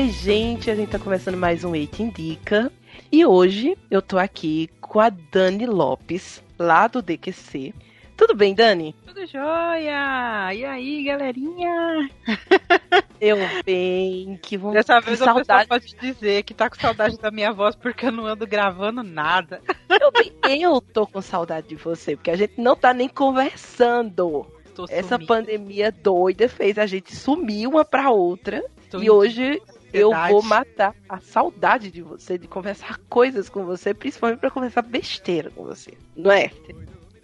Oi, gente, a gente tá começando mais um Eita Indica. E hoje eu tô aqui com a Dani Lopes, lá do DQC. Tudo bem, Dani? Tudo jóia! E aí, galerinha? Eu bem, que vão Dessa vez a pessoa pode dizer que tá com saudade da minha voz porque eu não ando gravando nada. Eu, bem, eu tô com saudade de você, porque a gente não tá nem conversando. Tô Essa pandemia doida fez a gente sumir uma pra outra. Tô e hoje eu vou matar a saudade de você, de conversar coisas com você, principalmente pra conversar besteira com você. Não é?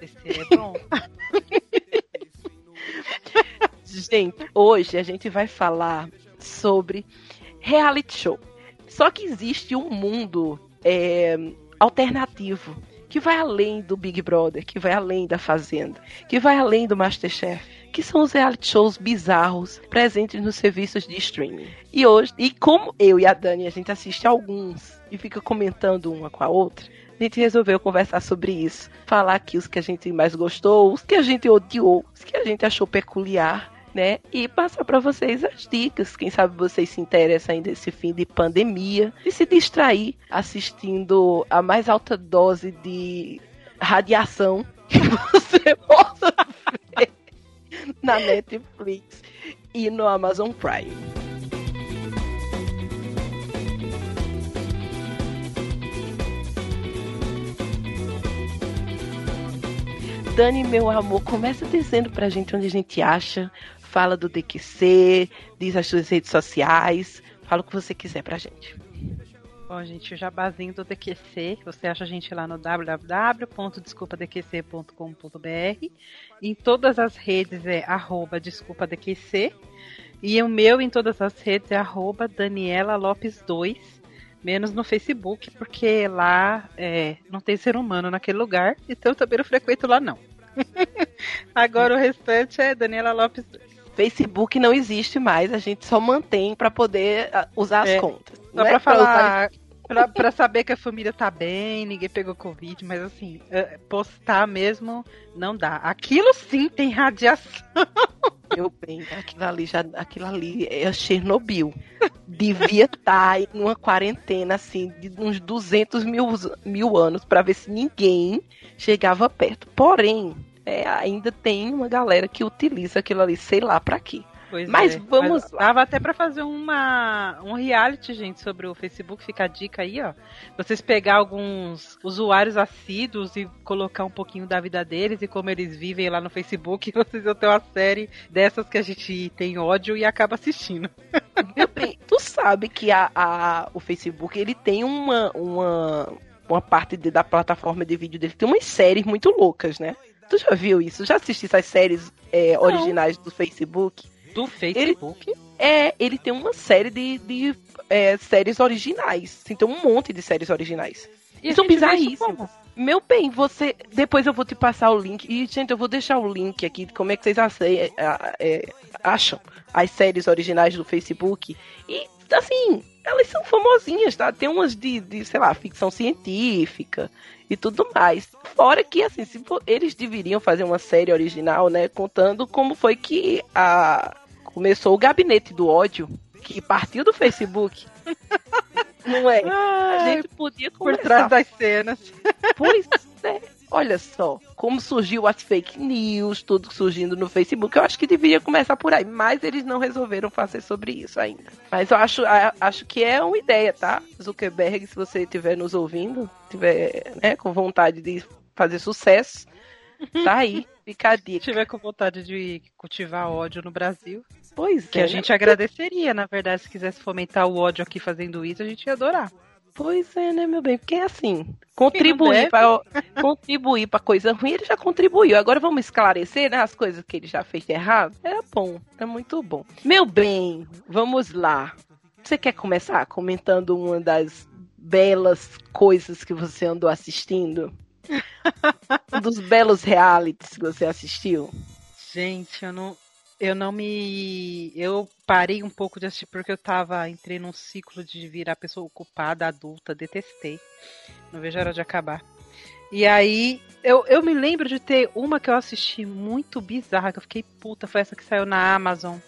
Esse é bom. Gente, hoje a gente vai falar sobre reality show. Só que existe um mundo é, alternativo que vai além do Big Brother, que vai além da Fazenda, que vai além do Masterchef, que são os reality shows bizarros presentes nos serviços de streaming. E hoje, e como eu e a Dani a gente assiste alguns e fica comentando uma com a outra, a gente resolveu conversar sobre isso. Falar aqui os que a gente mais gostou, os que a gente odiou, os que a gente achou peculiar, né? E passar para vocês as dicas. Quem sabe vocês se interessam ainda nesse fim de pandemia e se distrair assistindo a mais alta dose de radiação que você possa ver na Netflix e no Amazon Prime. Dani, meu amor, começa dizendo pra gente onde a gente acha, fala do DQC, diz as suas redes sociais, fala o que você quiser pra gente. Bom, gente, o jabazinho do DQC, você acha a gente lá no www.desculpadqc.com.br. Em todas as redes é arroba desculpadqc. E o meu em todas as redes é arroba Daniela Lopes 2. Menos no Facebook, porque lá é, não tem ser humano naquele lugar, então eu também não frequento lá não. Agora o restante é Daniela Lopes 2. Facebook não existe mais, a gente só mantém pra poder ah, usar as É, contas. Só Não é pra pra usar- falar, pra, pra saber que a família tá bem, ninguém pegou Covid, mas assim, eh, postar mesmo não dá. Aquilo sim tem radiação. Meu bem, aquilo ali já, aquilo ali é Chernobyl. Devia estar em uma quarentena assim de uns 200 mil, mil anos pra ver se ninguém chegava perto. Porém, é, ainda tem uma galera que utiliza aquilo ali, sei lá pra quê. Pois Mas é. vamos Mas lá. Dava até pra fazer uma, um reality, gente, sobre o Facebook. Fica a dica aí, ó. Vocês pegar alguns usuários assíduos e colocar um pouquinho da vida deles e como eles vivem lá no Facebook. Vocês vão ter uma série dessas que a gente tem ódio e acaba assistindo. Meu bem, tu sabe que a, a- o Facebook ele tem uma, uma, uma parte de- da plataforma de vídeo dele, tem umas séries muito loucas, né? Tu já viu isso? Já assististe essas séries é, originais do Facebook? Do Facebook. É, ele tem uma série de, de é, séries originais. Assim, tem um monte de séries originais. E São bizarríssimas. Meu bem, você. Depois eu vou te passar o link. E, gente, eu vou deixar o link aqui de como é que vocês ace- a- é, acham as séries originais do Facebook. E, assim, elas são famosinhas, tá? Tem umas de, de sei lá, ficção científica e tudo mais. Fora que, assim, se for- eles deveriam fazer uma série original, né? Contando como foi que a, começou o gabinete do ódio, que partiu do Facebook. Não é? A Ai, gente podia por conversar trás das cenas. Pois é. Olha só, como surgiu as fake news, tudo surgindo no Facebook. Eu acho que deveria começar por aí, mas eles não resolveram fazer sobre isso ainda. Mas eu acho, a- acho que é uma ideia, tá? Zuckerberg, se você estiver nos ouvindo, tiver né, com vontade de fazer sucesso, tá aí, fica a Se dica. tiver com vontade de cultivar ódio no Brasil, Pois que é, a né? gente agradeceria, na verdade, se quisesse fomentar o ódio aqui fazendo isso, a gente ia adorar. Pois é, né, meu bem? Porque é assim, contribuir para contribuir para coisa ruim, ele já contribuiu. Agora vamos esclarecer, né, as coisas que ele já fez de errado. É bom, é muito bom. Meu bem, vamos lá. Você quer começar comentando uma das belas coisas que você andou assistindo? um dos belos realities que você assistiu? Gente, eu não, eu não me. Eu parei um pouco de assistir porque eu tava. Entrei num ciclo de virar pessoa ocupada, adulta, detestei. Não vejo a hora de acabar. E aí, eu, eu me lembro de ter uma que eu assisti muito bizarra, que eu fiquei puta, foi essa que saiu na Amazon.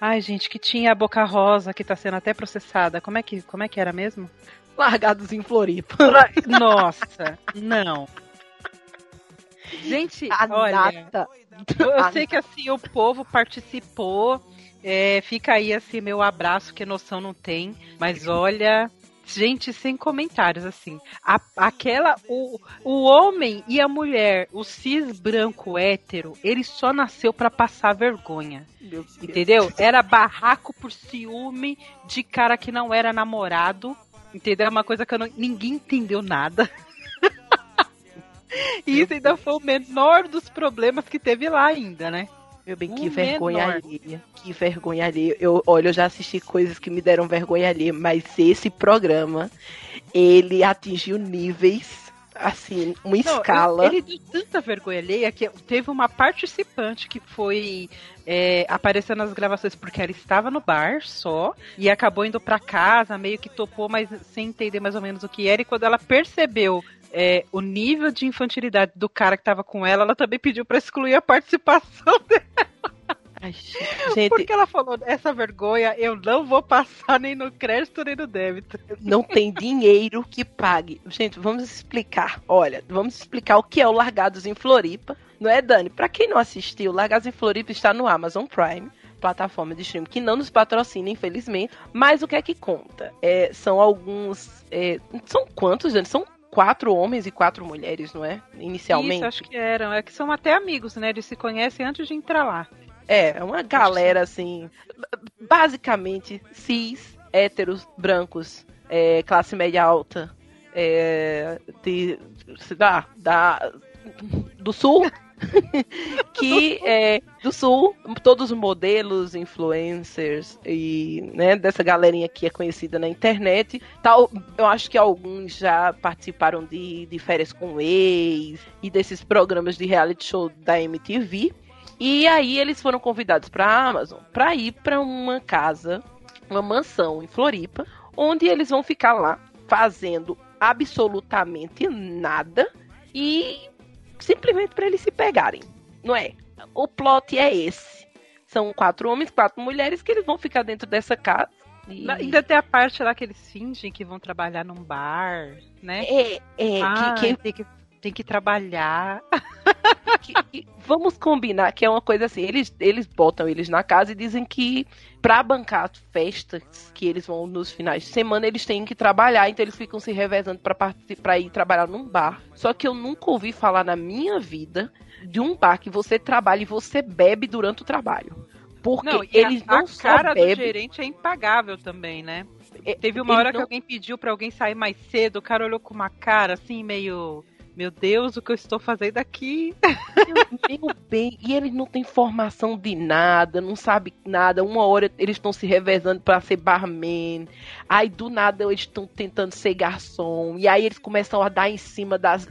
Ai, gente, que tinha a Boca Rosa, que tá sendo até processada. Como é que, como é que era mesmo? Largados em Floripa. Nossa, não. Gente, A olha, nata. eu sei que assim o povo participou. é, fica aí assim meu abraço, que noção não tem. Mas olha, gente, sem comentários assim. A- aquela o, o homem e a mulher, o cis branco hétero, ele só nasceu pra passar vergonha. Meu Deus. Entendeu? Era barraco por ciúme de cara que não era namorado. Entendeu? É uma coisa que eu não- ninguém entendeu nada. E isso ainda foi o menor dos problemas que teve lá ainda, né? Meu bem, Um que vergonha menor. alheia. Que vergonha alheia. Eu, olha, eu já assisti coisas que me deram vergonha alheia, mas esse programa, ele atingiu níveis, assim, uma Não, escala. Ele deu tanta vergonha alheia que teve uma participante que foi é, aparecer nas gravações porque ela estava no bar só e acabou indo pra casa, meio que topou, mas sem entender mais ou menos o que era. E quando ela percebeu é, o nível de infantilidade do cara que tava com ela, ela também pediu pra excluir a participação dele. Ai, gente, Porque ela falou: essa vergonha eu não vou passar nem no crédito nem no débito. não tem dinheiro que pague. Gente, vamos explicar. Olha, vamos explicar o que é o Largados em Floripa. Não é, Dani? Pra quem não assistiu, Largados em Floripa está no Amazon Prime, plataforma de streaming que não nos patrocina, infelizmente. Mas o que é que conta? É, são alguns. é, são quantos, gente? São quatro homens e quatro mulheres, não é? Inicialmente. Isso, acho que eram. É que são até amigos, né? Eles se conhecem antes de entrar lá. É, é uma galera assim, basicamente cis, héteros, brancos, é, classe média alta, é, de, da, da, do sul, que é do sul, todos os modelos, influencers e né, dessa galerinha que é conhecida na internet. Tal, eu acho que alguns já participaram de, de férias com ex e desses programas de reality show da MTV. E aí eles foram convidados para Amazon para ir para uma casa, uma mansão em Floripa, onde eles vão ficar lá fazendo absolutamente nada e simplesmente para eles se pegarem, não é? O plot é esse. São quatro homens, quatro mulheres que eles vão ficar dentro dessa casa. E... Ainda tem a parte lá que eles fingem que vão trabalhar num bar, né? É, é, Ah, que, que tem, que, tem que trabalhar. que- que- vamos combinar que é uma coisa assim, eles, eles botam eles na casa e dizem que pra bancar festas que eles vão nos finais de semana, eles têm que trabalhar, então eles ficam se revezando pra ir trabalhar num bar. Só que eu nunca ouvi falar na minha vida de um bar que você trabalha e você bebe durante o trabalho. Porque Não, eles a, não a só cara do bebem, gerente é impagável também, né? É, Teve uma hora que não- alguém pediu pra alguém sair mais cedo, o cara olhou com uma cara assim, meio. Meu Deus, o que eu estou fazendo aqui? Meu bem, e eles não têm formação de nada, não sabe nada. Uma hora eles estão se revezando para ser barman, aí do nada eles estão tentando ser garçom, e aí eles começam a dar em cima das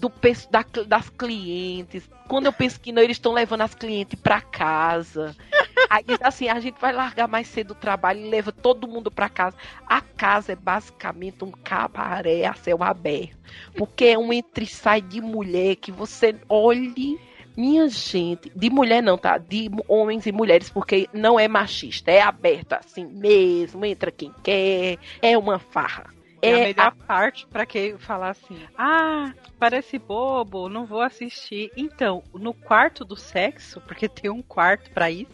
do da- das clientes. Quando eu penso que não, eles estão levando as clientes para casa. Aí diz assim, a gente vai largar mais cedo o trabalho e leva todo mundo para casa. A casa é basicamente um cabaré a céu aberto. Porque é um entre sai de mulher que você olhe. Minha gente, de mulher não, tá? De homens e mulheres, porque não é machista, é aberto assim mesmo, entra quem quer, é uma farra. É, a É melhor parte pra quem falar assim: ah, parece bobo, não vou assistir. Então, no quarto do sexo, porque tem um quarto pra isso,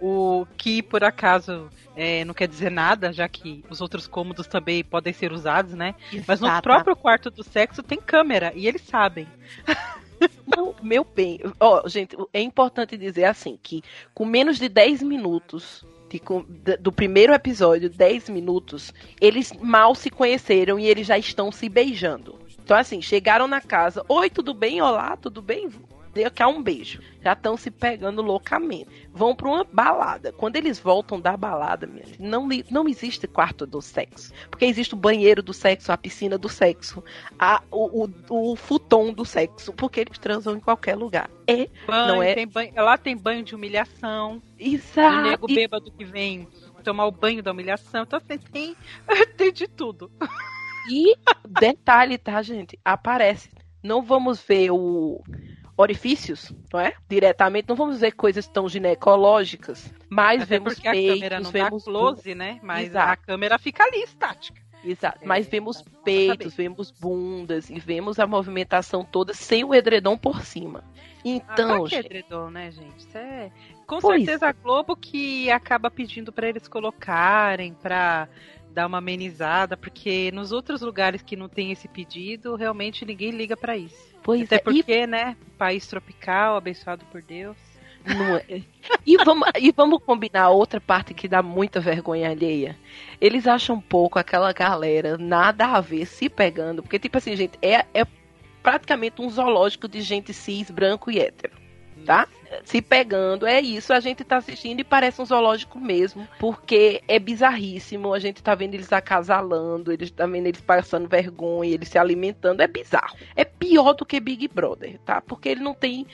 o que por acaso é, não quer dizer nada, já que os outros cômodos também podem ser usados, né? Mas no Exata- próprio quarto do sexo tem câmera e eles sabem. Não, meu bem. Ó, gente, é importante dizer assim que com menos de 10 minutos com- do primeiro episódio, 10 minutos, eles mal se conheceram e eles já estão se beijando. Então, assim, chegaram na casa, oi, tudo bem? Olá, tudo bem? Deu cá um beijo. Já estão se pegando loucamente. Vão para uma balada. Quando eles voltam da balada, minha não, não existe quarto do sexo. Porque existe o banheiro do sexo, a piscina do sexo, a, o, o, o futon do sexo. Porque eles transam em qualquer lugar. É, Banho, Não é- tem banho, lá tem banho de humilhação, exato. nego bêbado que vem tomar o banho da humilhação. Então assim, tem, tem de tudo. E detalhe, tá, gente? Aparece. Não vamos ver o orifícios, não é? Diretamente, não vamos ver coisas tão ginecológicas, mais Até vemos porque a peitos, câmera não vemos dá close, né? Mas Exato. a câmera fica ali estática. Exato. É, Mas vemos pra peitos, vemos bundas e vemos a movimentação toda sem o edredom por cima. Então, ah, pra que gente, edredom, né, gente? Isso é... Com Pois certeza a Globo que acaba pedindo pra eles colocarem, pra dar uma amenizada, porque nos outros lugares que não tem esse pedido, realmente ninguém liga pra isso. pois Até é, e porque, né, país tropical, abençoado por Deus. É. E vamos, e vamos combinar outra parte que dá muita vergonha alheia. Eles acham pouco aquela galera nada a ver se pegando, porque, tipo assim, gente, é, é praticamente um zoológico de gente cis, branco e hétero. Tá? Se pegando, é isso. A gente tá assistindo e parece um zoológico mesmo, porque é bizarríssimo. A gente tá vendo eles acasalando, eles tá vendo eles passando vergonha, eles se alimentando. É bizarro. É pior do que Big Brother, tá? Porque ele não tem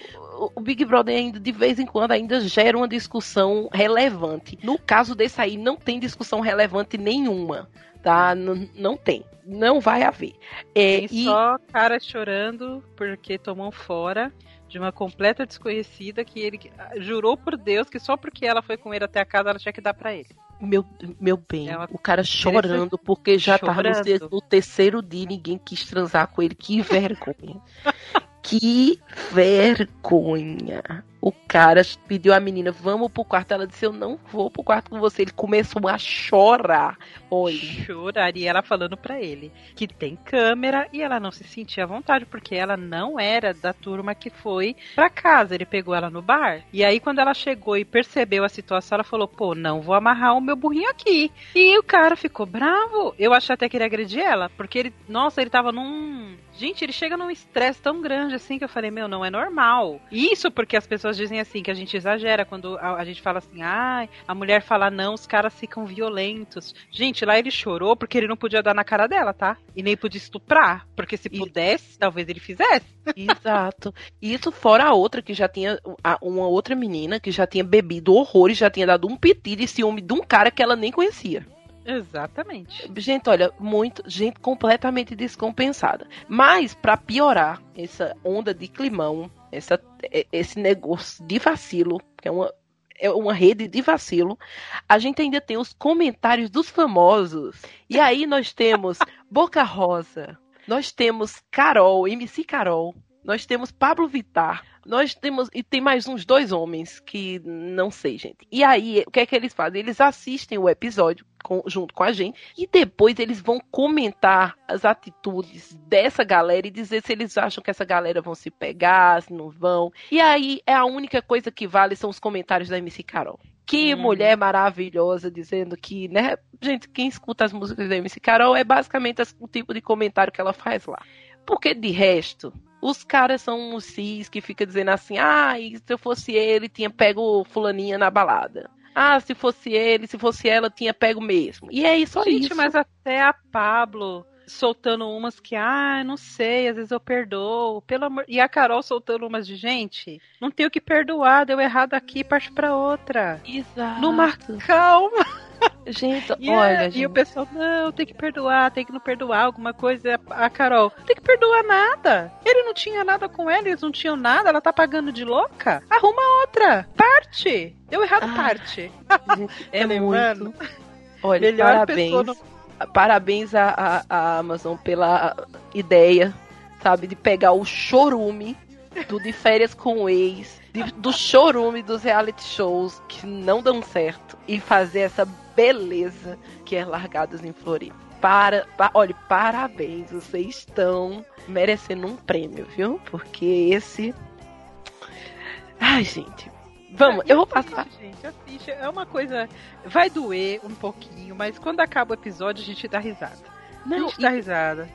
o- Big Brother ainda de vez em quando ainda gera uma discussão relevante. No caso desse aí não tem discussão relevante nenhuma, tá? N- não tem, não vai haver. É, Tem e só cara chorando porque tomou fora de uma completa desconhecida que ele jurou por Deus que só porque ela foi com ele até a casa ela tinha que dar pra ele. meu, meu bem, uma- o cara chorando porque já tava no, Chorando. no terceiro dia e ninguém quis transar com ele. Que vergonha. que vergonha. O cara pediu a menina, vamos pro quarto. Ela disse, eu não vou pro quarto com você. Ele começou a chorar. Olha. Chorar e ela falando pra ele que tem câmera e ela não se sentia à vontade porque ela não era da turma que foi pra casa. Ele pegou ela no bar e aí quando ela chegou e percebeu a situação, ela falou: "Pô, não vou amarrar o meu burrinho aqui". E o cara ficou bravo. Eu achei até que ele ia agredir ela, porque ele, nossa, ele tava num Gente, ele chega num estresse tão grande assim que eu falei, meu, não é normal. Isso porque as pessoas dizem assim, que a gente exagera quando a, a gente fala assim, ai, a mulher fala não, os caras ficam violentos. Gente, lá ele chorou porque ele não podia dar na cara dela, tá? E nem podia estuprar. Porque se E- pudesse, talvez ele fizesse. Exato. E isso fora a outra que já tinha. Uma outra menina que já tinha bebido horrores, já tinha dado um piti de ciúme de um cara que ela nem conhecia. Exatamente. Gente, olha, muito. Gente completamente descompensada. Mas, pra piorar essa onda de climão, essa, é- esse negócio de vacilo, que é uma. É uma rede de vacilo. A gente ainda tem os comentários dos famosos. E aí nós temos Boca Rosa, nós temos Carol, MC Carol, nós temos Pablo Vittar, nós temos. E tem mais uns dois homens que não sei, gente. E aí, o que é que eles fazem? Eles assistem o episódio com- junto com a gente e depois eles vão comentar as atitudes dessa galera e dizer se eles acham que essa galera vão se pegar, se não vão. E aí é a única coisa que vale são os comentários da MC Carol. Que Hum. mulher maravilhosa dizendo que, né? Gente, quem escuta as músicas da MC Carol é basicamente as- o tipo de comentário que ela faz lá. Porque de resto, os caras são uns cis que fica dizendo assim: ah, e se eu fosse ele, tinha pego fulaninha na balada. Ah, se fosse ele, se fosse ela, tinha pego mesmo. E é isso Gente, isso. mas até a Pablo soltando umas que, ah, não sei, às vezes eu perdoo. Pelo amor... E a Carol soltando umas de gente, não tenho que perdoar, deu errado aqui, parte pra outra. Exato. Numa calma. Gente, E, olha, a- e gente. o pessoal, não, tem que perdoar, tem que não perdoar alguma coisa. A Carol, tem que perdoar nada. Ele não tinha nada com ela, eles não tinham nada, ela tá pagando de louca. Arruma outra. Parte. Deu errado, Ah, parte. gente, é Falei, muito. mano, Olha, melhor parabéns. pessoa no- Parabéns à- à Amazon pela ideia, sabe, de pegar o chorume do de férias com o ex, de- do chorume dos reality shows que não dão certo e fazer essa beleza que é Largados em Floripa. Para, pa, olha, parabéns, vocês estão merecendo um prêmio, viu? Porque esse. Ai, gente. Vamos, eu vou assiste, passar. Gente, assiste. É uma coisa. Vai doer um pouquinho, mas quando acaba o episódio, a gente dá risada. a Não, gente dá risada.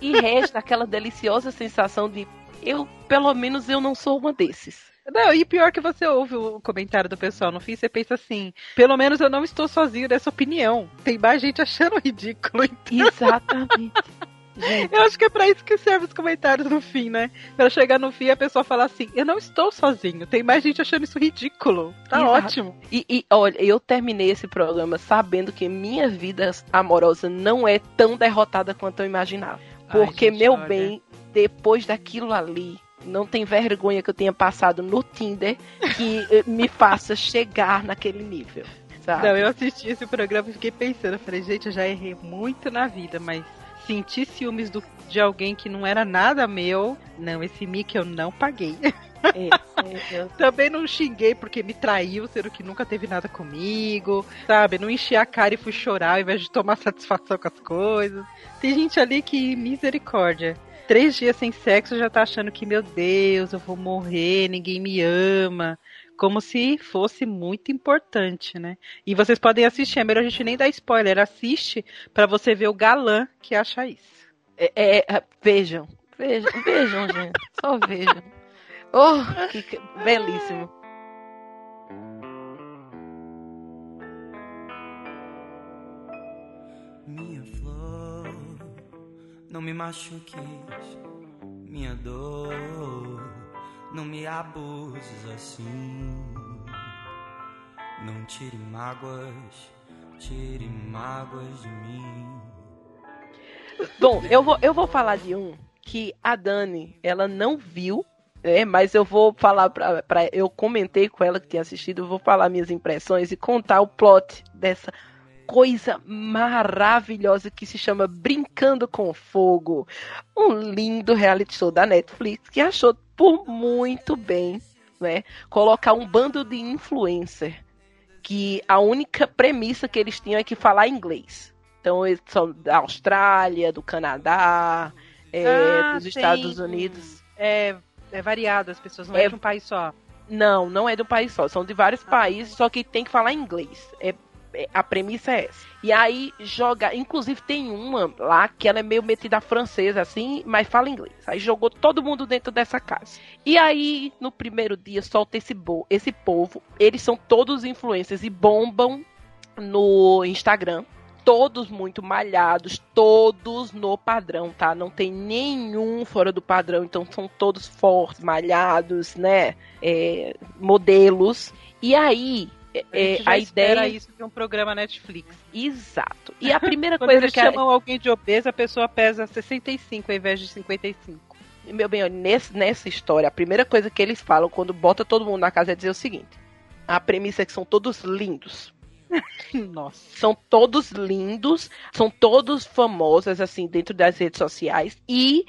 e resta aquela deliciosa sensação de eu, pelo menos eu não sou uma desses. Não, e pior que você ouve o comentário do pessoal no fim, você pensa assim: pelo menos eu não estou sozinho nessa opinião. Tem mais gente achando ridículo. Então, Exatamente. Gente, eu acho que é pra isso que servem os comentários no fim, né? Pra chegar no fim e a pessoa falar assim: eu não estou sozinho. Tem mais gente achando isso ridículo. Tá Exato. ótimo. e, e, olha, eu terminei esse programa sabendo que minha vida amorosa não é tão derrotada quanto eu imaginava. Ai, Porque, gente, meu olha. bem, depois daquilo ali, não tem vergonha que eu tenha passado no Tinder que eh, me faça chegar naquele nível. Sabe? Não, eu assisti esse programa e fiquei pensando, eu falei, gente, eu já errei muito na vida, mas sentir ciúmes do, de alguém que não era nada meu, não, esse mic eu não paguei. É, é, Também não xinguei porque me traiu, sendo que nunca teve nada comigo, sabe? Não enchi a cara e fui chorar ao invés de tomar satisfação com as coisas. Tem gente ali que, misericórdia. Três dias sem sexo já tá achando que, meu Deus, eu vou morrer, ninguém me ama como se fosse muito importante, né? E vocês podem assistir, é melhor a gente nem dar spoiler, assiste para você ver o galã que acha isso. É, é, é, vejam, vejam, vejam, gente, só vejam. Oh, que, que belíssimo. Não me machuques, minha dor não me abuses assim. Não tire mágoas, tire mágoas de mim. Bom, eu vou, eu vou falar de um que a Dani, ela não viu, é, mas eu vou falar pra. Eu comentei com ela que tinha assistido, eu vou falar minhas impressões e contar o plot dessa coisa maravilhosa que se chama Brincando com Fogo. Um lindo reality show da Netflix que achou por muito bem, né, colocar um bando de influencer que a única premissa que eles tinham é que falar inglês. Então eles são da Austrália, do Canadá, é, ah, dos Estados Unidos. É, é variado, as pessoas não é, é de um país só. Não, não é do país só, são de vários ah, países, só que tem que falar inglês. É, a premissa é essa. E aí joga, inclusive tem uma lá que ela é meio metida francesa assim, mas fala inglês. Aí jogou todo mundo dentro dessa casa. E aí no primeiro dia solta esse bo esse povo, eles são todos influencers e bombam no Instagram. Todos muito malhados, todos no padrão, tá? Não tem nenhum fora do padrão, então são todos fortes, malhados, né? É, modelos. E aí, é, a, a ideia isso de um programa Netflix. Exato. E a primeira Quando coisa eles que chamam a... alguém de obesa, a pessoa pesa 65 ao invés de 55. Meu bem, nesse, nessa história, a primeira coisa que eles falam quando bota todo mundo na casa é dizer o seguinte: a premissa é que são todos lindos. Nossa. São todos lindos, são todos famosos, assim, dentro das redes sociais. E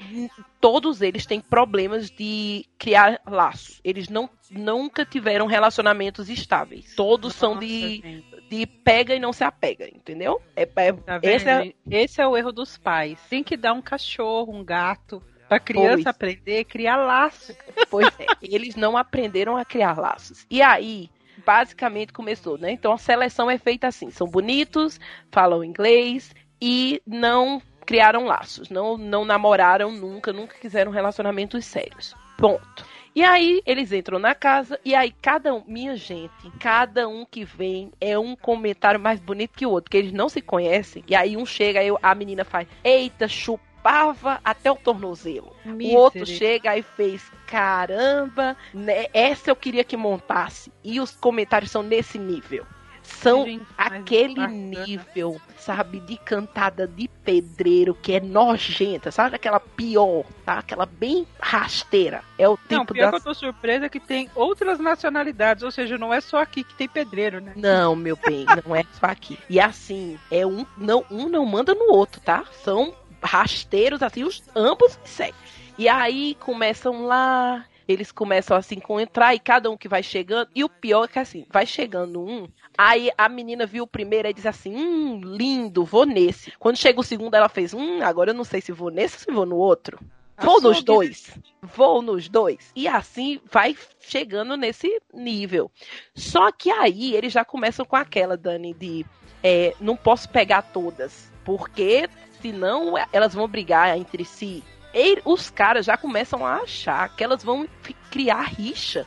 todos eles têm problemas de criar laços. Eles não, nunca tiveram relacionamentos estáveis. Todos Nossa, são de, de pega e não se apega, entendeu? É, é, tá esse, é... esse é o erro dos pais. Tem que dar um cachorro, um gato. Pra criança pois. aprender, criar laços. Pois é, eles não aprenderam a criar laços. E aí, basicamente começou, né? Então a seleção é feita assim: são bonitos, falam inglês e não criaram laços, não, não namoraram nunca, nunca quiseram relacionamentos sérios. Ponto. E aí eles entram na casa e aí cada um, minha gente, cada um que vem é um comentário mais bonito que o outro, que eles não se conhecem. E aí um chega, aí a menina faz: "Eita, chupa limpava até o tornozelo. O outro chega e fez, caramba, né? essa eu queria que montasse. E os comentários são nesse nível. São Gente, aquele nível, sabe, de cantada de pedreiro que é nojenta, sabe? Aquela pior, tá? Aquela bem rasteira. É o tipo não, pior das... que eu tô surpresa que tem outras nacionalidades, ou seja, não é só aqui que tem pedreiro, né? Não, meu bem, não é só aqui. E assim, é um não um não manda no outro, tá? São rasteiros, assim, os ambos seguem. E aí começam lá, eles começam assim com entrar e cada um que vai chegando. E o pior é que assim, vai chegando um, aí a menina viu o primeiro e diz assim: hum, lindo, vou nesse. Quando chega o segundo, ela fez: hum, agora eu não sei se vou nesse ou se vou no outro. Vou nos dois. Vou nos dois. E assim vai chegando nesse nível. Só que aí eles já começam com aquela, Dani, de é, não posso pegar todas. Porque senão elas vão brigar entre si. E os caras já começam a achar que elas vão criar rixa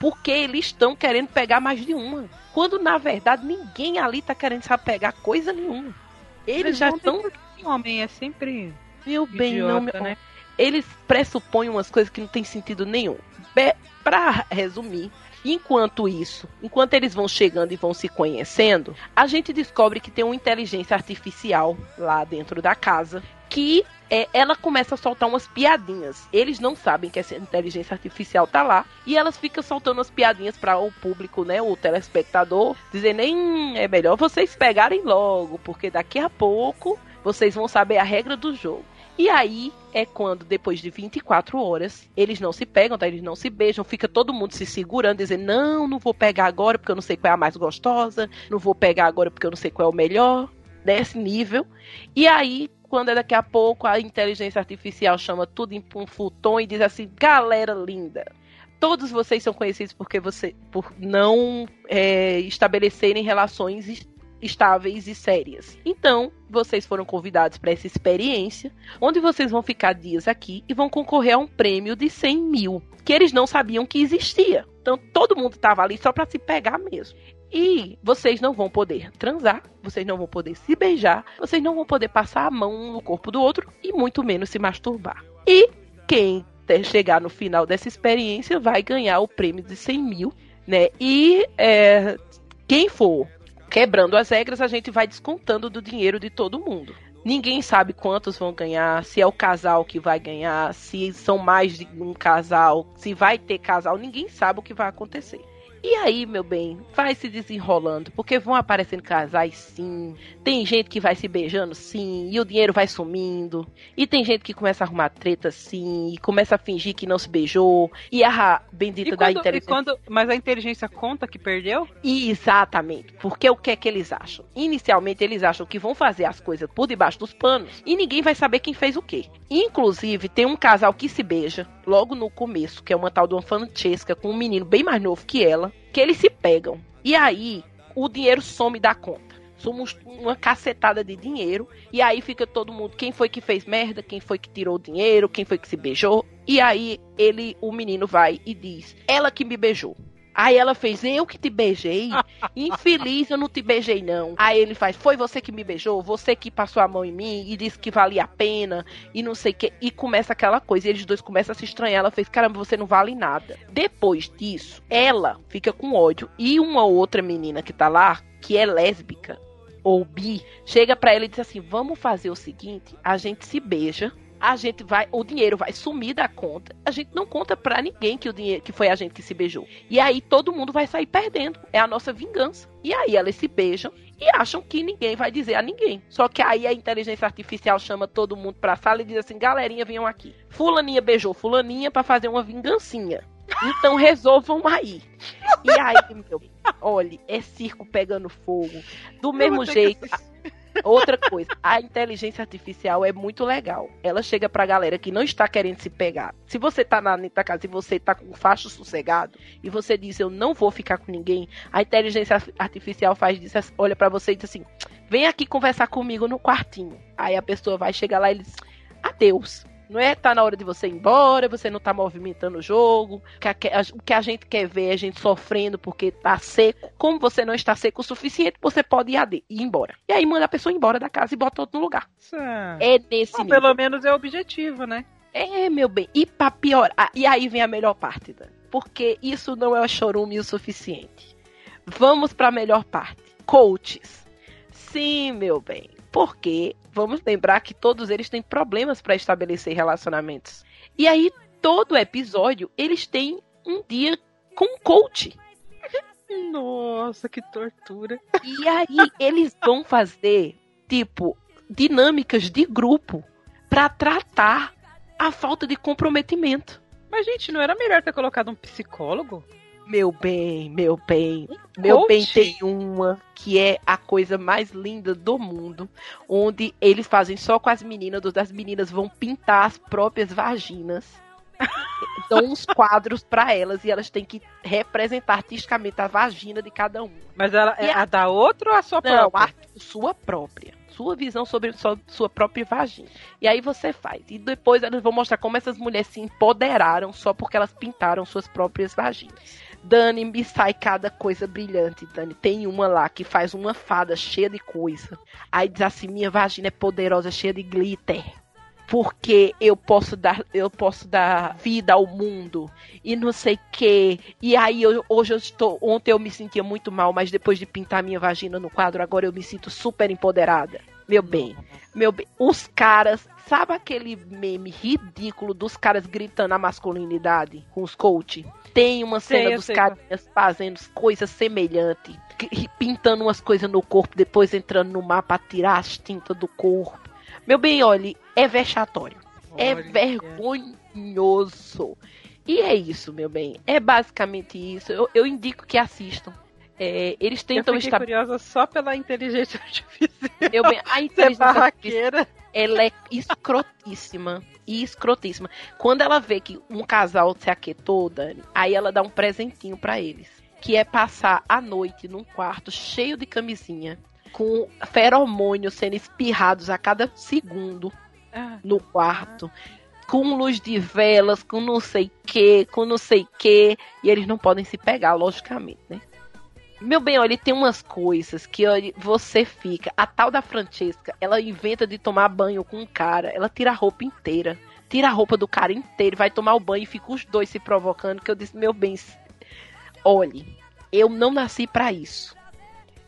porque eles estão querendo pegar mais de uma. Quando na verdade ninguém ali tá querendo saber pegar coisa nenhuma. Eles, eles já estão. Homem é sempre. Meu bem, idiota, não, meu... né? Eles pressupõem umas coisas que não tem sentido nenhum. Be... Pra resumir, Enquanto isso, enquanto eles vão chegando e vão se conhecendo, a gente descobre que tem uma inteligência artificial lá dentro da casa que é, ela começa a soltar umas piadinhas. Eles não sabem que essa inteligência artificial tá lá e elas ficam soltando as piadinhas para o público, né, o telespectador, dizendo nem é melhor vocês pegarem logo, porque daqui a pouco vocês vão saber a regra do jogo. E aí é quando, depois de 24 horas, eles não se pegam, tá? eles não se beijam, fica todo mundo se segurando, dizendo: não, não vou pegar agora porque eu não sei qual é a mais gostosa, não vou pegar agora porque eu não sei qual é o melhor, desse nível. E aí, quando é daqui a pouco, a inteligência artificial chama tudo em um futon e diz assim: galera linda. Todos vocês são conhecidos porque você, por não é, estabelecerem relações estáveis e sérias. Então, vocês foram convidados para essa experiência, onde vocês vão ficar dias aqui e vão concorrer a um prêmio de 100 mil, que eles não sabiam que existia. Então, todo mundo estava ali só para se pegar mesmo. E vocês não vão poder transar, vocês não vão poder se beijar, vocês não vão poder passar a mão no corpo do outro e muito menos se masturbar. E quem chegar no final dessa experiência vai ganhar o prêmio de 100 mil, né? E é, quem for quebrando as regras, a gente vai descontando do dinheiro de todo mundo. Ninguém sabe quantos vão ganhar, se é o casal que vai ganhar, se são mais de um casal, se vai ter casal, ninguém sabe o que vai acontecer. E aí, meu bem, vai se desenrolando, porque vão aparecendo casais sim, tem gente que vai se beijando sim, e o dinheiro vai sumindo, e tem gente que começa a arrumar treta sim, e começa a fingir que não se beijou, e a bendita E da quando, e inteligência. quando- mas a inteligência conta que perdeu? Exatamente. Porque o que é que eles acham? Inicialmente, eles acham que vão fazer as coisas por debaixo dos panos e ninguém vai saber quem fez o quê. Inclusive, tem um casal que se beija logo no começo, que é uma tal de uma Francesca com um menino bem mais novo que ela, que eles se pegam. E aí, o dinheiro some da conta. Somos uma cacetada de dinheiro. E aí fica todo mundo. Quem foi que fez merda? Quem foi que tirou o dinheiro? Quem foi que se beijou? E aí ele, o menino vai e diz: Ela que me beijou. Aí ela fez, eu que te beijei. Infeliz, eu não te beijei, não. Aí ele faz, foi você que me beijou, você que passou a mão em mim e disse que valia a pena, e não sei o que. E começa aquela coisa, e eles dois começam a se estranhar. Ela fez, caramba, você não vale nada. Depois disso, ela fica com ódio. E uma outra menina que tá lá, que é lésbica, ou bi, chega pra ela e diz assim: vamos fazer o seguinte, a gente se beija. A gente vai, o dinheiro vai sumir da conta. A gente não conta pra ninguém que o dinheiro que foi a gente que se beijou. E aí todo mundo vai sair perdendo. É a nossa vingança. E aí elas se beijam e acham que ninguém vai dizer a ninguém. Só que aí a inteligência artificial chama todo mundo pra sala e diz assim: "Galerinha, venham aqui. Fulaninha beijou fulaninha pra fazer uma vingancinha. Então resolvam aí." E aí, meu, olhe, é circo pegando fogo. Do mesmo Eu que jeito, assistir. Outra coisa, a inteligência artificial é muito legal. Ela chega pra galera que não está querendo se pegar. Se você tá na da casa e você tá com o facho sossegado e você diz eu não vou ficar com ninguém, a inteligência artificial faz disso, olha pra você e diz assim: "Vem aqui conversar comigo no quartinho". Aí a pessoa vai chegar lá e diz: "Adeus". Não é tá na hora de você ir embora, você não tá movimentando o jogo. que a- O que a gente quer ver é a gente sofrendo porque tá seco. Como você não está seco o suficiente, você pode ir, ir embora. E aí manda a pessoa embora da casa e bota outro no lugar. É nesse Bom, nível. pelo menos é o objetivo, né? É, meu bem. E pra piorar. ah, E aí vem a melhor parte, Dan. Porque isso não é chorume o suficiente. Vamos pra melhor parte. Coaches. Sim, meu bem. Porque vamos lembrar que todos eles têm problemas pra estabelecer relacionamentos. E aí, todo episódio, eles têm um dia com um coach. Nossa, que tortura. E aí, eles vão fazer, tipo, dinâmicas de grupo pra tratar a falta de comprometimento. Mas, gente, não era melhor ter colocado um psicólogo? Meu bem, meu bem. Meu coach? bem, tem uma que é a coisa mais linda do mundo, onde eles fazem só com as meninas, as meninas vão pintar as próprias vaginas. Dão uns quadros pra elas e elas têm que representar artisticamente a vagina de cada um. Mas ela é a- a da outra ou a sua Não, própria? a sua própria. Sua visão sobre sua, sua própria vagina. E aí você faz. E depois elas vão mostrar como essas mulheres se empoderaram só porque elas pintaram suas próprias vaginas. Dani, me sai cada coisa brilhante, Dani. Tem uma lá que faz uma fada cheia de coisa. Aí diz assim: minha vagina é poderosa, cheia de glitter. Porque eu posso dar, eu posso dar vida ao mundo e não sei que. E aí eu- hoje eu estou, ontem eu me sentia muito mal, mas depois de pintar minha vagina no quadro, agora eu me sinto super empoderada. Meu bem, meu bem, os caras, sabe aquele meme ridículo dos caras gritando a masculinidade com os coach? Tem uma Sei, cena eu dos sei caras fazendo coisas semelhantes, pintando umas coisas no corpo, depois entrando no mar pra tirar as tintas do corpo. Meu bem, olhe, é vexatório. É Olha. vergonhoso. E é isso, meu bem. É basicamente isso. Eu, eu indico que assistam. É, eles Eu tentam fiquei estar. curiosa só pela inteligência artificial. Meu bem, a é inteligência artificial barraqueira. ela é escrotíssima. E escrotíssima. Quando ela vê que um casal se aquietou, Dani, aí ela dá um presentinho pra eles. Que é passar a noite num quarto cheio de camisinha, com feromônios sendo espirrados a cada segundo Ah, no quarto. Com luz de velas, com não sei que, com não sei que. E eles não podem se pegar, logicamente, né? Meu bem, olha, tem umas coisas que olha, você fica. A tal da Francesca, ela inventa de tomar banho com um cara. Ela tira a roupa inteira. Tira a roupa do cara inteiro, vai tomar o banho e fica os dois se provocando. Que eu disse, meu bem, olhe, eu não nasci pra isso.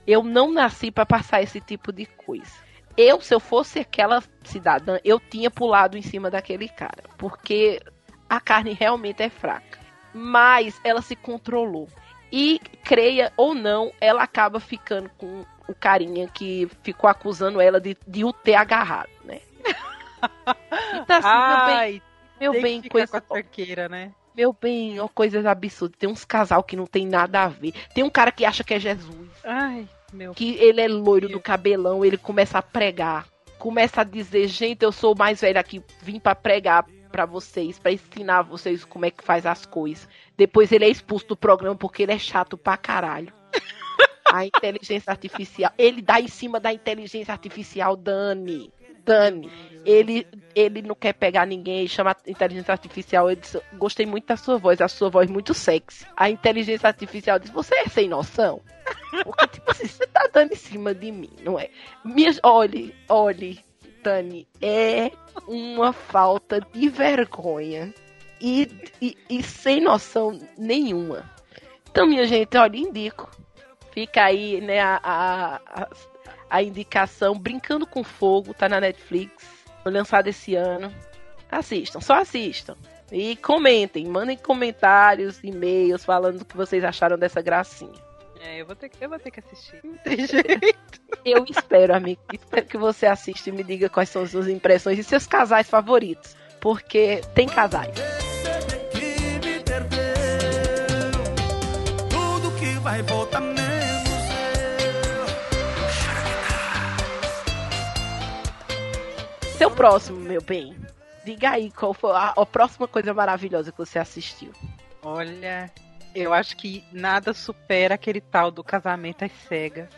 Eu não nasci pra passar esse tipo de coisa. Eu, se eu fosse aquela cidadã, eu tinha pulado em cima daquele cara. Porque a carne realmente é fraca. Mas ela se controlou. E, creia ou não, ela acaba ficando com o carinha que ficou acusando ela de, de o ter agarrado, né? Então, assim, meu bem, Ai, meu bem, que ficar coisa, com a cerqueira, né? meu bem, ó, coisas absurdas. Tem uns casal que não tem nada a ver. Tem um cara que acha que é Jesus. Ai, meu. que ele é loiro do cabelão, ele começa a pregar, começa a dizer, gente, eu sou o mais velho aqui, vim pra pregar pra vocês, pra ensinar vocês como é que faz as coisas. Depois ele é expulso do programa porque ele é chato pra caralho. A inteligência artificial, ele dá em cima da inteligência artificial, Dani. Dani, ele, ele não quer pegar ninguém, chama inteligência artificial. Ele diz, gostei muito da sua voz, a sua voz é muito sexy. A inteligência artificial diz, você é sem noção? Porque, tipo assim, você tá dando em cima de mim, não é? Minhas, olhe, olhe, Dani, é uma falta de vergonha e, e, e sem noção nenhuma. Então, minha gente, olha, indico. Fica aí, né, a, a, a indicação Brincando com Fogo, tá na Netflix, foi lançado esse ano. Assistam, só assistam. E comentem, mandem comentários, e-mails falando o que vocês acharam dessa gracinha. É, eu vou ter que, eu vou ter que assistir. Não tem jeito. Eu espero, amigo. Espero que você assista e me diga quais são as suas impressões e seus casais favoritos. Porque tem casais. vai voltar menos Seu próximo, meu bem. Diga aí qual foi a, a próxima coisa maravilhosa que você assistiu. Olha, eu acho que nada supera aquele tal do casamento às cegas.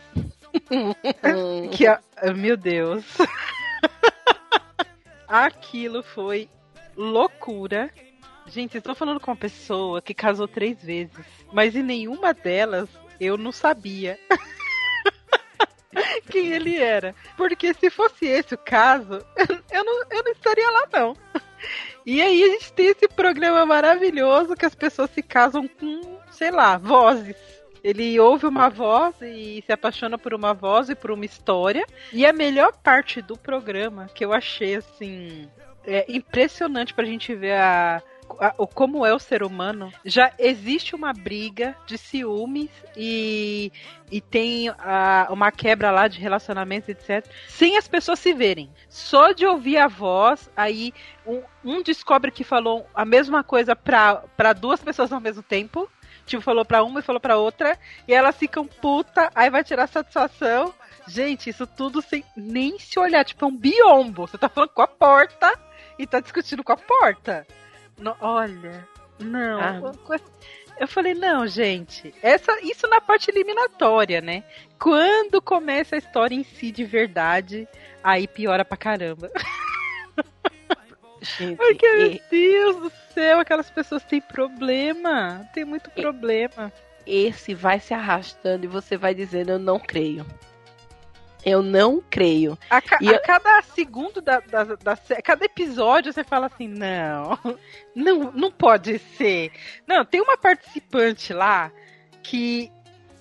Hum, Que, meu Deus. Aquilo foi loucura. Gente, estou falando com uma pessoa que casou três vezes, mas em nenhuma delas eu não sabia quem ele era. Porque se fosse esse o caso, eu não, eu não estaria lá, não. E aí a gente tem esse programa maravilhoso que as pessoas se casam com, sei lá, vozes. Ele ouve uma voz e se apaixona por uma voz e por uma história. E a melhor parte do programa, que eu achei assim. É impressionante pra gente ver a, a- o como é o ser humano. Já existe uma briga de ciúmes e, e tem a- uma quebra lá de relacionamentos, etc. Sem as pessoas se verem. Só de ouvir a voz, aí um, um descobre que falou a mesma coisa pra duas pessoas ao mesmo tempo. Tipo, falou pra uma e falou pra outra. E elas ficam puta, aí vai tirar satisfação. Gente, isso tudo sem nem se olhar. Tipo, é um biombo. Você tá falando com a porta e tá discutindo com a porta. No- olha, não. Ah. Eu falei, não, gente. Essa, isso na parte eliminatória, né? Quando começa a história em si de verdade, aí piora pra caramba. gente, Porque, meu e- Deus do céu, aquelas pessoas têm problema. Tem muito problema. esse vai se arrastando e você vai dizendo, eu não creio. Eu não creio. A, ca- E a eu- cada segundo da, da, da cada episódio você fala assim, não, não, não pode ser. Não, tem uma participante lá que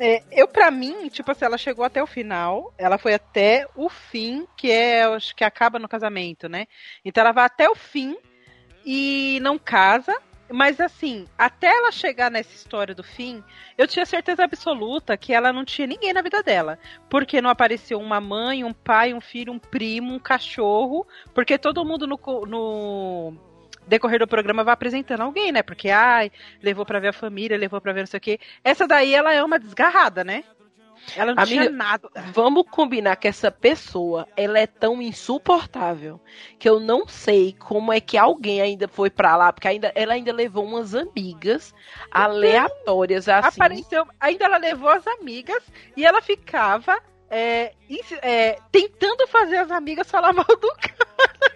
É, eu, pra mim, tipo assim, ela chegou até o final, ela foi até o fim, que é, acho que acaba no casamento, né? Então ela vai até o fim e não casa. Mas assim, até ela chegar nessa história do fim, eu tinha certeza absoluta que ela não tinha ninguém na vida dela. Porque não apareceu uma mãe, um pai, um filho, um primo, um cachorro. Porque todo mundo no, no decorrer do programa vai apresentando alguém, né? Porque, ai, levou pra ver a família, levou pra ver não sei o quê. Essa daí, ela é uma desgarrada, né? Ela não Amiga, tinha nada. Vamos combinar que essa pessoa, ela é tão insuportável que eu não sei como é que alguém ainda foi pra lá, porque ainda, ela ainda levou umas amigas aleatórias assim. Apareceu, ainda ela levou as amigas e ela ficava é, é, tentando fazer as amigas falar mal do cara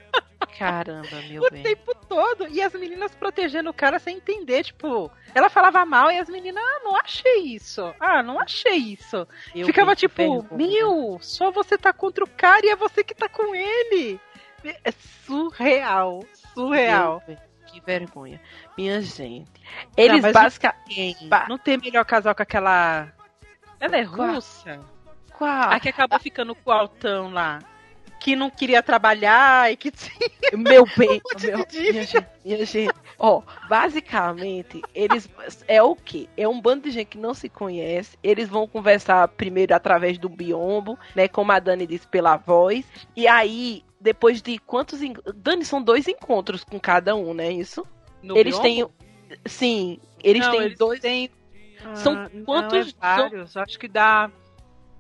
Caramba, meu o bem. tempo todo. E as meninas protegendo o cara sem entender. Tipo, ela falava mal e as meninas, ah, não achei isso. Ah, não achei isso. Meu Ficava tipo, meu, só você tá contra o cara e é você que tá com ele. É surreal. Surreal. Meu Que vergonha. Minha gente. Eles mas basicamente. Ba- Não tem melhor casal que aquela. Ela é russa? Qual? A que acabou ficando com o altão lá. Que não queria trabalhar e que tinha. Meu bem, monte de meu, minha gente, minha gente. Ó, basicamente, eles é o quê? É um bando de gente que não se conhece. Eles vão conversar primeiro através do biombo, né? Como a Dani disse, pela voz. E aí, depois de quantos. en- Dani, são dois encontros com cada um, né? Isso? No eles biombo? têm. Sim, eles Não, têm eles dois. têm- São Ah, não, quantos- é vários. Acho que dá.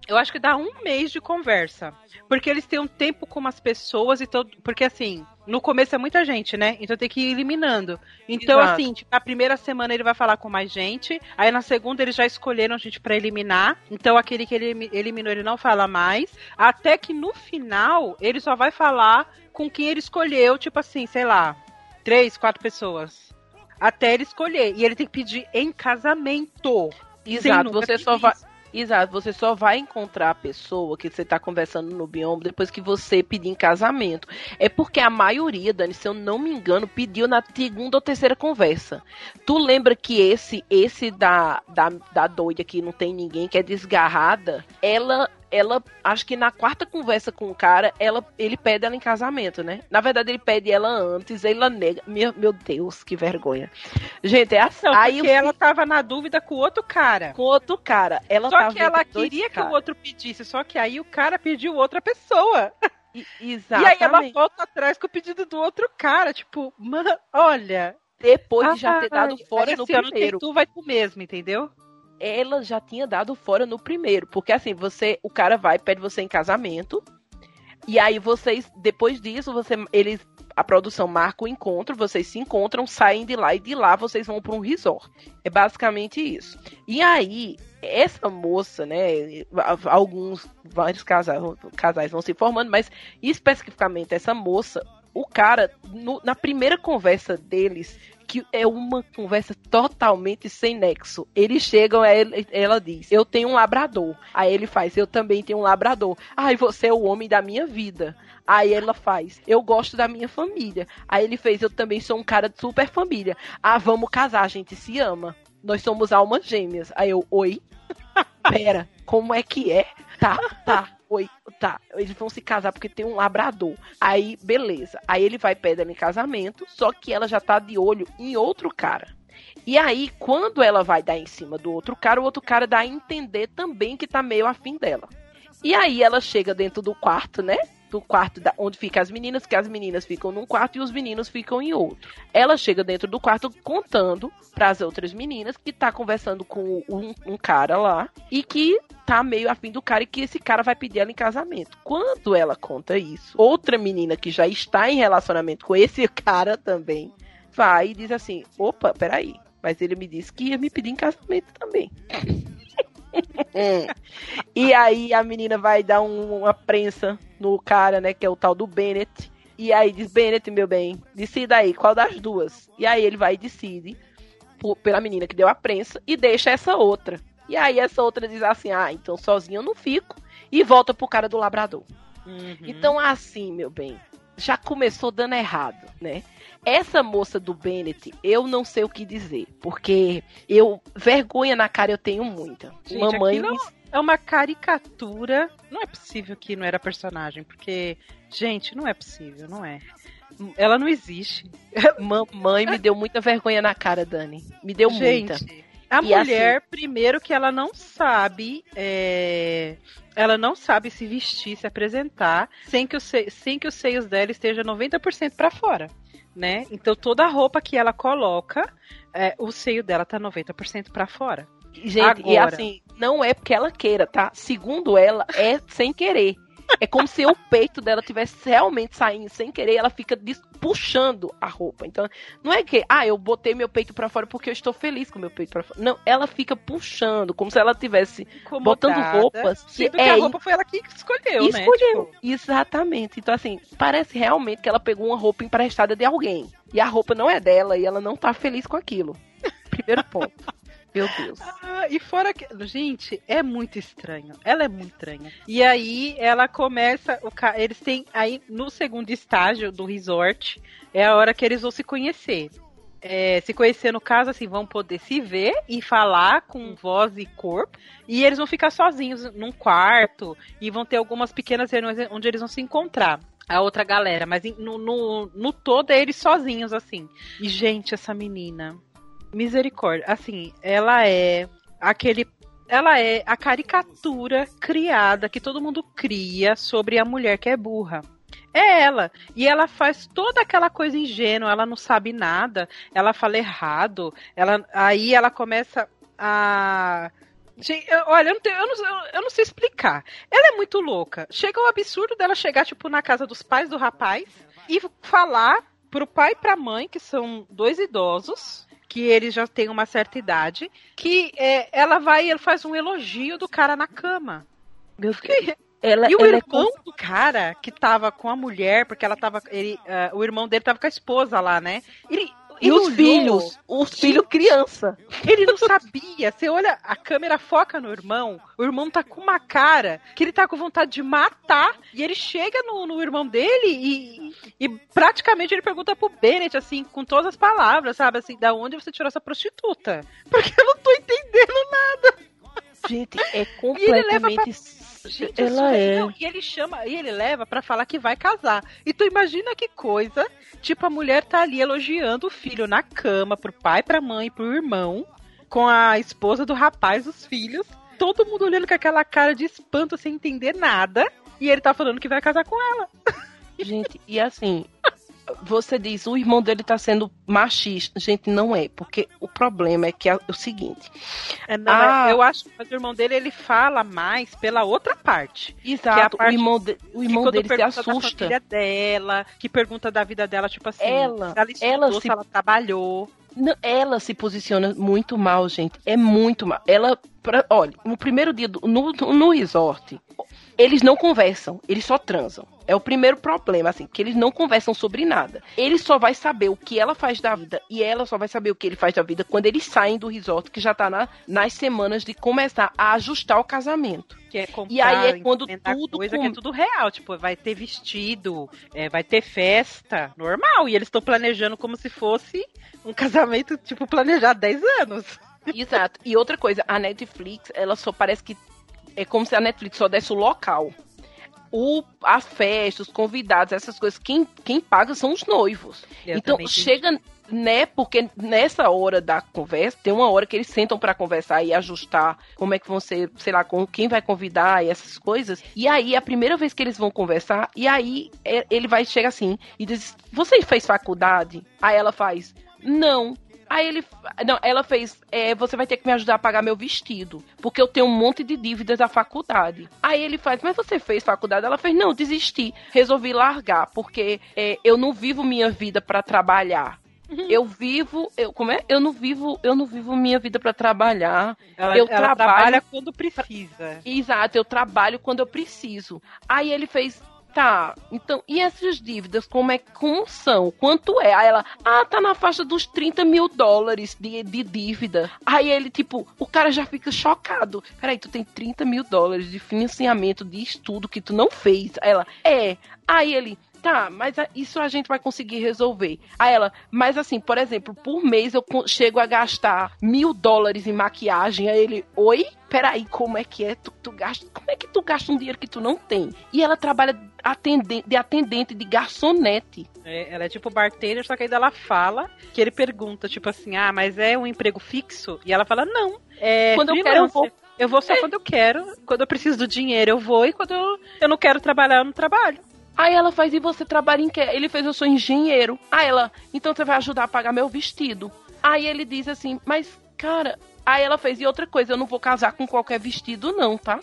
Eu acho que dá um mês de conversa. Porque eles têm um tempo com umas pessoas e todo. Porque assim, no começo é muita gente, né? Então tem que ir eliminando. Então, Exato. assim, tipo, na primeira semana ele vai falar com mais gente. Aí na segunda eles já escolheram gente pra eliminar. Então aquele que ele elimi- eliminou, ele não fala mais. Até que no final, ele só vai falar com quem ele escolheu, tipo assim, sei lá, três, quatro pessoas. Até ele escolher. E ele tem que pedir em casamento. Exato, você só vai. isso. Exato, você só vai encontrar a pessoa que você tá conversando no biombo depois que você pedir em casamento. É porque a maioria, Dani, se eu não me engano, pediu na segunda ou terceira conversa. Tu lembra que esse esse da, da, da doida que não tem ninguém, que é desgarrada, ela ela acho que na quarta conversa com o cara, ela ele pede ela em casamento, né? Na verdade ele pede ela antes, ela nega. Meu, meu Deus, que vergonha. Gente, é assim. Não, aí porque eu ela tava na dúvida com o outro cara. com outro cara. Ela Só que ela queria que o outro pedisse, só que aí o cara pediu outra pessoa. E, E exatamente. aí ela volta atrás com o pedido do outro cara. Tipo, mano, olha. Depois de já ter dado fora no primeiro. tu, vai tu mesmo, entendeu? Ela já tinha dado fora no primeiro. Porque assim, você. O cara vai, pede você em casamento. E aí vocês, depois disso, você, eles. A produção marca o encontro, vocês se encontram, saem de lá e de lá vocês vão para um resort. É basicamente isso. E aí, essa moça, né? Alguns, vários casais, casais vão se formando, mas especificamente essa moça, o cara, no- na primeira conversa deles, que é uma conversa totalmente sem nexo. Eles chegam, aí ela diz: Eu tenho um labrador. Aí ele faz: Eu também tenho um labrador. Ai, você é o homem da minha vida. Aí ela faz: Eu gosto da minha família. Aí ele fez: Eu também sou um cara de super família. Ah, vamos casar, a gente se ama. Nós somos almas gêmeas. Aí eu: Oi? Pera, como é que é? Tá, tá. Oi, tá. Eles vão se casar porque tem um labrador. Aí, beleza. Aí ele vai pedir ela em casamento, só que ela já tá de olho em outro cara. E aí, quando ela vai dar em cima do outro cara, o outro cara dá a entender também que tá meio afim dela. E aí ela chega dentro do quarto, né? Do quarto da, onde ficam as meninas, que as meninas ficam num quarto e os meninos ficam em outro. Ela chega dentro do quarto contando para as outras meninas que tá conversando com um, um cara lá e que tá meio afim do cara e que esse cara vai pedir ela em casamento. Quando ela conta isso, outra menina que já está em relacionamento com esse cara também vai e diz assim: opa, peraí, mas ele me disse que ia me pedir em casamento também. e aí a menina vai dar um- uma prensa no cara, né, que é o tal do Bennett. E aí diz, Bennett, meu bem, decida aí, qual das duas? E aí ele vai e decide por- pela menina que deu a prensa e deixa essa outra. E aí essa outra diz assim, ah, então sozinha eu não fico. E volta pro cara do labrador. Uhum. Então, assim, meu bem, já começou dando errado, né? Essa moça do Bennett, eu não sei o que dizer, porque eu vergonha na cara eu tenho muita. Gente, Mamãe aquilo É uma caricatura. Não é possível que não era personagem, porque, gente, não é possível, não é. Ela não existe. Mamãe me deu muita vergonha na cara, Dani. Me deu muita. Gente, a E mulher, primeiro que ela não sabe, é, ela não sabe se vestir, se apresentar, sem que, se- sem que os seios dela esteja 90% pra fora, né? Então toda a roupa que ela coloca, é, o seio dela tá 90% pra fora. Gente, e Agora. assim, não é porque ela queira, tá? Segundo ela, é sem querer. É como se o peito dela tivesse realmente saindo sem querer, ela fica puxando a roupa. Então, não é que, ah, eu botei meu peito pra fora porque eu estou feliz com meu peito pra fora. Não, ela fica puxando, como se ela tivesse botando Incomodada. roupas. Sim, que porque é a roupa foi ela que escolheu, né? escolheu. Tipo, Exatamente. Então, assim, parece realmente que ela pegou uma roupa emprestada de alguém. E a roupa não é dela e ela não tá feliz com aquilo. Primeiro ponto. Meu Deus. Ah, e fora que. Gente, é muito estranho. Ela é muito estranha. E aí ela começa. O ca... Eles têm. Aí, no segundo estágio do resort, é a hora que eles vão se conhecer. É, se conhecer, no caso, assim, vão poder se ver e falar com voz e corpo. E eles vão ficar sozinhos num quarto. E vão ter algumas pequenas reuniões onde eles vão se encontrar. A outra galera, mas no, no, no todo é eles sozinhos, assim. E, gente, essa menina. Misericórdia. Assim, ela é aquele. Ela é a caricatura criada que todo mundo cria sobre a mulher que é burra. É ela. E ela faz toda aquela coisa ingênua, ela não sabe nada, ela fala errado, ela, aí ela começa a. Gente, olha, eu não, tenho- eu, não, eu não sei explicar. Ela é muito louca. Chega o absurdo dela chegar, tipo, na casa dos pais do rapaz e falar pro pai e pra mãe, que são dois idosos, que eles já têm uma certa idade, que é, ela vai e faz um elogio do cara na cama. Meu Deus. Ela, E o é irmão do cara que tava com a mulher, porque ela tava. Ele, ah, o irmão dele tava com a esposa lá, né? Ele, E os olhou, filhos, os filhos criança. Ele não sabia. Você olha, a câmera foca no irmão, o irmão tá com uma cara que ele tá com vontade de matar. E ele chega no, no irmão dele e, e praticamente ele pergunta pro Bennett, assim, com todas as palavras, sabe? Assim, da onde você tirou essa prostituta? Porque eu não tô entendendo. Gente, é E ele leva completamente. Gente, ela isso- é. não, e ele chama, e ele leva pra falar que vai casar. E tu imagina que coisa, tipo, a mulher tá ali elogiando o filho na cama, pro pai, pra mãe, pro irmão, com a esposa do rapaz, os filhos, todo mundo olhando com aquela cara de espanto sem entender nada. E ele tá falando que vai casar com ela. Gente, e assim, você diz, o irmão dele tá sendo machista. Gente, não é, porque o problema é que é o seguinte. É, não, Ah. é- eu acho que o irmão dele ele fala mais pela outra parte. Exato, parte o irmão, de- o Que irmão dele se da assusta. família dela, que pergunta da vida dela, tipo assim, Ela- se ela estudou, ela se se- ela trabalhou. Ela se posiciona muito mal, gente. É muito mal. Ela, pra- olha, no primeiro dia do- no, no resort, eles não conversam, eles só transam. É o primeiro problema, assim, que eles não conversam sobre nada. Ele só vai saber o que ela faz da vida e ela só vai saber o que ele faz da vida quando eles saem do resort, que já tá na- nas semanas de começar a ajustar o casamento. Que é comprar, E aí é quando tudo coisa com- que é tudo real, tipo, vai ter vestido, é, vai ter festa, normal, e eles estão planejando como se fosse um casamento, tipo, planejado 10 anos. Exato. E outra coisa, a Netflix, ela só parece que é como se a Netflix só desse o local. O, as festas, os convidados, essas coisas, quem, quem paga são os noivos. Eu então chega, né? Porque nessa hora da conversa, tem uma hora que eles sentam pra conversar e ajustar como é que vão ser, sei lá, com quem vai convidar e essas coisas. E aí, a primeira vez que eles vão conversar, e aí é, ele vai chegar assim e diz: Você fez faculdade? Aí ela faz: Não. Aí ele. Não, ela fez. é, você vai ter que me ajudar a pagar meu vestido. Porque eu tenho um monte de dívidas da faculdade. Aí ele faz, mas você fez faculdade? Ela fez, não, desisti. Resolvi largar, porque é, eu não vivo minha vida pra trabalhar. Eu vivo, eu como é? Eu não vivo, eu não vivo minha vida pra trabalhar. Ela, eu ela trabalho- trabalha quando precisa. Exato, eu trabalho quando eu preciso. Aí ele fez, tá, então, e essas dívidas, como é como são? Quanto é? Aí ela, ah, tá na faixa dos 30 mil dólares de, de dívida. Aí ele, tipo, o cara já fica chocado. Peraí, tu tem 30 mil dólares de financiamento de estudo que tu não fez. Aí ela, é. Aí ele, tá, mas isso a gente vai conseguir resolver. Aí ela, mas assim, por exemplo, por mês eu chego a gastar mil dólares em maquiagem. Aí ele, oi? Peraí, como é que é? Tu, tu gasta, como é que tu gasta um dinheiro que tu não tem? E ela trabalha atendente, de atendente de garçonete. É, ela é tipo bartender, só que aí ela fala que ele pergunta, tipo assim, ah, mas é um emprego fixo? E ela fala, não. É Quando eu quero, eu vou. Eu vou só É. quando eu quero. Quando eu preciso do dinheiro, eu vou. E quando eu, eu não quero trabalhar, eu não trabalho. Aí ela faz, e você trabalha em quê? Ele fez, eu sou engenheiro. Aí ela, então você vai ajudar a pagar meu vestido. Aí ele diz assim, mas, cara. Aí ela fez, e outra coisa, eu não vou casar com qualquer vestido, não, tá?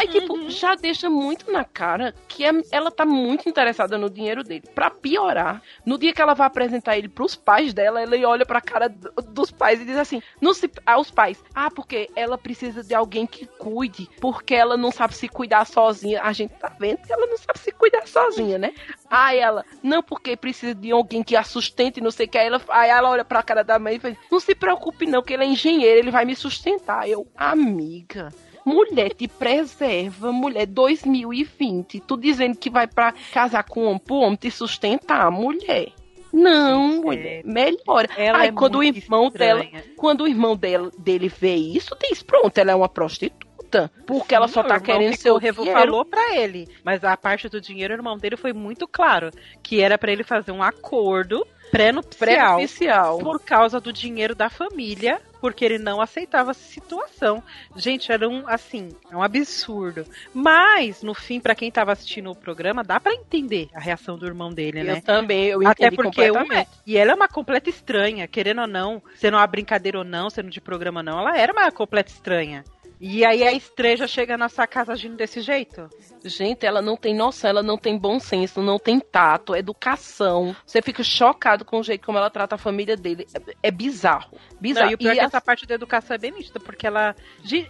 Aí, tipo, Uhum. já deixa muito na cara que é- ela tá muito interessada no dinheiro dele. Pra piorar, no dia que ela vai apresentar ele pros pais dela, ela olha pra cara do- dos pais e diz assim: não se, aos pais, ah, porque ela precisa de alguém que cuide, porque ela não sabe se cuidar sozinha. A gente tá vendo que ela não sabe se cuidar sozinha, né? Aí ela, não, porque precisa de alguém que a sustente, não sei o que. Aí ela, aí ela olha pra cara da mãe e fala: não se preocupe, não, que ele é engenheiro, ele vai me sustentar. Eu, amiga. Mulher te preserva, mulher 2020. Tu dizendo que vai pra casar com um homem pro homem te sustentar, mulher. Não, Gente, mulher, melhora. Ela Aí é quando o irmão dela, estranha. quando o irmão dela, dele vê isso, diz, pronto, ela é uma prostituta. Porque ela só Sim, tá querendo seu revo- falou pra ele, mas a parte do dinheiro, o irmão dele foi muito claro, que era pra ele fazer um acordo pré-nupcial Pré-oficial. por causa do dinheiro da família, porque ele não aceitava essa situação. Gente, era um assim, é um absurdo. Mas no fim, pra quem tava assistindo o programa, dá pra entender a reação do irmão dele, né? Eu também, eu Até entendi porque um completamente. é, e ela é uma completa estranha, querendo ou não, sendo uma brincadeira ou não, sendo de programa ou não, ela era uma completa estranha. E aí a estreia já chega na sua casa agindo desse jeito? Gente, ela não tem noção, ela não tem bom senso, não tem tato, educação. Você fica chocado com o jeito como ela trata a família dele. É, é bizarro. Bizarro. Não, e o pior é E que a- essa parte da educação é bem nítida, porque ela,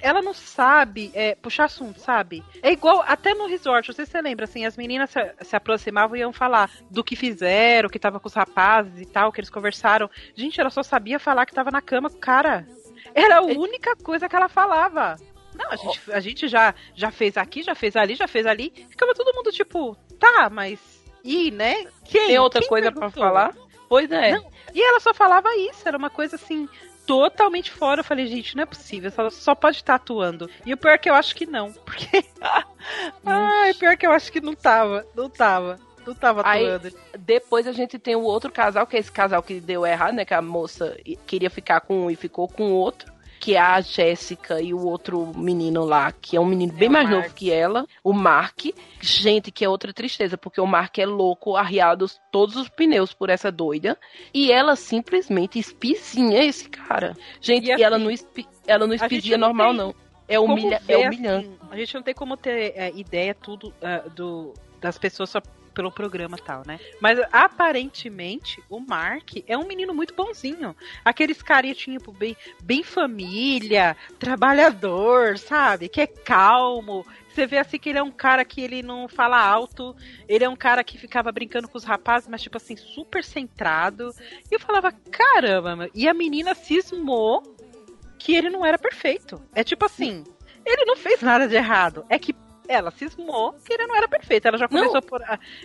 ela não sabe é, puxar assunto, sabe? É igual, até no resort, não sei se você lembra, assim, as meninas se, se aproximavam e iam falar do que fizeram, que tava com os rapazes e tal, que eles conversaram. Gente, ela só sabia falar que tava na cama com o cara. Era a única coisa que ela falava. Não, a gente, a gente já, já fez aqui, já fez ali, já fez ali. Ficava todo mundo tipo, tá, mas. E, né? Quem? tem outra Quem coisa pra perguntou? falar? Pois é. Não. E ela só falava isso, era uma coisa assim, totalmente fora. Eu falei, gente, não é possível, ela só pode estar atuando. E o pior é que eu acho que não, porque. Ai, pior que eu acho que não tava, não tava. Não tava Aí- atuando. Depois a gente tem o outro casal, que é esse casal que deu errado, né? Que a moça queria ficar com um e ficou com o outro. Que é a Jéssica e o outro menino lá, que é um menino bem o mais Mark. novo que ela, o Mark. Gente, que é outra tristeza, porque o Mark é louco, arriado todos os pneus por essa doida. E ela simplesmente espizinha esse cara. Gente, E e, ela assim, não, espi, ela não espizia não normal, tem não. É, humilha, ver, é humilhante. assim, a gente não tem como ter é, ideia tudo ah, do, das pessoas só pelo programa tal, né? Mas aparentemente o Mark é um menino muito bonzinho. Aqueles carinha tipo bem, bem família, trabalhador, sabe? Que é calmo. Você vê assim que ele é um cara que ele não fala alto, ele é um cara que ficava brincando com os rapazes, mas tipo assim, super centrado. E eu falava, caramba, meu. e a menina cismou que ele não era perfeito. É tipo assim, ele não fez nada de errado. É que ela cismou que ele não era perfeito. Ela já Não. começou por.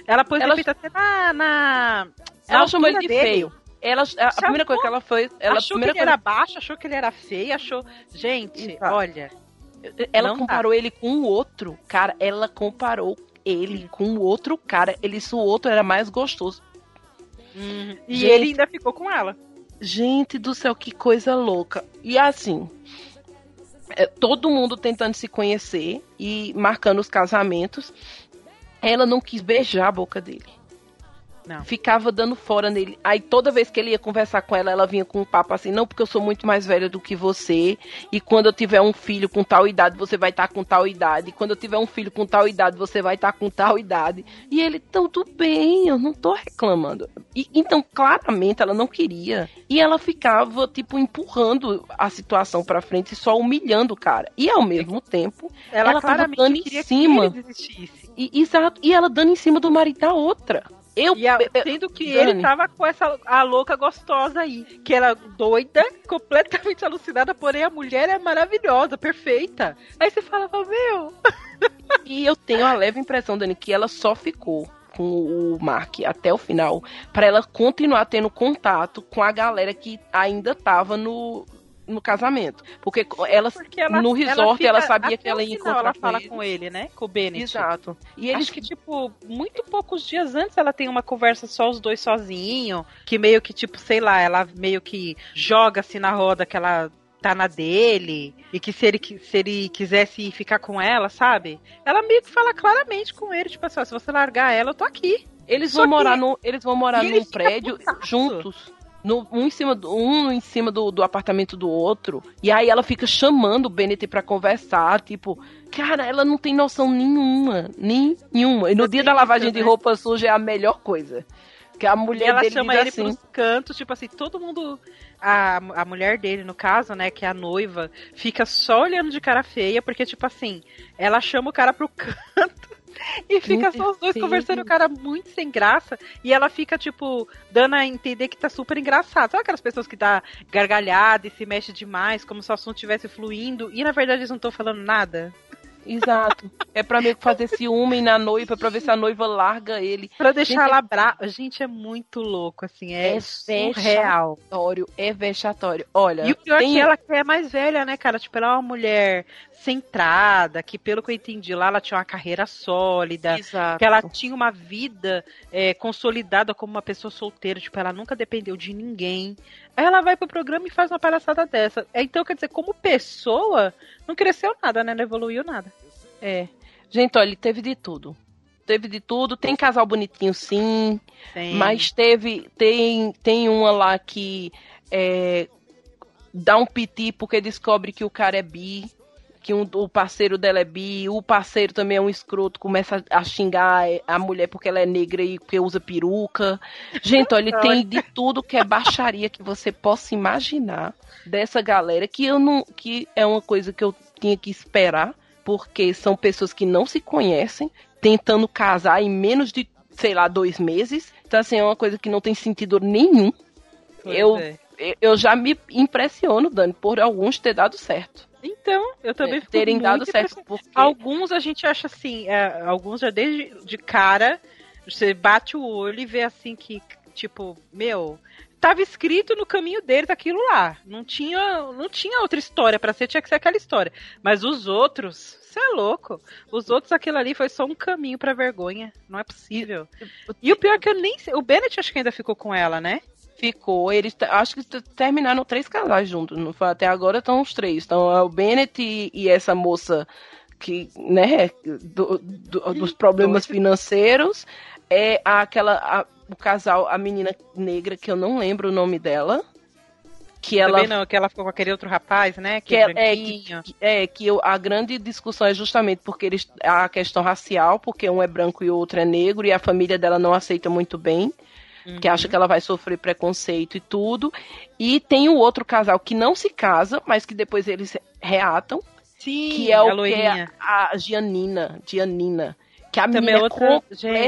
Ela pôs Ela- defeito até na. na Ela na chamou ele de dele. feio. Ela, a, a primeira coisa que ela foi. Ela, achou que ele coisa era baixo, achou que ele era feio, achou. Gente, Exato. olha. Ela Não comparou ele com o outro. Cara, ela comparou ele com o outro cara. Ele, se o outro era mais gostoso. E Gente. ele ainda ficou com ela. Gente do céu, que coisa louca. E assim, todo mundo tentando se conhecer e marcando os casamentos. Ela não quis beijar a boca dele. Não. Ficava dando fora nele. Aí toda vez que ele ia conversar com ela, ela vinha com um papo assim: não, porque eu sou muito mais velha do que você. E quando eu tiver um filho com tal idade, você vai estar com tal idade. E quando eu tiver um filho com tal idade, você vai estar com tal idade. E ele, então tudo bem, eu não tô reclamando. E, então, claramente, ela não queria. E ela ficava, tipo, empurrando a situação pra frente e só humilhando o cara. E ao mesmo tempo, Ela, Ela tava dando em cima. que ele desistisse. e, exato, e ela dando em cima do marido da outra. Eu, E a- sendo que Dani. ele tava com essa a louca gostosa aí, que era doida, completamente alucinada, porém a mulher é maravilhosa, perfeita. Aí você falava, meu, E eu tenho a leve impressão, Dani, que ela só ficou com o Mark até o final, para ela continuar tendo contato com a galera que ainda tava no, no casamento. Porque ela, Porque ela no resort, ela, fica- sabia que ela ia encontrar ela com fala com ele, né? Com o Bennett. Exato. E eles Acho que, tipo, muito poucos dias antes ela tem uma conversa só os dois sozinhos, que meio que, tipo, sei lá, ela meio que joga-se na roda que ela tá na dele, e que se ele, se ele quisesse ficar com ela, sabe? Ela meio que fala claramente com ele, tipo assim, ó, se você largar ela, eu tô aqui. Eles Só vão morar no, eles vão morar num prédio juntos. No, um em cima do, um em cima do, do apartamento do outro. E aí ela fica chamando o Bennett pra conversar, tipo, cara, ela não tem noção nenhuma, nenhuma. E no dia da lavagem de roupa suja é a melhor coisa. Que a E mulher ela dele chama ele assim, pros cantos, tipo assim, todo mundo. A, a mulher dele, no caso, né, que é a noiva, fica só olhando de cara feia, porque, tipo assim, ela chama o cara pro canto e fica só os dois conversando, o cara muito sem graça, e ela fica, tipo, dando a entender que tá super engraçado. Sabe aquelas pessoas que dá gargalhada e se mexe demais, como se o assunto estivesse fluindo, e na verdade eles não estão falando nada? Exato. É pra meio que fazer ciúme na noiva, pra ver se a noiva larga ele. Pra deixar Gente, ela brava. Gente, é muito louco, assim, é, É surreal. Vexatório, é vexatório. Olha, E o pior é tem- que ela é mais velha, né, cara? Tipo, ela é uma mulher centrada, que pelo que eu entendi lá, ela tinha uma carreira sólida, Exato. que ela tinha uma vida é, consolidada como uma pessoa solteira, tipo, ela nunca dependeu de ninguém. Aí ela vai pro programa e faz uma palhaçada dessa. É, Então, quer dizer, como pessoa, não cresceu nada, né? Não evoluiu nada. É. Gente, olha, teve de tudo. Teve de tudo. Tem casal bonitinho, sim. Tem- Mas teve. Tem, tem uma lá que é, dá um piti porque descobre que o cara é bi. Que um, o parceiro dela é bi. O parceiro também é um escroto. Começa a xingar a mulher porque ela é negra e porque usa peruca. Gente, olha, tem de tudo que é baixaria que você possa imaginar dessa galera. Que eu não. Que é uma coisa que eu tinha que esperar. Porque são pessoas que não se conhecem, tentando casar em menos de, sei lá, dois meses. Então, assim, é uma coisa que não tem sentido nenhum. Pois eu- é. Eu já me impressiono, Dani, por alguns ter dado certo. Então, eu também É, fico terem muito dado certo. Porque... Alguns a gente acha assim, é, alguns já desde de cara, você bate o olho e vê assim que, tipo, meu, tava escrito no caminho dele daquilo lá. Não tinha, não tinha outra história pra ser, tinha que ser aquela história. Mas os outros, você é louco. Os outros, aquilo ali foi só um caminho pra vergonha. Não é possível. E o pior é que eu nem sei. O Bennett acho que ainda ficou com ela, né? Ficou, eles acho que terminaram três casais juntos. Não foi até agora estão os três. Então é o Bennett e, e essa moça que, né, do- do- dos problemas financeiros. É aquela a- o casal, a menina negra que eu não lembro o nome dela. Que ela Também não, que ela ficou com aquele outro rapaz, né? que é é, é, que, branquinho. que- é que eu- a grande discussão é justamente porque eles a questão racial, porque um é branco e o outro é negro e a família dela não aceita muito bem, que Uhum. acha que ela vai sofrer preconceito e tudo. E tem o outro casal que não se casa, mas que depois eles reatam, Sim, que é a o que é a Gianina, Gianina, que a Também menina é outra- é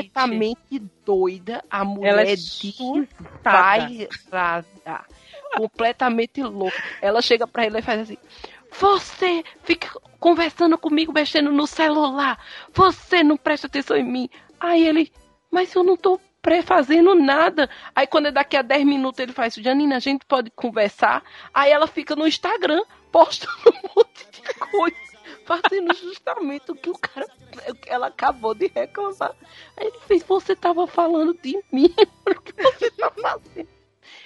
completamente doida, a mulher é é desvairada, completamente louca. Ela chega pra ele e faz assim: Você fica conversando comigo, mexendo no celular. Você não presta atenção em mim. Aí ele, mas eu não tô pré-fazendo nada. Aí quando é daqui a 10 minutos ele faz, Janina, a gente pode conversar. Aí ela fica no Instagram, postando um monte de coisa. Fazendo justamente o que o cara, ela acabou de reclamar. Aí ele fez, você tava falando de mim, o que você tá fazendo?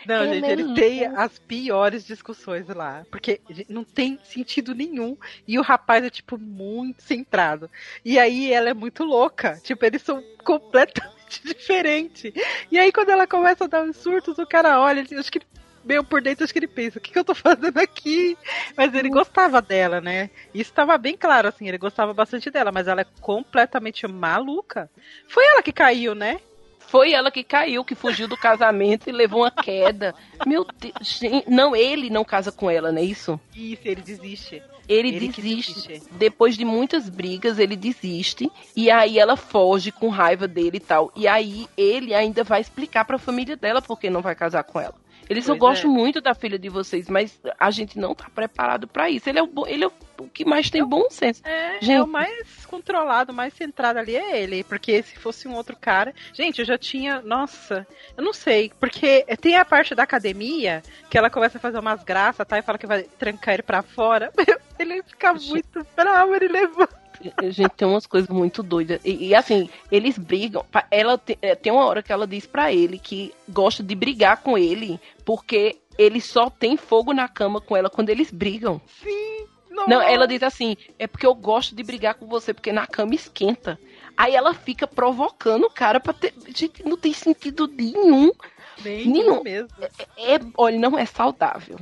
Não, Ela gente, é ele tem as piores discussões lá. Porque não tem sentido nenhum. E o rapaz é, tipo, muito centrado. E aí ela é muito louca. Tipo, eles são completamente diferentes. E aí, quando ela começa a dar uns surtos, o cara olha, acho que ele, meio por dentro, acho que ele pensa, o que, que eu tô fazendo aqui? Mas ele gostava dela, né? Isso estava bem claro, assim, ele gostava bastante dela, mas ela é completamente maluca. Foi ela que caiu, né? Foi ela que caiu, que fugiu do casamento e levou uma queda. Meu Deus, gente, não, ele não casa com ela, não é isso? Isso, ele desiste. Ele, Ele desiste. Depois de muitas brigas, ele desiste. E aí ela foge com raiva dele e tal. E aí ele ainda vai explicar pra família dela porque não vai casar com ela. Eles eu gosto é. muito da filha de vocês, mas a gente não tá preparado pra isso. Ele é o, ele é o que mais tem bom senso. É, Gente. é o mais controlado, o mais centrado ali é ele. Porque se fosse um outro cara. Gente, eu já tinha. Nossa, eu não sei. Porque tem a parte da academia que ela começa a fazer umas graças, tá? E fala que vai trancar ele pra fora. Ele fica muito bravo, ele levanta. Gente, tem umas coisas muito doidas. E, e, assim, eles brigam. Ela te- é, tem uma hora que ela diz pra ele que gosta de brigar com ele porque ele só tem fogo na cama com ela quando eles brigam. Sim. Não, ela diz assim: é porque eu gosto de brigar com você porque na cama esquenta. Aí ela fica provocando o cara pra ter. Gente, não tem sentido nenhum. Menino, mesmo. É, olha, não é saudável.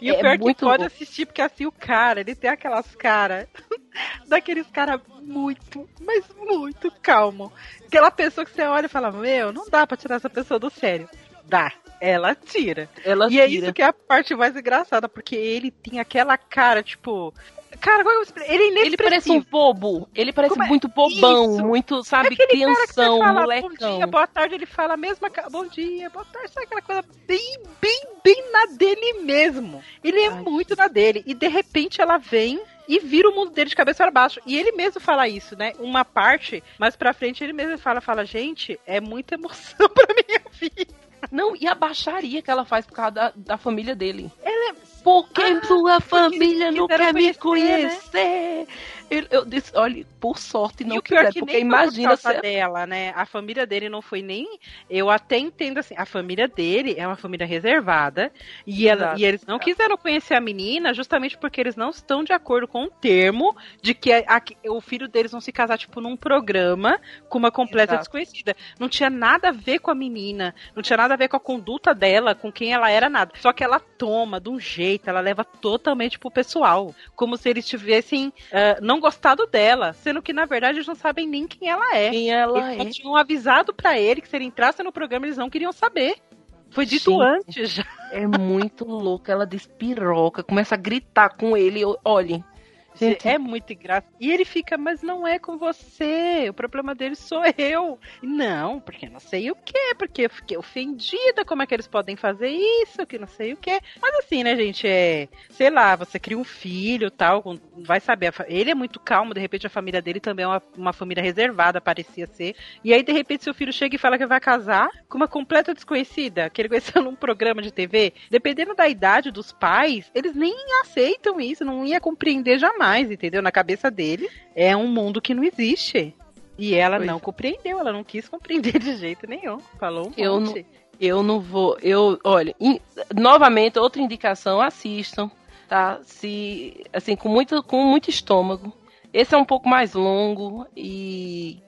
E o é pior é que muito pode louco. assistir, porque assim o cara, ele tem aquelas caras. daqueles caras muito, mas muito calmo. Aquela pessoa que você olha e fala: Meu, não dá pra tirar essa pessoa do sério. Dá. Ela tira. Ela e é tira. isso que é a parte mais engraçada, porque ele tem aquela cara, tipo. Cara, como é que eu explico? Ele é Ele parece um bobo. Ele parece Como é? muito bobão, Isso. muito, sabe, Aquele cara que crianção, fala, molecão. Bom dia, boa tarde, ele fala a mesma ca- Bom dia, boa tarde, sabe aquela coisa bem, bem, bem na dele mesmo. Ele é Ai, muito na dele. E de repente ela vem e vira o mundo dele de cabeça para baixo. E ele mesmo fala isso, né? Uma parte, mas pra frente ele mesmo fala, fala, gente, é muita emoção pra minha vida. Não, e a baixaria que ela faz por causa da, da família dele. Ela é. Porque Ah, sua família não quer me conhecer, conhecer. Eu, eu disse, olha, por sorte não pior quiser, que porque imagina por se. dela, né? A família dele não foi nem. Eu até entendo assim, a família dele é uma família reservada e, ela- e eles não quiseram conhecer a menina justamente porque eles não estão de acordo com o termo de que a- a- o filho deles vão se casar tipo num programa com uma completa Exato. desconhecida. Não tinha nada a ver com a menina, não tinha nada a ver com a conduta dela, com quem ela era nada. Só que ela toma de um jeito, ela leva totalmente pro pessoal, como se eles tivessem ah, não gostado dela, sendo que na verdade eles não sabem nem quem ela é. Quem ela Eles é. tinham avisado pra ele que se ele entrasse no programa eles não queriam saber. Foi dito Gente. antes já. É muito louca. Ela despiroca, começa a gritar com ele. Olhem. Gente, é muito engraçado. E ele fica, mas não é com você. O problema dele sou eu. Não, porque não sei o que, porque eu fiquei ofendida. Como é que eles podem fazer isso? Que não sei o que. Mas assim, né, gente? É, sei lá, você cria um filho tal, vai saber. Ele é muito calmo, de repente a família dele também é uma, uma família reservada, parecia ser. E aí, de repente, seu filho chega e fala que vai casar com uma completa desconhecida, que ele conheceu num programa de TV. Dependendo da idade dos pais, eles nem aceitam isso, não ia compreender jamais, entendeu? Na cabeça dele, é um mundo que não existe. E ela Pois não compreendeu, ela não quis compreender de jeito nenhum. Falou um Eu monte. Eu não vou. Eu, olha, in- novamente, outra indicação, assistam, tá? Se. Assim, com muito, com muito estômago. Esse é um pouco mais longo e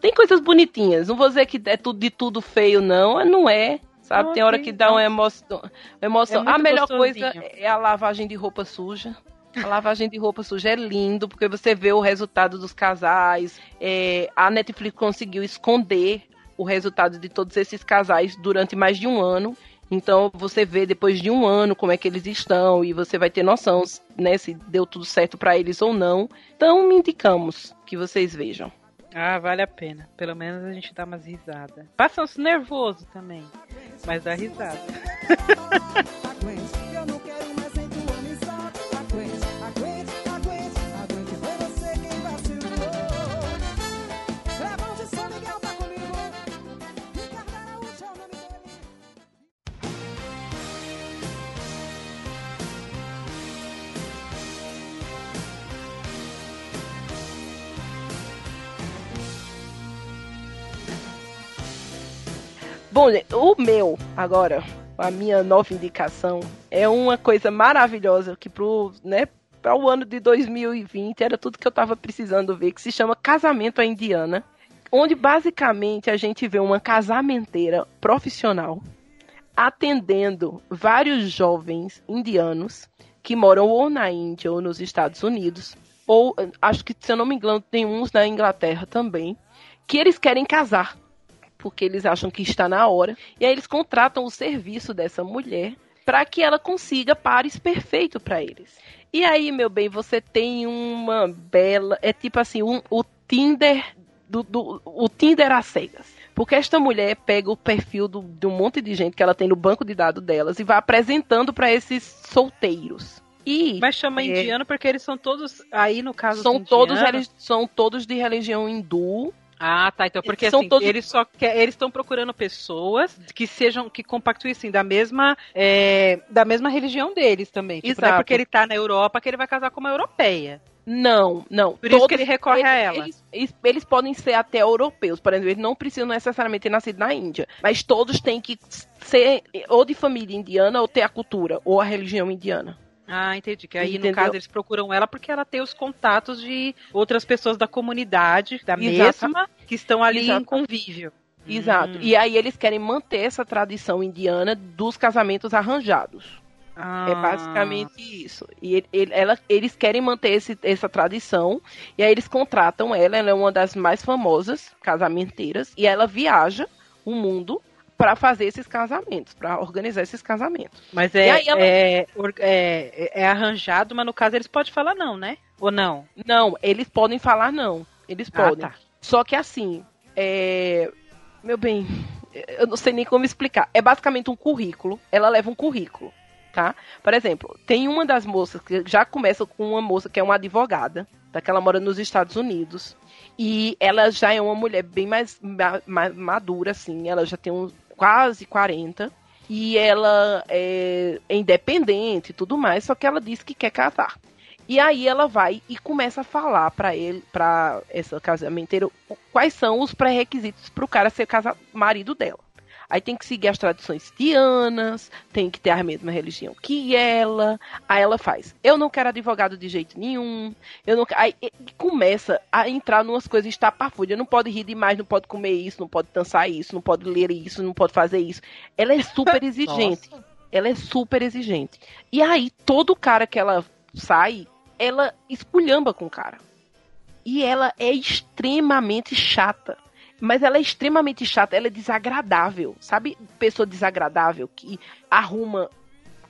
tem coisas bonitinhas. Não vou dizer que é tudo de tudo feio, não. Não é. Sabe? Não, tem hora que dá uma emoção. uma emoção. É a melhor gostosinho. coisa é a lavagem de roupa suja. A lavagem de roupa suja é lindo, porque você vê o resultado dos casais. É, a Netflix conseguiu esconder o resultado de todos esses casais durante mais de um ano. Então você vê depois de um ano como é que eles estão e você vai ter noção, né, se deu tudo certo pra eles ou não. Então indicamos que vocês vejam. Ah, vale a pena. Pelo menos a gente dá umas risadas. Passa uns nervoso também, mas dá risada. Bom, o meu, agora, a minha nova indicação, é uma coisa maravilhosa que pro, né, para o ano de 2020 era tudo que eu tava precisando ver, que se chama Casamento à Indiana, onde basicamente a gente vê uma casamenteira profissional atendendo vários jovens indianos que moram ou na Índia ou nos Estados Unidos, ou acho que, se eu não me engano, tem uns na Inglaterra também, que eles querem casar porque eles acham que está na hora. E aí eles contratam o serviço dessa mulher para que ela consiga pares perfeito para eles. E aí, meu bem, você tem uma bela, é tipo assim, um, o Tinder do, do- o Tinder às cegas. Porque esta mulher pega o perfil do- de um monte de gente que ela tem no banco de dados delas e vai apresentando pra esses solteiros. E Mas chama É. indiano porque eles são todos. Aí no caso. são dos todos, reli- são todos de religião hindu. Ah, tá. Então, porque São assim, todos- eles só quer, eles estão procurando pessoas que sejam, que compactuem assim, da mesma, é, da mesma religião deles também. Tipo, não é Exato. porque ele tá na Europa que ele vai casar com uma europeia. Não, não. Por isso Todos- que ele recorre a ela. Eles, eles- eles podem ser até europeus, por exemplo, eles não precisam necessariamente ter nascido na Índia, mas todos têm que ser ou de família indiana ou ter a cultura ou a religião indiana. Ah, entendi. Que aí, Entendeu? no caso, eles procuram ela porque ela tem os contatos de outras pessoas da comunidade, da Exata- mesma, que estão ali Exata- em convívio. Exato. Hum. E aí eles querem manter essa tradição indiana dos casamentos arranjados. Ah. É basicamente isso. E ele- ele- ela- eles querem manter esse- essa tradição. E aí eles contratam ela. Ela é uma das mais famosas casamenteiras. E ela viaja o mundo para fazer esses casamentos, para organizar esses casamentos. Mas é, aí ela- é, é, é arranjado, mas no caso eles podem falar não, né? Ou não? Não, eles podem falar não. Eles Ah, podem. tá. Só que assim, é... meu bem, eu não sei nem como explicar. É basicamente um currículo. Ela leva um currículo, tá? Por exemplo, tem uma das moças que já começa com uma moça que é uma advogada, tá? que ela mora nos Estados Unidos. E ela já é uma mulher bem mais, ma- ma- madura, assim. Ela já tem uns quase 40. E ela é, é independente e tudo mais, só que ela disse que quer casar. E aí ela vai e começa a falar pra ele, para essa casamenteira, o- quais são os pré-requisitos pro cara ser casa, marido dela. Aí tem que seguir as tradições tianas, tem que ter a mesma religião que ela. Aí ela faz, eu não quero advogado de jeito nenhum. Eu não Aí começa a entrar numas coisas estapafúrdias. Não pode rir demais, não pode comer isso, não pode dançar isso, não pode ler isso, não pode fazer isso. Ela é super exigente. Ela é super exigente. E aí, todo cara que ela sai, ela esculhamba com o cara. E ela é extremamente chata. Mas ela é extremamente chata, ela é desagradável. Sabe? Pessoa desagradável que arruma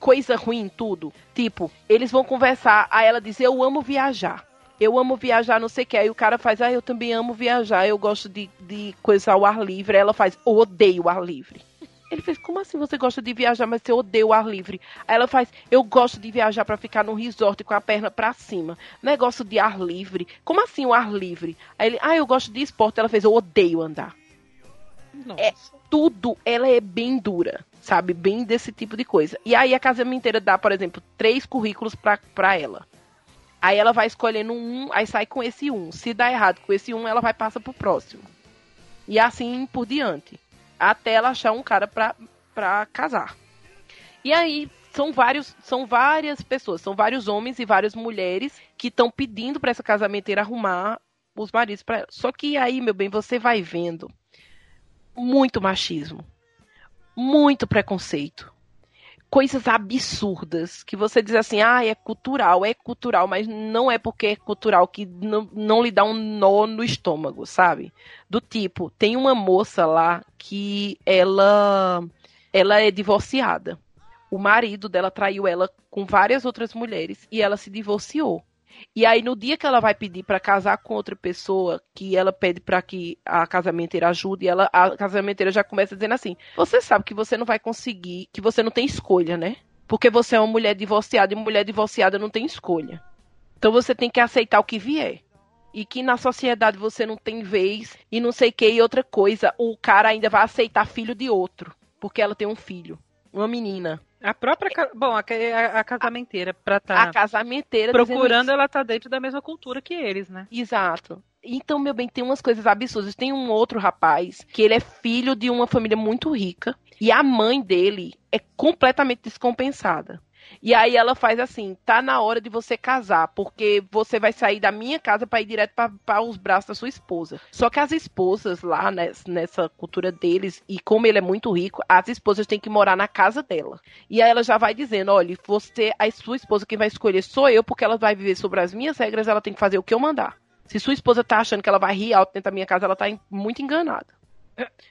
coisa ruim em tudo. Tipo, eles vão conversar, aí ela diz: Eu amo viajar. Eu amo viajar, não sei o que. Aí o cara faz, ah, eu também amo viajar, eu gosto de, de coisa ao ar livre. Aí ela faz, odeio o ar livre. Ele fez, como assim você gosta de viajar, mas você odeia o ar livre? Aí ela faz, eu gosto de viajar pra ficar num resort com a perna pra cima. Negócio de ar livre. Como assim o ar livre? Aí ele, ah, eu gosto de esporte. Ela fez, eu odeio andar. Nossa. É. Tudo, ela é bem dura, sabe? Bem desse tipo de coisa. E aí a casamenteira dá, por exemplo, três currículos pra, pra ela. Aí ela vai escolhendo um, aí sai com esse um. Se dá errado com esse um, ela vai passar pro próximo. E assim por diante. Até ela achar um cara pra, pra casar. E aí são vários, são várias pessoas, são vários homens e várias mulheres que estão pedindo pra essa casamenteira arrumar os maridos pra ela. Só que aí, meu bem, você vai vendo muito machismo, muito preconceito, coisas absurdas que você diz assim, ah, é cultural, é cultural, mas não é porque é cultural que não, não lhe dá um nó no estômago, sabe? Do tipo, tem uma moça lá que ela ela é divorciada. O marido dela traiu ela com várias outras mulheres e ela se divorciou. E aí, no dia que ela vai pedir pra casar com outra pessoa, que ela pede pra que a casamenteira ajude, ela, a casamenteira já começa dizendo assim: Você sabe que você não vai conseguir, que você não tem escolha, né? Porque você é uma mulher divorciada e mulher divorciada não tem escolha. Então você tem que aceitar o que vier. E que na sociedade você não tem vez e não sei o que. E outra coisa, o cara ainda vai aceitar filho de outro. Porque ela tem um filho, uma menina. A própria. Bom, a, a, a casamenteira, pra tá A casamenteira procurando, ela tá dentro da mesma cultura que eles, né? Exato. Então, meu bem, tem umas coisas absurdas. Tem um outro rapaz que ele é filho de uma família muito rica e a mãe dele é completamente descompensada. E aí ela faz assim: tá na hora de você casar, porque você vai sair da minha casa para ir direto para os braços da sua esposa. Só que as esposas lá nes- nessa cultura deles, e como ele é muito rico, as esposas têm que morar na casa dela. E aí ela já vai dizendo: olha, você, a sua esposa, quem vai escolher sou eu, porque ela vai viver sobre as minhas regras, ela tem que fazer o que eu mandar. Se sua esposa tá achando que ela vai rir alto dentro da minha casa, ela tá muito enganada.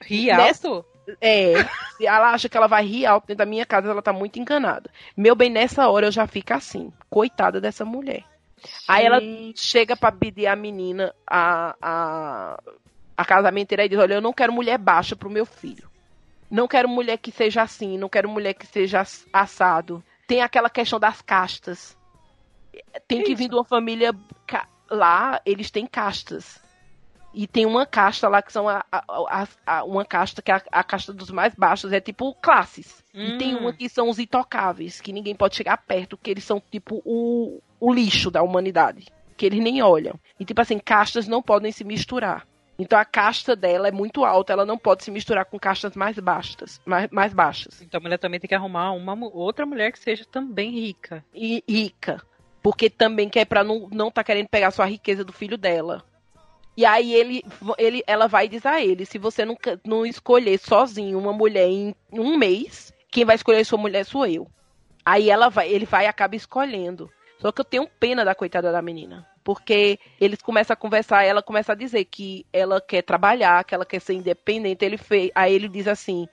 Rir alto? É, se ela acha que ela vai rir alto dentro da minha casa, ela tá muito enganada. Meu bem, nessa hora eu já fico assim, coitada dessa mulher. Aí ela Gente. chega pra pedir a menina a, a A casamenteira aí diz: Olha, eu não quero mulher baixa pro meu filho. Não quero mulher que seja assim, não quero mulher que seja ass- assado. Tem aquela questão das castas. Tem que vir de uma família. Lá, eles têm castas. E tem uma casta lá que são a, a- a- a- uma casta que é a, a casta dos mais baixos, é tipo classes. E tem Hum. uma que são os intocáveis, que ninguém pode chegar perto, que eles são tipo o, o lixo da humanidade. Que eles nem olham. E tipo assim, castas não podem se misturar. Então a casta dela é muito alta, ela não pode se misturar com castas mais baixas. Mais, mais baixas. Então a mulher também tem que arrumar uma outra mulher que seja também rica. E rica. Porque também quer pra não, não tá querendo pegar sua riqueza do filho dela. E aí ele, ele, ela vai dizer a ele, se você não, não escolher sozinho uma mulher em um mês, quem vai escolher sua mulher sou eu. Aí ela vai, ele vai e acaba escolhendo. Só que eu tenho pena da coitada da menina. Porque eles começam a conversar, ela começa a dizer que ela quer trabalhar, que ela quer ser independente. Ele fez, aí ele diz assim,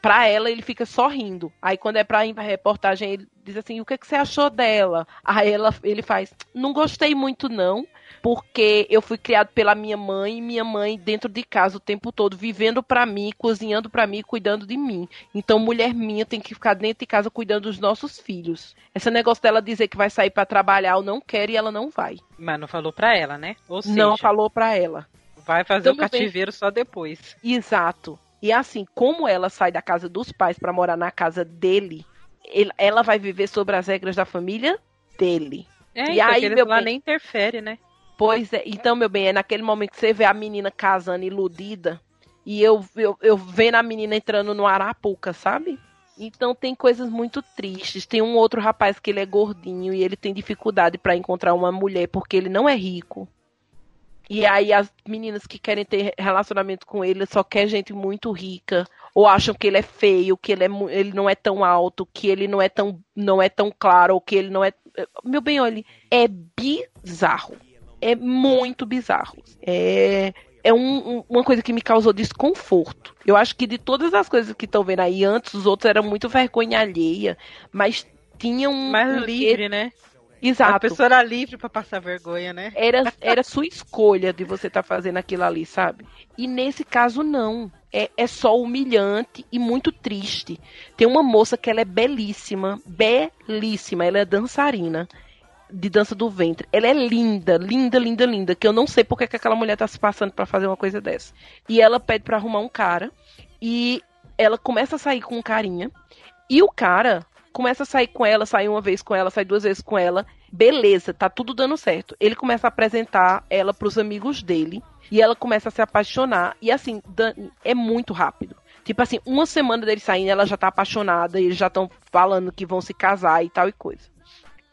pra ela ele fica sorrindo. Aí quando é pra ir pra reportagem, ele diz assim, o que, que você achou dela? Aí ela, ele faz, não gostei muito não, porque eu fui criado pela minha mãe, e minha mãe dentro de casa o tempo todo, vivendo pra mim, cozinhando pra mim, cuidando de mim. Então mulher minha tem que ficar dentro de casa cuidando dos nossos filhos. Esse negócio dela dizer que vai sair pra trabalhar, eu não quero e ela não vai. Mas não falou pra ela, né? Ou seja, não falou pra ela. vai fazer o Tudo bem. cativeiro só depois. Exato. E assim, como ela sai da casa dos pais pra morar na casa dele, ele- ela vai viver sobre as regras da família dele. É, E e aí, meu lá bem? nem interfere, né? Pois é, então, meu bem, é naquele momento que você vê a menina casando iludida e eu, eu, eu vendo a menina entrando no Arapuca, sabe? Então tem coisas muito tristes. Tem um outro rapaz que ele é gordinho e ele tem dificuldade pra encontrar uma mulher porque ele não é rico. E aí as meninas que querem ter relacionamento com ele só quer gente muito rica ou acham que ele é feio, que ele, é, ele não é tão alto, que ele não é tão não é tão claro, ou que ele não é meu bem, olha, é bizarro. É muito bizarro. É, é um- um- uma coisa que me causou desconforto. Eu acho que de todas as coisas que estão vendo aí antes, os outros eram muito vergonha alheia, mas tinha um. Mais um- livre, né? A Exato. pessoa era livre pra passar vergonha, né? Era, era sua escolha de você estar fazendo aquilo ali, sabe? E nesse caso, não. É, é só humilhante e muito triste. Tem uma moça que ela é belíssima, belíssima. Ela é dançarina de dança do ventre. Ela é linda, linda, linda, linda. Que eu não sei porque que aquela mulher tá se passando pra fazer uma coisa dessa. E ela pede pra arrumar um cara. E ela começa a sair com um carinha. E o cara começa a sair com ela, sai uma vez com ela, sai duas vezes com ela. Beleza, tá tudo dando certo. Ele começa a apresentar ela pros amigos dele. E ela começa a se apaixonar. E assim, é muito rápido. Tipo assim, uma semana dele saindo, ela já tá apaixonada. E eles já estão falando que vão se casar e tal e coisa.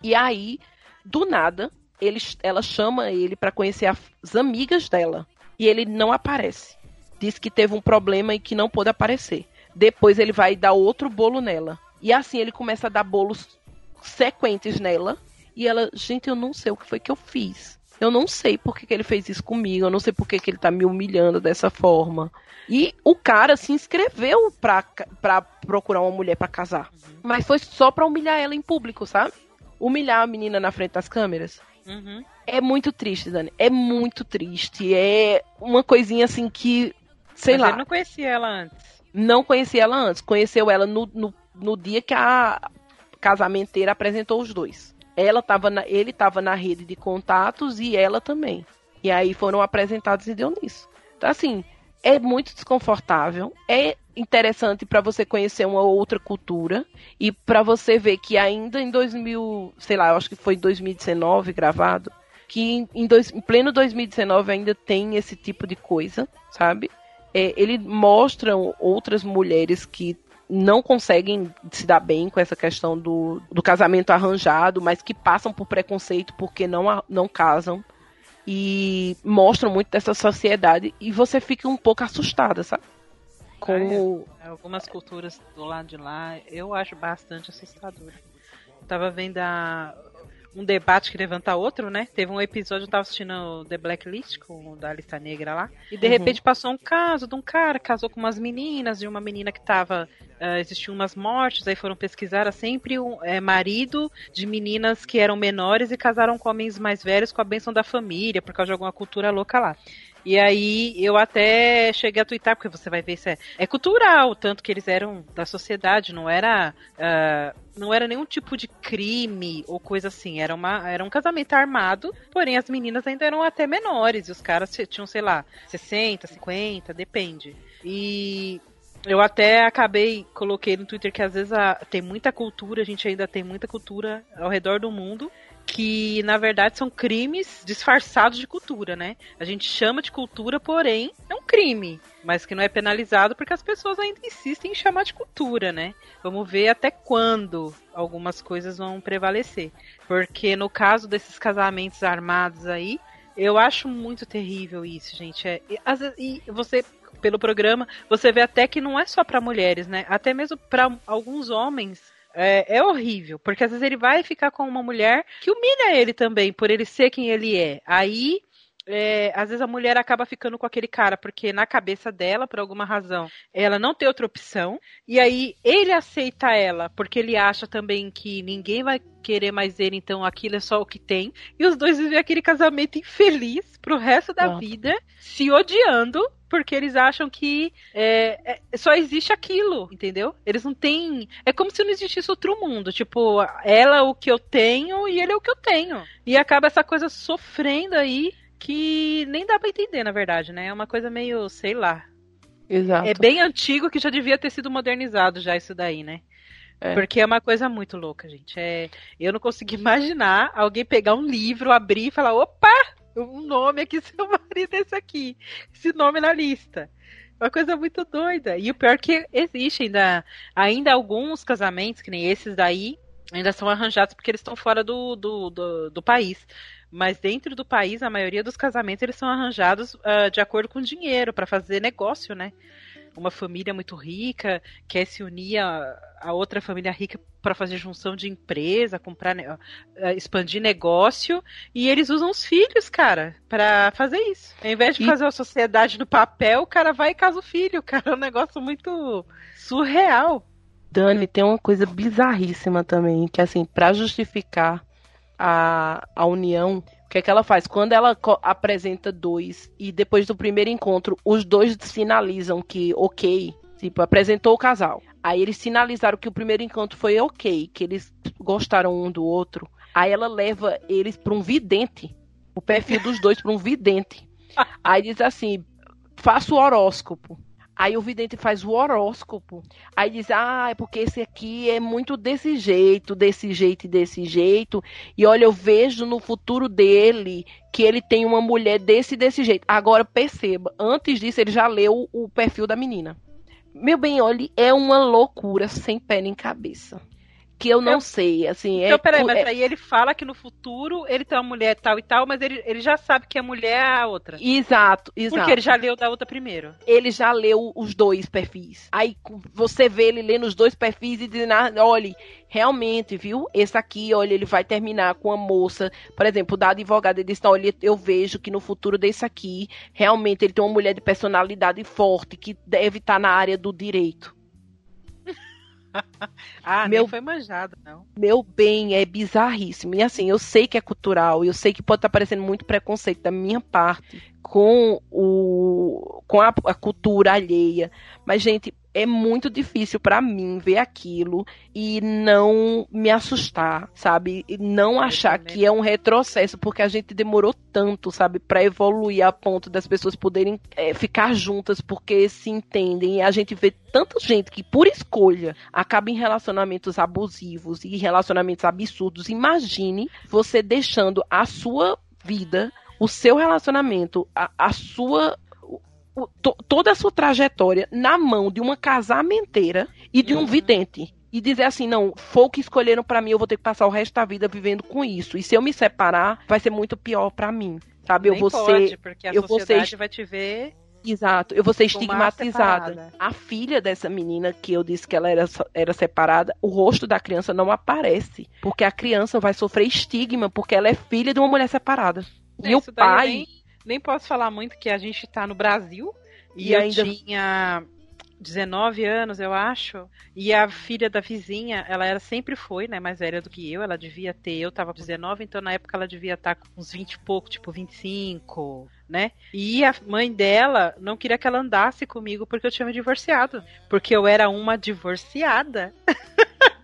E aí, do nada, ele, ela chama ele pra conhecer as amigas dela. E ele não aparece. Diz que teve um problema e que não pôde aparecer. Depois ele vai dar outro bolo nela. E assim ele começa a dar bolos sequentes nela. E ela, gente, eu não sei o que foi que eu fiz. Eu não sei por que, que ele fez isso comigo. Eu não sei por que, que ele tá me humilhando dessa forma. E o cara se inscreveu pra, pra procurar uma mulher pra casar. Mas foi só pra humilhar ela em público, sabe? Humilhar a menina na frente das câmeras. Uhum. É muito triste, Dani. É muito triste. É uma coisinha assim que, sei Mas lá, ele não conhecia ela antes. não conhecia ela antes. Conheceu ela no, no, no dia que a casamenteira apresentou os dois. Ela tava na, ele estava na rede de contatos e ela também. E aí foram apresentados e deu nisso. Então, assim, é muito desconfortável. É interessante para você conhecer uma outra cultura e para você ver que ainda em 2000, sei lá, eu acho que foi em 2019 gravado, que em, em dois- em pleno 2019 ainda tem esse tipo de coisa, sabe? É, ele mostra outras mulheres que não conseguem se dar bem com essa questão do, do casamento arranjado, mas que passam por preconceito porque não, não casam. E mostram muito dessa sociedade e você fica um pouco assustada, sabe? Como. Algumas culturas do lado de lá, eu acho bastante assustador. Eu tava vendo a- um debate que levanta outro, né? Teve um episódio, eu tava assistindo The Blacklist, com o da lista negra lá. E de Uhum. repente passou um caso de um cara que casou com umas meninas, de uma menina que tava. ah, existiam umas mortes, aí foram pesquisar, era sempre um é, marido de meninas que eram menores e casaram com homens mais velhos com a bênção da família, por causa de alguma cultura louca lá. E aí eu até cheguei a twittar, porque você vai ver isso é, é cultural, tanto que eles eram da sociedade, não era. Uh, não era nenhum tipo de crime ou coisa assim. Era, uma, era um casamento armado, porém as meninas ainda eram até menores. E os caras tinham, sei lá, 60, 50, depende. E eu até acabei, coloquei no Twitter que às vezes a, tem muita cultura, a gente ainda tem muita cultura ao redor do mundo, que na verdade são crimes disfarçados de cultura, né? A gente chama de cultura, porém é um crime, mas que não é penalizado porque as pessoas ainda insistem em chamar de cultura, né? Vamos ver até quando algumas coisas vão prevalecer. Porque no caso desses casamentos armados aí, eu acho muito terrível isso, gente. É, e, e você pelo programa, você vê até que não é só para mulheres, né? Até mesmo para alguns homens. É, é, horrível, porque às vezes ele vai ficar com uma mulher que humilha ele também, por ele ser quem ele é. Aí é, às vezes a mulher acaba ficando com aquele cara, porque na cabeça dela, por alguma razão, ela não tem outra opção, e aí ele aceita ela, porque ele acha também que ninguém vai querer mais ele, então aquilo é só o que tem, e os dois vivem aquele casamento infeliz pro resto da Pronto. vida, se odiando, porque eles acham que é, é, só existe aquilo, entendeu? Eles não têm. É como se não existisse outro mundo. Tipo, ela é o que eu tenho e ele é o que eu tenho. E acaba essa coisa sofrendo aí que nem dá para entender, na verdade, né? É uma coisa meio, sei lá. Exato. É bem antigo que já devia ter sido modernizado já isso daí, né? É. Porque é uma coisa muito louca, gente. É, eu não consigo imaginar alguém pegar um livro, abrir e falar: opa, um nome aqui, seu marido é esse aqui. Esse nome na lista. Uma coisa muito doida. E o pior é que existe ainda, ainda alguns casamentos, que nem esses daí, ainda são arranjados porque eles estão fora do, do, do, do país mas dentro do país a maioria dos casamentos eles são arranjados uh, de acordo com dinheiro para fazer negócio, né? Uma família muito rica quer se unir a, a outra família rica para fazer junção de empresa, comprar, uh, expandir negócio e eles usam os filhos, cara, para fazer isso. Ao invés de e... fazer a sociedade no papel, o cara vai e casa o filho, cara, é um negócio muito surreal. Dani, tem uma coisa bizarríssima também, que assim, para justificar a, a união, o que é que ela faz? Quando ela apresenta dois e depois do primeiro encontro, os dois sinalizam que ok, tipo, apresentou o casal. Aí eles sinalizaram que o primeiro encontro foi ok, que eles gostaram um do outro. Aí ela leva eles para um vidente, o perfil dos dois para um vidente. Aí diz assim: faça o horóscopo. Aí o vidente faz o horóscopo. Aí diz: Ah, é porque esse aqui é muito desse jeito, desse jeito e desse jeito. E olha, eu vejo no futuro dele que ele tem uma mulher desse e desse jeito. Agora perceba, antes disso ele já leu o perfil da menina. Meu bem, olha, é uma loucura sem pé nem cabeça que eu não eu, sei, assim. Então, é, peraí, mas é, aí ele fala que no futuro ele tem uma mulher tal e tal, mas ele, ele já sabe que a mulher é a outra. Exato, exato. Porque ele já leu da outra primeiro. Ele já leu os dois perfis. Aí você vê ele lendo os dois perfis e dizendo, ah, olha, realmente, viu? Esse aqui, olha, ele vai terminar com a moça, por exemplo, da advogada, ele disse, olha, eu vejo que no futuro desse aqui, realmente ele tem uma mulher de personalidade forte, que deve estar na área do direito. ah, meu, nem foi manjado, não. Meu bem, é bizarríssimo. E assim, eu sei que é cultural, eu sei que pode estar parecendo muito preconceito da minha parte com o com a, a cultura alheia. Mas, gente, é muito difícil para mim ver aquilo e não me assustar, sabe? E não achar que é um retrocesso, porque a gente demorou tanto, sabe, para evoluir a ponto das pessoas poderem é, ficar juntas porque se entendem. E a gente vê tanta gente que, por escolha, acaba em relacionamentos abusivos e relacionamentos absurdos. Imagine você deixando a sua vida o seu relacionamento, a, a sua to, toda a sua trajetória na mão de uma casamenteira e de um uhum. vidente. E dizer assim, não, foi o que escolheram para mim, eu vou ter que passar o resto da vida vivendo com isso. E se eu me separar, vai ser muito pior para mim. Sabe? Nem eu vou pode, ser. Porque a eu sociedade vou ser... vai te ver Exato, eu vou ser estigmatizada. A filha dessa menina que eu disse que ela era, era separada, o rosto da criança não aparece. Porque a criança vai sofrer estigma, porque ela é filha de uma mulher separada. É, e o pai. Nem, nem posso falar muito que a gente tá no Brasil e, e ainda tinha 19 anos, eu acho. E a filha da vizinha, ela era, sempre foi, né, mais velha do que eu. Ela devia ter, eu tava com 19, então na época ela devia estar com uns 20 e pouco, tipo 25, né? E a mãe dela não queria que ela andasse comigo porque eu tinha me divorciado. Porque eu era uma divorciada.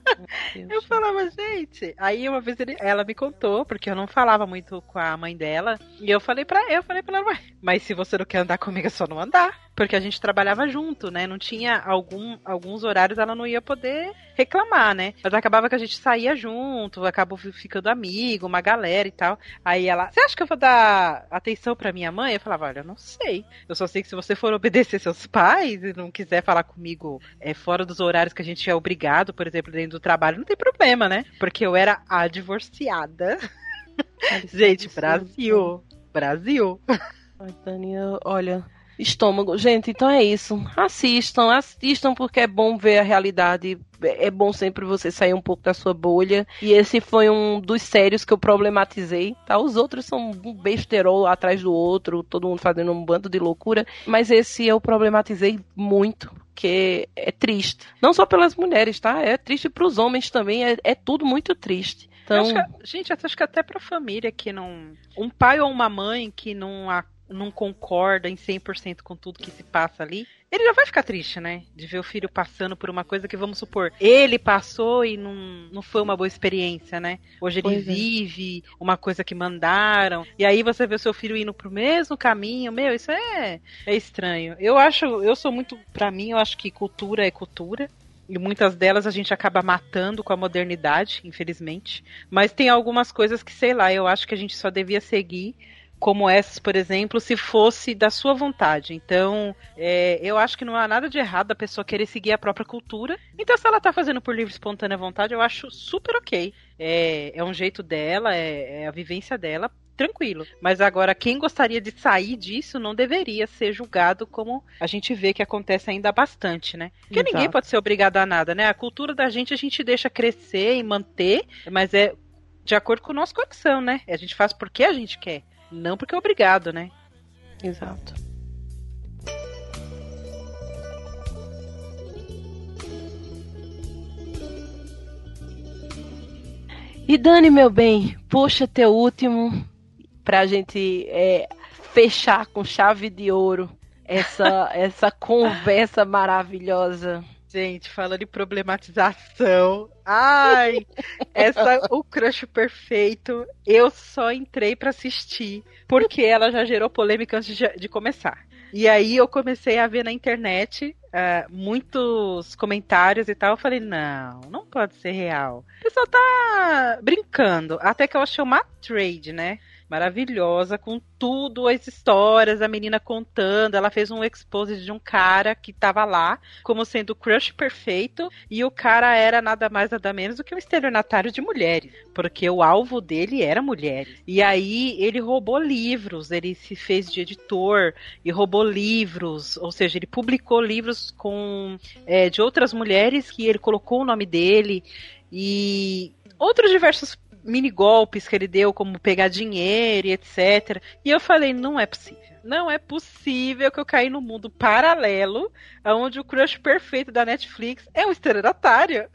Eu falava, gente. Aí uma vez ele, ela me contou, porque eu não falava muito com a mãe dela. E eu falei pra eu falei pra ela, "Ué, mas se você não quer andar comigo, é só não andar. Porque a gente trabalhava junto, né? Não tinha algum, alguns horários ela não ia poder reclamar, né? Mas acabava que a gente saía junto, acabou fi- ficando amigo, uma galera e tal. Aí ela, você acha que eu vou dar atenção pra minha mãe? Eu falava, olha, eu não sei. Eu só sei que se você for obedecer seus pais e não quiser falar comigo é, fora dos horários que a gente é obrigado, por exemplo, dentro do trabalho, não tem problema, né? Porque eu era a divorciada. Gente, Brasil. Brasil. Ai, Daniel, olha, estômago. Gente, então é isso. Assistam, assistam porque é bom ver a realidade. É bom sempre você sair um pouco da sua bolha. E esse foi um dos sérios que eu problematizei, tá? Os outros são um besterol atrás do outro, todo mundo fazendo um bando de loucura. Mas esse eu problematizei muito. Porque é triste. Não só pelas mulheres, tá? É triste pros homens também. É, é tudo muito triste. Então, acho que- gente, eu acho que até pra família que não. Um pai ou uma mãe que não, a- não concorda em 100% com tudo que se passa ali, ele já vai ficar triste, né? De ver o filho passando por uma coisa que, vamos supor, ele passou e não, não foi uma boa experiência, né? Hoje ele Pois é. vive uma coisa que mandaram, e aí você vê o seu filho indo pro mesmo caminho, meu, isso é, é estranho. Eu acho, eu sou muito, pra mim, eu acho que cultura é cultura. E muitas delas a gente acaba matando com a modernidade, infelizmente. Mas tem algumas coisas que, sei lá, eu acho que a gente só devia seguir, como essas, por exemplo, se fosse da sua vontade. Então, é, eu acho que não há nada de errado a pessoa querer seguir a própria cultura. Então, se ela tá fazendo por livre e espontânea vontade, eu acho super ok. É, é um jeito dela, é, é a vivência dela, tranquilo. Mas agora, quem gostaria de sair disso não deveria ser julgado como a gente vê que acontece ainda bastante, né? Porque Exato. ninguém pode ser obrigado a nada, né? A cultura da gente a gente deixa crescer e manter, mas é de acordo com o nosso coração, né? A gente faz porque a gente quer, não porque é obrigado, né? Exato. E Dani, meu bem, puxa teu último pra gente é, fechar com chave de ouro essa, essa conversa maravilhosa. Gente, falando em problematização. Ai, essa o crush perfeito. Eu só entrei pra assistir porque ela já gerou polêmica antes de, de começar. E aí eu comecei a ver na internet ah, muitos comentários e tal. Eu falei, não, não pode ser real. O pessoal tá brincando. Até que eu achei uma trade, né? Maravilhosa, com tudo, as histórias, a menina contando. Ela fez um expose de um cara que tava lá, como sendo o crush perfeito, e o cara era nada mais, nada menos do que um estelionatário de mulheres, porque o alvo dele era mulheres. E aí ele roubou livros, ele se fez de editor e roubou livros, ou seja, ele publicou livros com é, de outras mulheres que ele colocou o nome dele e outros diversos mini golpes que ele deu, como pegar dinheiro e etc. E eu falei, não é possível. Não é possível que eu caí no mundo paralelo, onde o crush perfeito da Netflix é um estelionatário.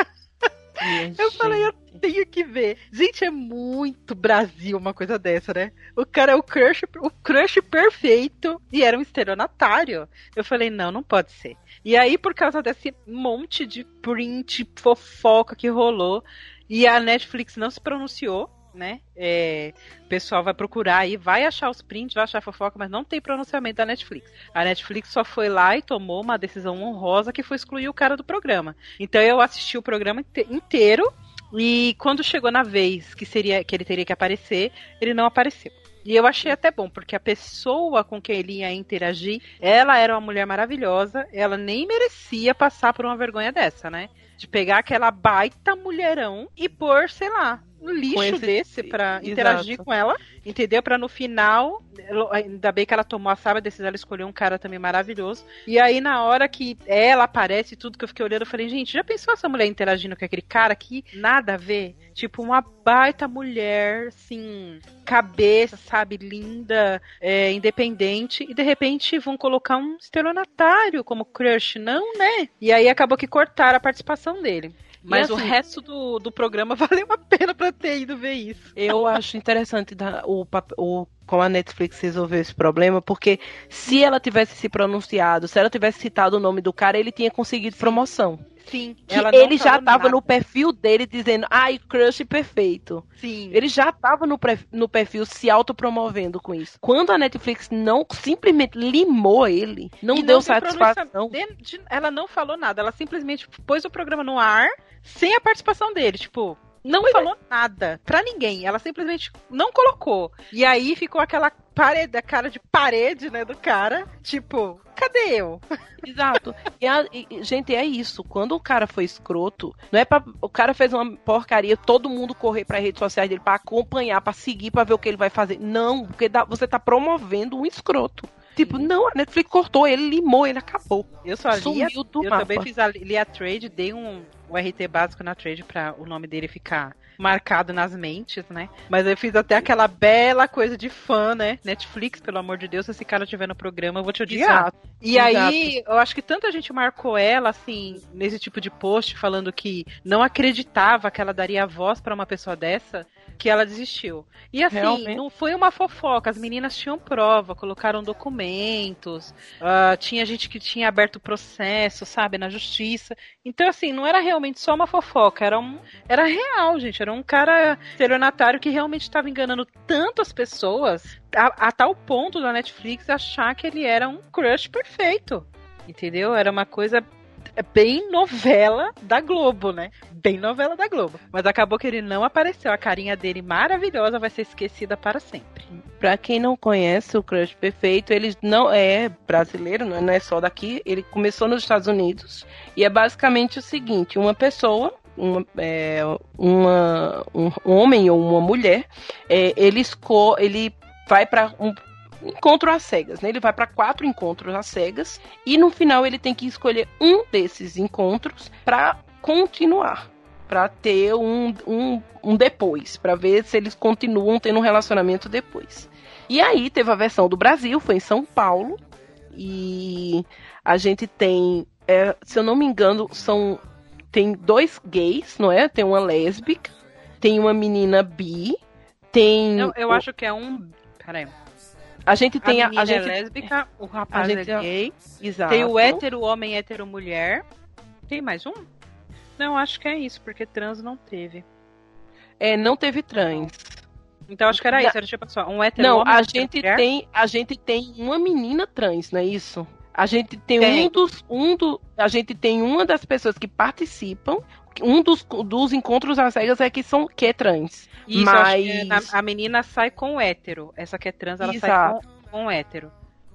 Eu falei, eu tenho que ver. Gente, é muito Brasil uma coisa dessa, né? O cara é o crush, o crush perfeito e era um estelionatário. Eu falei, não, não pode ser. E aí, por causa desse monte de print, fofoca que rolou, e a Netflix não se pronunciou, né? É, o pessoal vai procurar aí, vai achar os prints, vai achar fofoca, mas não tem pronunciamento da Netflix. A Netflix só foi lá e tomou uma decisão honrosa que foi excluir o cara do programa. Então eu assisti o programa inte- inteiro e quando chegou na vez que seria que ele teria que aparecer, ele não apareceu. E eu achei até bom, porque a pessoa com quem ele ia interagir, ela era uma mulher maravilhosa, ela nem merecia passar por uma vergonha dessa, né? De pegar aquela baita mulherão e pôr, sei lá, lixo esse- desse pra Exato. interagir com ela, entendeu? Pra no final, ainda bem que ela tomou a sábia decisão, ela escolheu um cara também maravilhoso. E aí, na hora que ela aparece tudo que eu fiquei olhando, eu falei, gente, já pensou essa mulher interagindo com aquele cara que nada a ver? Tipo, uma baita mulher, assim, cabeça, sabe, linda, é, independente, e de repente vão colocar um estelionatário como crush, não, né? E aí acabou que cortaram a participação dele. Mas o assim- resto do, do programa valeu a pena pra ter ido ver isso. Eu acho interessante o, o, como a Netflix resolveu esse problema, porque se ela tivesse se pronunciado, se ela tivesse citado o nome do cara, ele tinha conseguido promoção. Sim, Que não ele já tava nada. no perfil dele dizendo, ai, crush perfeito. Sim. Ele já tava no, no perfil se autopromovendo com isso. Quando a Netflix não simplesmente limou ele, não E deu se satisfação. de- Ela não falou nada, ela simplesmente pôs o programa no ar sem a participação dele. Tipo, não Pois é. falou nada pra ninguém. Ela simplesmente não colocou. E aí ficou aquela parede, a cara de parede, né, do cara. Tipo, cadê eu? Exato. E, a- e- gente, é isso. Quando o cara foi escroto, não é pra. O cara fez uma porcaria, todo mundo correr pra redes sociais dele pra acompanhar, pra seguir, pra ver o que ele vai fazer. Não, porque dá- você tá promovendo um escroto. Tipo, não, a Netflix cortou ele, limou ele, acabou. Eu só li a Sumiu do Eu mapa. também fiz a, li a trade, dei um, o RT básico na trade pra o nome dele ficar marcado nas mentes, né? Mas eu fiz até aquela bela coisa de fã, né? Netflix, pelo amor de Deus, se esse cara estiver no programa, eu vou te odiar. Exato. E Exato. aí, eu acho que tanta gente marcou ela, assim, nesse tipo de post, falando que não acreditava que ela daria voz pra uma pessoa dessa, que ela desistiu. E assim, Realmente. não foi uma fofoca, as meninas tinham prova, colocaram documentos, ah, tinha gente que tinha aberto processo, sabe, na justiça. Então, assim, não era realmente só uma fofoca, era, um, era real, gente. Era um cara estelionatário que realmente estava enganando tantas pessoas a, a tal ponto da Netflix achar que ele era um crush perfeito. Entendeu? Era uma coisa bem novela da Globo, né? Bem novela da Globo. Mas acabou que ele não apareceu. A carinha dele maravilhosa vai ser esquecida para sempre. Pra quem não conhece o Crush Perfeito, ele não é brasileiro, não é- é só daqui. Ele começou nos Estados Unidos e é basicamente o seguinte: uma pessoa, uma, é, uma- um homem ou uma mulher, é, ele, esco ele vai pra um encontro às cegas, né? Ele vai pra quatro encontros às cegas e no final ele tem que escolher um desses encontros pra continuar. Pra ter um, um, um depois, pra ver se eles continuam tendo um relacionamento depois. E aí teve a versão do Brasil, foi em São Paulo. E a gente tem, é, se eu não me engano, são tem dois gays, não é? Tem uma lésbica, tem uma menina bi, tem Eu, eu o- acho que é um. Peraí. A gente tem a a, a gente é lésbica, o rapaz é gay. exato. Tem o hétero homem, hétero mulher. Tem mais um? Não, acho que é isso, porque trans não teve. É, não teve trans. Então acho que era isso, era tipo só um hétero Não, homem, a gente mulher. tem, a gente tem uma menina trans, não é isso? A gente tem, Tem. um dos, um do, a gente tem uma das pessoas que participam, um dos, dos encontros às cegas é que são que é trans. Isso, mas é na- a menina sai com o hétero. Essa que é trans, ela sai Exato. com, com o hétero.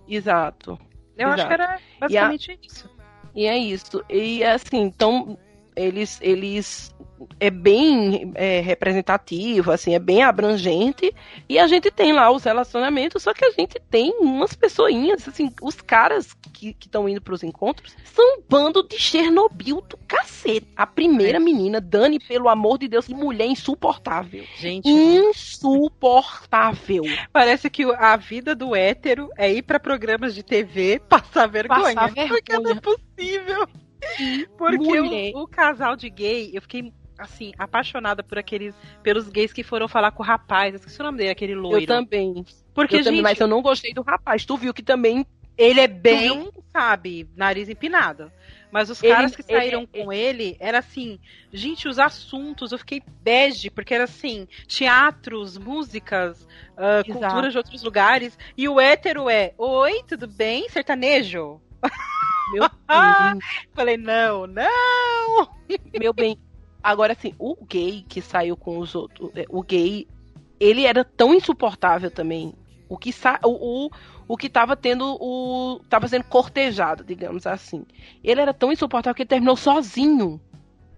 exato. Eu acho que era basicamente isso. E é isso. E assim, então eles eles é bem é, representativo, assim, é bem abrangente. E a gente tem lá os relacionamentos, só que a gente tem umas pessoinhas, assim, os caras que estão indo pros encontros são um bando de Chernobyl do cacete. A primeira É. menina, Dani, pelo amor de Deus, que mulher insuportável. Gente, Insuportável. parece que a vida do hétero é ir pra programas de TV passar vergonha. Passar Porque não é vergonha. possível. Porque o, o casal de gay, eu fiquei assim, apaixonada por aqueles, pelos gays que foram falar com o rapaz, esqueci o nome dele, aquele loiro. Eu também. Porque, eu também, gente, mas eu não gostei do rapaz. Tu viu que também ele é bem, sabe, nariz empinado. Mas os Ele- caras que ele- saíram com ele, era assim, gente, os assuntos, eu fiquei bege, porque era assim, teatros, músicas, ah, Exato. cultura de outros lugares, e o hétero é, oi, tudo bem? Sertanejo? Meu Ah! Falei, não, não! Meu bem, agora assim, o gay que saiu com os outros, é, o gay, ele era tão insuportável também. O que sa o, o, o que tava tendo o tava sendo cortejado, digamos assim. Ele era tão insuportável que ele terminou sozinho.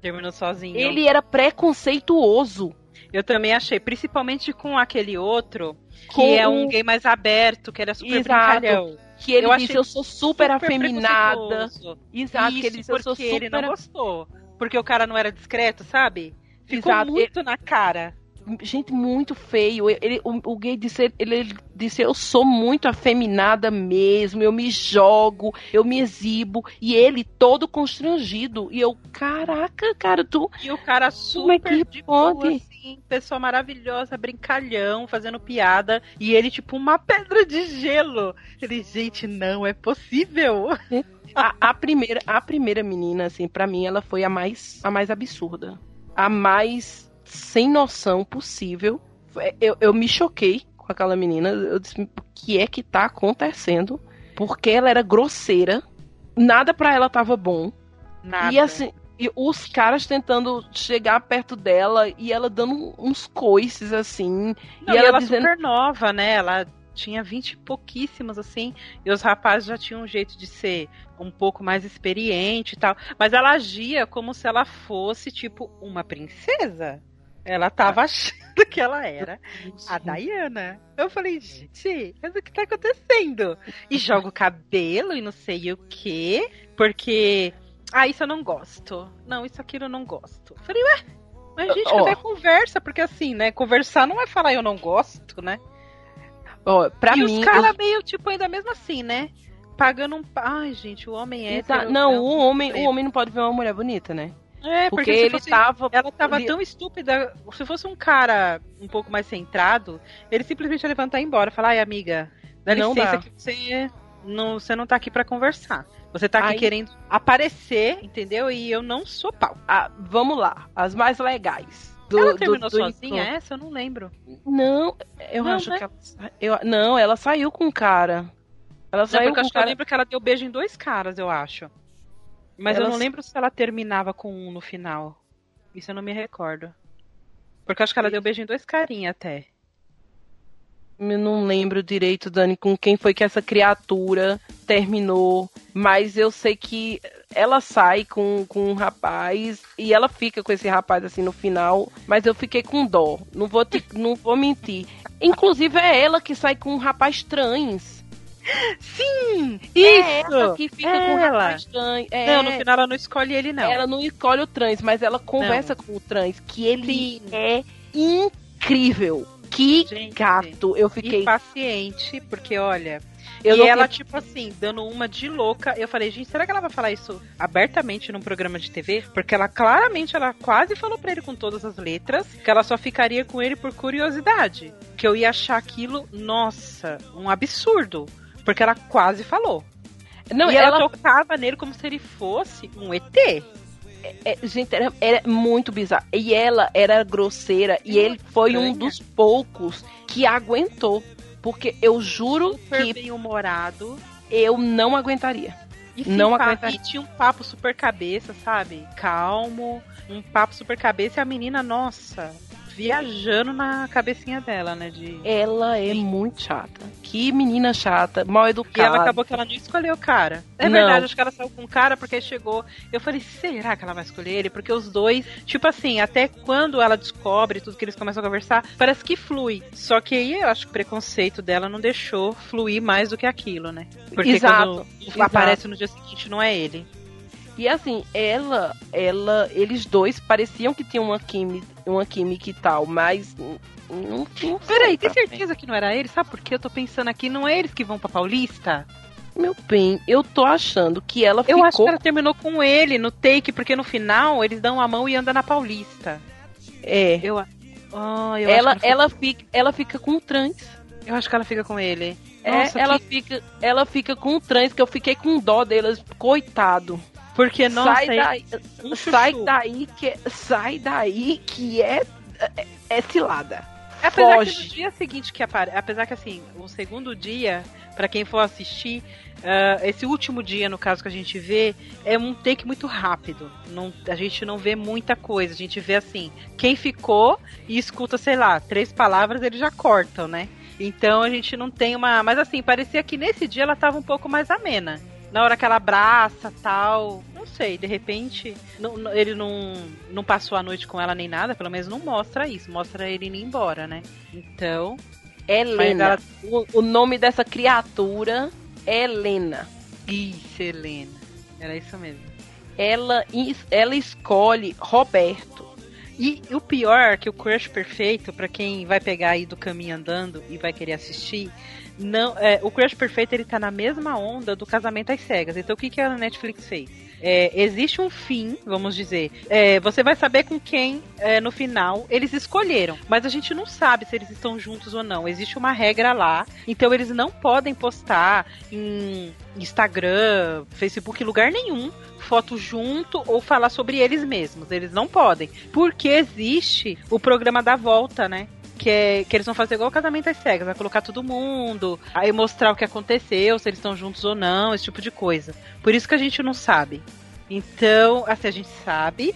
Terminou sozinho. Ele era preconceituoso. Eu também achei, principalmente com aquele outro, que Com é um gay mais aberto, que é super Exato. brincalhão. Que ele Eu disse, eu sou super, Super afeminada. Exato, Isso, que ele disse, eu sou super... ele não gostou. Porque o cara não era discreto, sabe? Ficou Exato, muito na cara. Gente, muito feio. Ele, o, o gay disse, ele, ele disse, eu sou muito afeminada mesmo, eu me jogo, eu me exibo. E ele todo constrangido. E eu, caraca, cara, tu... E o cara Como é super que de pode? assim, pessoa maravilhosa, brincalhão, fazendo piada. E ele, tipo, uma pedra de gelo. Ele, gente, não é possível. A, a primeira, a primeira menina, assim, pra mim, ela foi a mais, a mais absurda. A mais sem noção possível. Eu, eu me choquei com aquela menina. Eu disse, o que é que tá acontecendo? Porque ela era grosseira. Nada pra ela tava bom. Nada. E assim, e os caras tentando chegar perto dela e ela dando uns coices assim. Não, e e ela, ela dizendo. super nova, né? Ela tinha vinte e pouquíssimos, assim, e os rapazes já tinham um jeito de ser um pouco mais experiente e tal. Mas ela agia como se ela fosse, tipo, uma princesa. Ela tava achando que ela era a Diana. Eu falei, gente, mas o que tá acontecendo? E joga o cabelo e não sei o quê, porque. Ah, isso eu não gosto. Não, isso aquilo eu não gosto. Eu falei, ué, mas a gente Ó. até conversa, porque assim, né? Conversar não é falar eu não gosto, né? Ó, pra e mim. os caras meio, tipo, ainda mesmo assim, né? Pagando um. Ai, gente, o homem é. Exa- Não, o homem, o homem não pode ver uma mulher bonita, né? É, Porque, porque, se ele fosse- tava. Ela tava tão estúpida. Se fosse um cara um pouco mais centrado, ele simplesmente ia levantar e ir embora. Falar, ai, amiga, dá Não licença dá. que você não, você não tá aqui pra conversar. Você tá aqui Aí- querendo aparecer, entendeu? E eu não sou pau. Ah, vamos lá, as mais legais. Do, ela do- terminou do sozinha encontro. essa? Eu não lembro. Não, eu Não, acho né? que ela. Eu, não, ela saiu com o cara. Ela Não, saiu porque eu com acho que eu cara. lembro que ela deu beijo em dois caras, eu acho. Mas eu Ela não s- lembro se ela terminava com um no final. Isso eu não me recordo. Porque eu acho que ela deu beijo em dois carinha até. Eu não lembro direito, Dani, com quem foi que essa criatura terminou. Mas eu sei que ela sai com, com um rapaz e ela fica com esse rapaz assim no final. Mas eu fiquei com dó. Não vou, te- não vou mentir. Inclusive é ela que sai com um rapaz trans. Sim! É ela que fica com um Ela. rapaz trans. É, Não, no final ela não escolhe ele, não. Ela não escolhe o trans, mas ela conversa com o trans, que ele é incrível. Que Gente. gato. Eu fiquei. paciente, porque olha. Eu e não ela, tipo assim, dando uma de louca. Eu falei, gente, será que ela vai falar isso abertamente num programa de TV? Porque ela claramente, ela quase falou pra ele com todas as letras que ela só ficaria com ele por curiosidade. Que eu ia achar aquilo, nossa, um absurdo. Porque ela quase falou. Não, e ela, ela, tocava nele como se ele fosse um ET. É, gente, era, era muito bizarro. E ela era grosseira e ele foi um dos poucos que aguentou. Porque eu juro Super que bem humorado. eu não aguentaria. E Não aguentaria. E tinha um papo super cabeça, sabe? Calmo, um papo super cabeça e a menina, nossa, viajando na cabecinha dela, né? De... Ela é muito chata. Que menina chata, mal E educada. ela acabou que ela não escolheu o cara. É Não. verdade, acho que ela saiu com o cara porque chegou. Eu falei, será que ela vai escolher ele? Porque os dois, tipo assim, até quando ela descobre tudo que eles começam a conversar, parece que flui. Só que aí eu acho que o preconceito dela não deixou fluir mais do que aquilo, né? Porque Exato, quando exato. aparece no dia seguinte, não é ele. E assim, ela, ela, eles dois pareciam que tinham uma química, uma química e tal, mas não tinha. Peraí, tem certeza que não era ele? Sabe por quê? Eu tô pensando aqui, não é eles que vão pra Paulista? Meu bem, eu tô achando que ela Eu ficou. acho que ela terminou com ele no take, porque no final eles dão a mão e andam na Paulista. É. Eu, ah, eu ela, acho que ela, fica, ela fica com o trans. Eu acho que ela fica com ele. É, Nossa, ela, que- fica, ela fica com o trans, que eu fiquei com dó delas, coitado. Porque, nossa, sai ele- daí, sai daí que sai daí que é é, é cilada. Apesar Foge. que no dia seguinte que aparece, apesar que assim, o segundo dia, pra quem for assistir, ah, esse último dia, no caso que a gente vê, é um take muito rápido. Não, a gente não vê muita coisa. A gente vê assim, quem ficou e escuta, sei lá, três palavras, eles já cortam, né? Então a gente não tem uma. Mas assim, parecia que nesse dia ela tava um pouco mais amena. Na hora que ela abraça tal. Não sei, de repente não- não- ele não, não passou a noite com ela nem nada, pelo menos não mostra isso, mostra ele indo embora, né? Então, Helena. O, o nome dessa criatura é Helena. isso, Helena. Era isso mesmo. Ela, ela escolhe Roberto. E o pior é que o Crush Perfeito, pra quem vai pegar aí do caminho andando e vai querer assistir, não, é, o Crush Perfeito ele tá na mesma onda do Casamento às Cegas. Então o que, que a Netflix fez? É, existe um fim, vamos dizer. É, você vai saber com quem é, no final eles escolheram, mas a gente não sabe se eles estão juntos ou não. Existe uma regra lá, então eles não podem postar em Instagram, Facebook, lugar nenhum foto junto ou falar sobre eles mesmos. Eles não podem. Porque existe o programa da volta, né? Que, é, que eles vão fazer igual o casamento às cegas, vai colocar todo mundo, aí mostrar o que aconteceu, se eles estão juntos ou não, esse tipo de coisa. Por isso que a gente não sabe. Então, assim, a gente sabe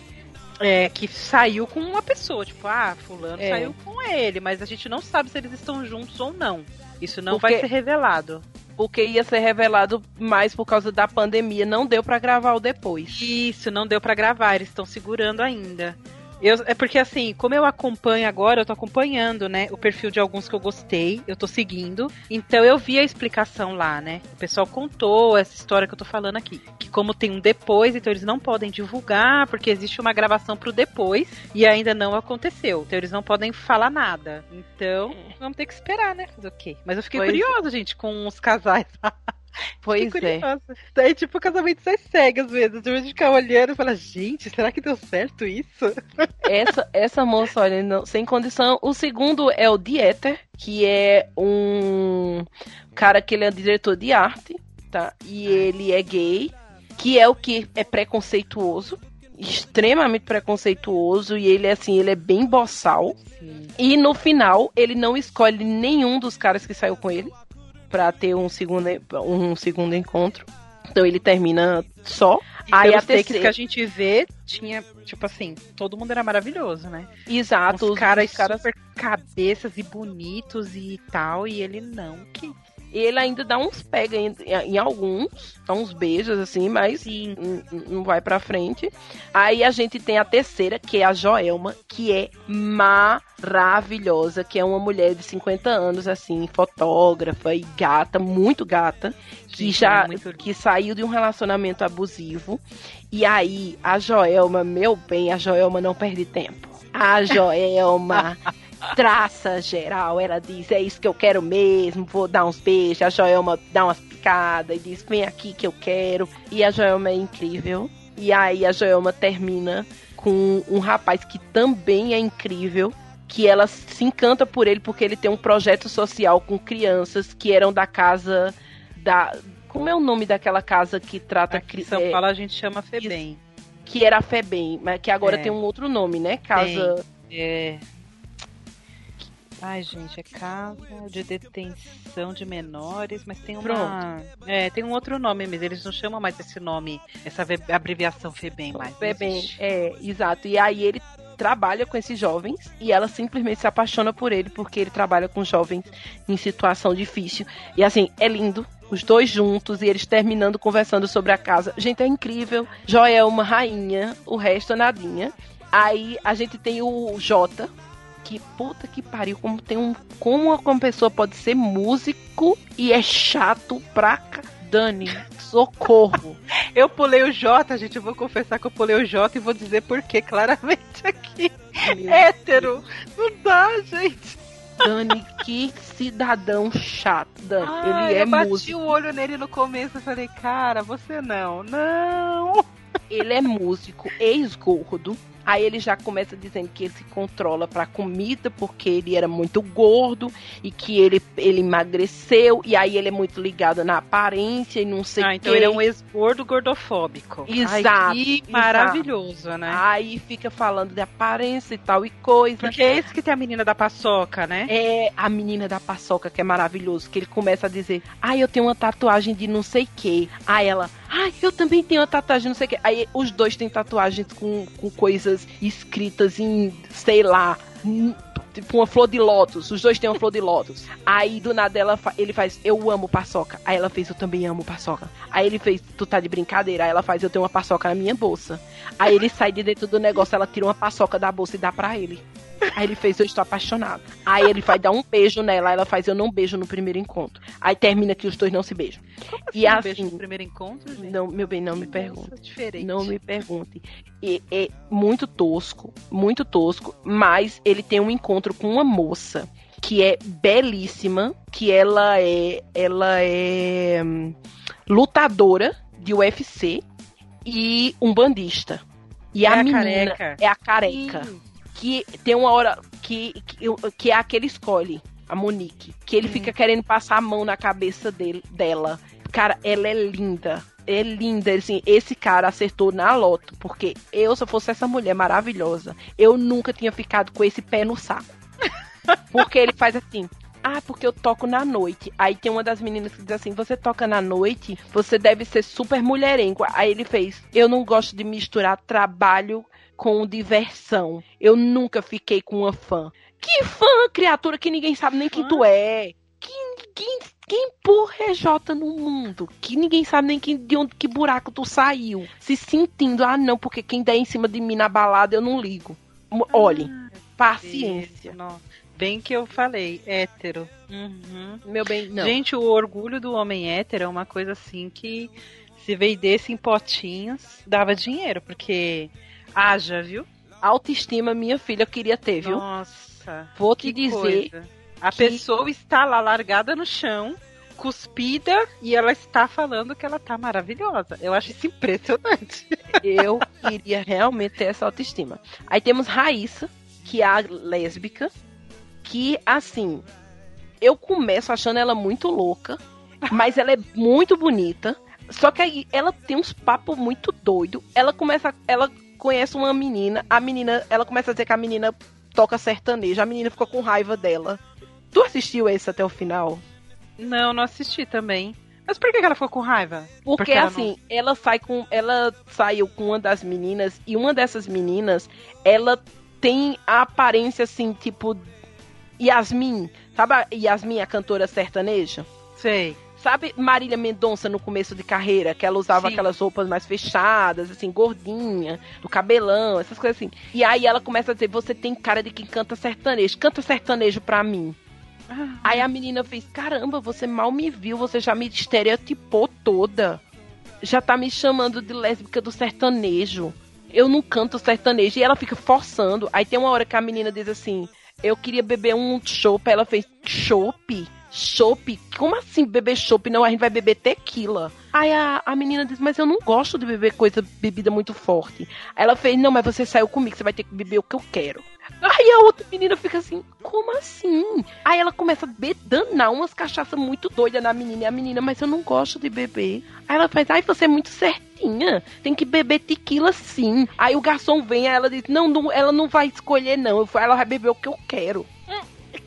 é, que saiu com uma pessoa, tipo, ah, fulano É. saiu com ele, mas a gente não sabe se eles estão juntos ou não. Isso não Porque- vai ser revelado. Porque ia ser revelado mais por causa da pandemia. Não deu pra gravar o depois. Isso, não deu pra gravar, eles estão segurando ainda. Eu, é porque assim, como eu acompanho agora, eu tô acompanhando, né, o perfil de alguns que eu gostei, eu tô seguindo. Então eu vi a explicação lá, né? O pessoal contou essa história que eu tô falando aqui. Que como tem um depois, então eles não podem divulgar, porque existe uma gravação pro depois e ainda não aconteceu. Então eles não podem falar nada. Então, vamos ter que esperar, né? Fazer o quê? Mas eu fiquei Pois é. curiosa, gente, com os casais. Pois é. Daí, tipo, casamento das cegas mesmo. De gente ficar olhando e falar, gente, será que deu certo isso? Essa, essa moça, olha, não- sem condição. O segundo é o Dieter, que é um cara que ele é diretor de arte, tá? E ele é gay, que é o que é preconceituoso. Extremamente preconceituoso. E ele, assim, ele é bem boçal. E no final, ele não escolhe nenhum dos caras que saiu com ele pra ter um segundo, um segundo encontro. Então ele termina só. E Aí pelos a terceira- que a gente vê, tinha, tipo assim, todo mundo era maravilhoso, né? Exato. Os os caras, os caras super cabeças e bonitos e tal, e ele não. Que ele ainda dá uns pega em, em alguns, dá uns beijos assim, mas sim. não vai pra frente. Aí a gente tem a terceira, que é a Joelma, que é maravilhosa, que é uma mulher de 50 anos, assim, fotógrafa e gata, muito gata, que Gente, já é que saiu de um relacionamento abusivo. E aí a Joelma, meu bem, a Joelma não perde tempo. A Joelma traça geral, ela diz, é isso que eu quero mesmo, vou dar uns beijos, a Joelma dá umas picadas e diz, vem aqui que eu quero. E a Joelma é incrível. E aí a Joelma termina com um rapaz que também é incrível, que ela se encanta por ele porque ele tem um projeto social com crianças que eram da casa da como é o nome daquela casa que trata Aqui em São é, Paulo a gente chama Febem. que era a Febem, mas que agora É. tem um outro nome, né? Casa É. Ai, gente, é casa de detenção de menores, mas tem uma. É, tem um outro nome mesmo. Eles não chamam mais esse nome, essa abreviação Febem mais. Febem, é, exato. E aí ele trabalha com esses jovens e ela simplesmente se apaixona por ele porque ele trabalha com jovens em situação difícil. E assim, é lindo. Os dois juntos e eles terminando conversando sobre a casa. Gente, é incrível. Joia é uma rainha, o resto é nadinha. Aí a gente tem o Jota, que puta que pariu, como tem um. Como uma pessoa pode ser músico e é chato pra. Dani, socorro. Eu pulei o J, gente. Eu vou confessar que eu pulei o J e vou dizer por quê claramente aqui. Hétero. Não dá, gente. Dani, que cidadão chato. Dani, Ai, ele é eu bati músico. o olho nele no começo e falei, cara, você não. Não. Ele é músico, ex-gordo. Aí ele já começa dizendo que ele se controla pra comida porque ele era muito gordo e que ele, ele emagreceu. E aí ele é muito ligado na aparência e não sei o Ah, então ele é um ex-gordo gordofóbico. Ai, Exato, que exato. maravilhoso, né? Aí fica falando de aparência e tal e coisa. Porque é esse que tem a menina da paçoca, né? É a menina da paçoca, que é maravilhoso, que ele começa a dizer, ah, eu tenho uma tatuagem de não sei que. Aí ela, ah, eu também tenho uma tatuagem não sei o que. Aí os dois têm tatuagens com, com coisas escritas em, sei lá, tipo uma flor de lótus. Os dois têm uma flor de lótus. Aí do nada ela fa- ele faz, eu amo paçoca. Aí ela fez, eu também amo paçoca. Aí ele fez, tu tá de brincadeira. Aí ela faz, eu tenho uma paçoca na minha bolsa. Aí ele sai de dentro do negócio, ela tira uma paçoca da bolsa e dá pra ele. Aí ele fez, eu estou apaixonado. Aí ele vai dar um beijo nela, ela faz, eu não beijo no primeiro encontro. Aí termina que os dois não se beijam. E um beijo assim, no primeiro encontro, gente? não, meu bem, não me Nossa, pergunte. Não me pergunte. E, é muito tosco, muito tosco, mas ele tem um encontro com uma moça que é belíssima, que ela é ela é hum, lutadora de UFC e um bandista. E É a, a menina careca. é a careca Ih, que tem uma hora que, que, que é a que ele escolhe, a Monique, que ele fica querendo passar a mão na cabeça dele, dela. Cara, ela é linda. É linda, assim, esse cara acertou na loto, porque eu, se eu fosse essa mulher maravilhosa, eu nunca tinha ficado com esse pé no saco. Porque ele faz assim, ah, porque eu toco na noite. Aí tem uma das meninas que diz assim: você toca na noite, você deve ser super mulherengo. Aí ele fez: eu não gosto de misturar trabalho com diversão. Eu nunca fiquei com uma fã. Que fã, criatura que ninguém sabe nem quem tu é. Que, quem, quem porra é Jota no mundo? Que ninguém sabe nem quem, de onde que buraco tu saiu. Se sentindo, ah não, porque quem der em cima de mim na balada eu não ligo. Mo- Olhem, paciência. Não. Bem que eu falei, hétero. Uhum. Meu bem, não. Gente, o orgulho do homem hétero é uma coisa assim que se vendesse em potinhos, dava dinheiro, porque haja, viu? autoestima minha filha queria ter, viu? Nossa. Vou te dizer, coisa. A que- pessoa está lá largada no chão, cuspida, e ela está falando que ela tá maravilhosa. Eu acho isso impressionante. eu queria realmente ter essa autoestima. Aí temos Raíssa, que é a lésbica, que assim, eu começo achando ela muito louca, mas ela é muito bonita. Só que aí ela tem uns papos muito doido. Ela começa, ela conhece uma menina, a menina, ela começa a dizer que a menina toca sertanejo, a menina ficou com raiva dela. Tu assistiu esse até o final? Não, não assisti também. Mas por que ela ficou com raiva? Porque, Porque ela assim, ela sai com. Ela saiu com uma das meninas, e uma dessas meninas, ela tem a aparência assim, tipo. Yasmin. Sabe a Yasmin, a cantora sertaneja? Sei. Sabe Marília Mendonça no começo de carreira, que ela usava Sim. aquelas roupas mais fechadas, assim, gordinha, do cabelão, essas coisas assim. E aí ela começa a dizer: Você tem cara de quem canta sertanejo, canta sertanejo pra mim. Aí a menina fez: Caramba, você mal me viu, você já me estereotipou toda. Já tá me chamando de lésbica do sertanejo. Eu não canto sertanejo. E ela fica forçando. Aí tem uma hora que a menina diz assim: Eu queria beber um chopp. Aí ela fez: Chopp? Chopp? Como assim beber chopp? Não, a gente vai beber tequila. Aí a, a menina diz: Mas eu não gosto de beber coisa, bebida muito forte. Aí ela fez: Não, mas você saiu comigo, você vai ter que beber o que eu quero. Aí a outra menina fica assim, como assim? Aí ela começa a be- danar umas cachaças muito doidas na menina. E a menina, mas eu não gosto de beber. Aí ela faz, ai, você é muito certinha. Tem que beber tequila sim. Aí o garçom vem, aí ela diz, não, não ela não vai escolher, não. Ela vai beber o que eu quero.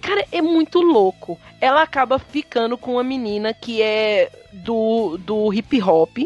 Cara, é muito louco. Ela acaba ficando com uma menina que é do, do hip hop,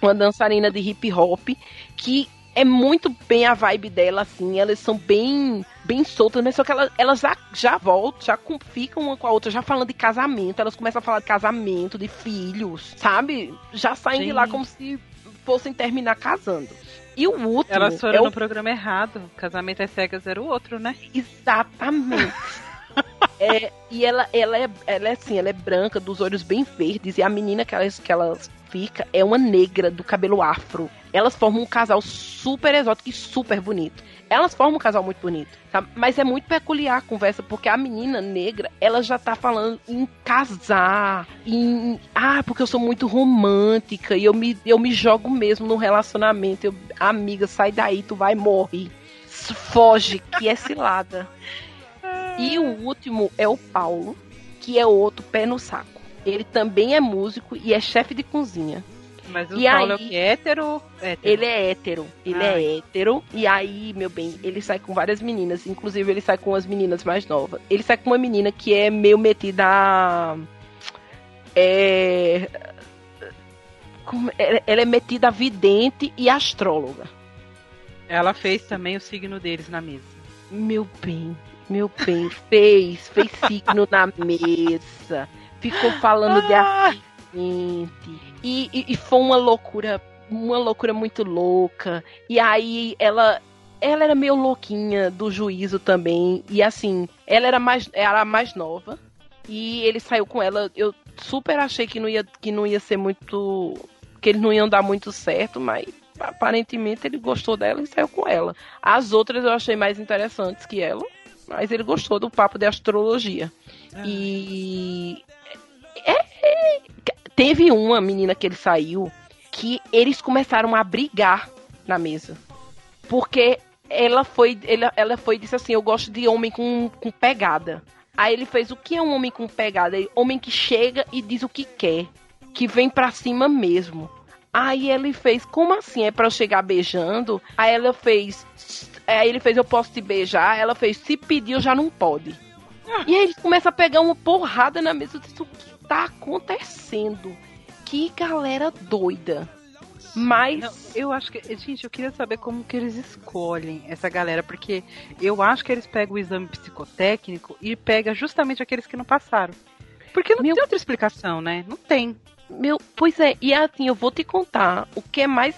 uma dançarina de hip hop, que é muito bem a vibe dela, assim. Elas são bem bem soltas, mas só que elas, elas já, já voltam, já com- ficam uma com a outra, já falando de casamento. Elas começam a falar de casamento, de filhos, sabe? Já saem de lá como se fossem terminar casando. E o último Elas foram é o no programa errado. Casamento é cegas era o outro, né? Exatamente. É, e ela, ela, é, ela é assim, ela é branca, dos olhos bem verdes, e a menina que elas, que elas fica é uma negra do cabelo afro. Elas formam um casal super exótico e super bonito. Elas formam um casal muito bonito, sabe? Mas é muito peculiar a conversa, porque a menina negra, ela já tá falando em casar, em. Ah, porque eu sou muito romântica e eu me, eu me jogo mesmo num relacionamento. Eu, amiga, sai daí, tu vai morrer. Foge, que é cilada. E o último é o Paulo, que é outro pé no saco. Ele também é músico e é chefe de cozinha. Mas o E Paulo é o aí- que? Hétero? Hétero. Ele é hétero. Ele Ai. é hétero. E aí, meu bem, ele sai com várias meninas. Inclusive, ele sai com as meninas mais novas. Ele sai com uma menina que é meio metida a. É. ela ela é metida a vidente e astróloga. Ela fez também o signo deles na mesa. Meu bem, Meu bem, fez, fez signo na mesa, ficou falando de Ah, acidente. E, e, e foi uma loucura, uma loucura muito louca. E aí ela. Ela era meio louquinha do juízo também. E assim, ela era mais, era mais nova. E ele saiu com ela. Eu super achei que não ia, que não ia ser muito. que eles não iam dar muito certo, mas aparentemente ele gostou dela e saiu com ela. As outras eu achei mais interessantes que ela, mas ele gostou do papo de astrologia. E é- é- teve uma menina que ele saiu que eles começaram a brigar na mesa. Porque ela foi, ela, ela foi disse assim: Eu gosto de homem com, com pegada. Aí ele fez o que é um homem com pegada? Ele- Homem que chega e diz o que quer, que vem pra cima mesmo. Aí ele fez, como assim? É pra eu chegar beijando? Aí ela fez, aí ele fez, eu posso te beijar? Ela fez, se pedir, eu já não pode. E aí ele começa a pegar uma porrada na mesa. Eu disse, o que tá acontecendo? Que galera doida. Mas. Não, eu acho que. Gente, eu queria saber como que eles escolhem essa galera, porque eu acho que eles pegam o exame psicotécnico e pega justamente aqueles que não passaram. Porque não Meu- tem outra explicação, né? Não tem. Meu, pois é, e assim, eu vou te contar, o que é mais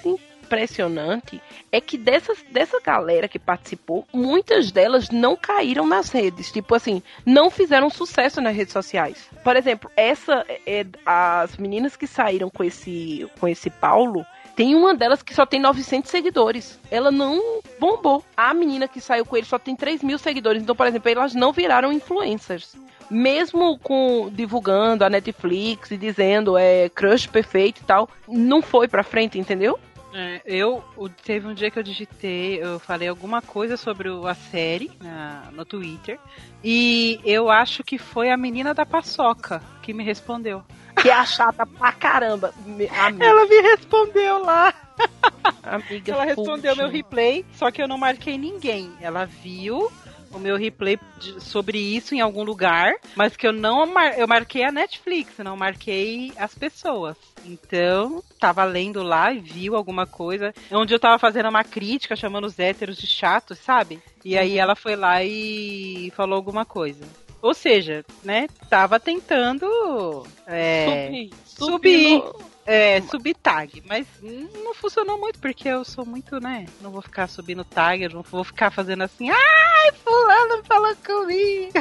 impressionante é que dessas, dessa galera que participou, muitas delas não caíram nas redes, tipo assim, não fizeram sucesso nas redes sociais. Por exemplo, essa é as meninas que saíram com esse com esse Paulo, tem uma delas que só tem 900 seguidores. Ela não bombou. A menina que saiu com ele só tem 3 mil seguidores. Então, por exemplo, elas não viraram influencers mesmo com divulgando a Netflix e dizendo é crush perfeito e tal, não foi pra frente, entendeu? É, eu teve um dia que eu digitei, eu falei alguma coisa sobre o- a série na- no Twitter e eu acho que foi a menina da paçoca que me respondeu. Que é a chata pra caramba. Amiga, Ela me respondeu lá. amiga Ela respondeu meu replay, só que eu não marquei ninguém. Ela viu o meu replay sobre isso em algum lugar, mas que eu não mar... eu marquei a Netflix, não marquei as pessoas. Então, tava lendo lá e viu alguma coisa, onde eu tava fazendo uma crítica, chamando os héteros de chatos, sabe? E aí ela foi lá e falou alguma coisa. Ou seja, né, tava tentando é, Subir. subir. no- é, subir tag, mas não funcionou muito porque eu sou muito, né? Não vou ficar subindo tag, eu não vou ficar fazendo assim, ai, fulano falou comigo.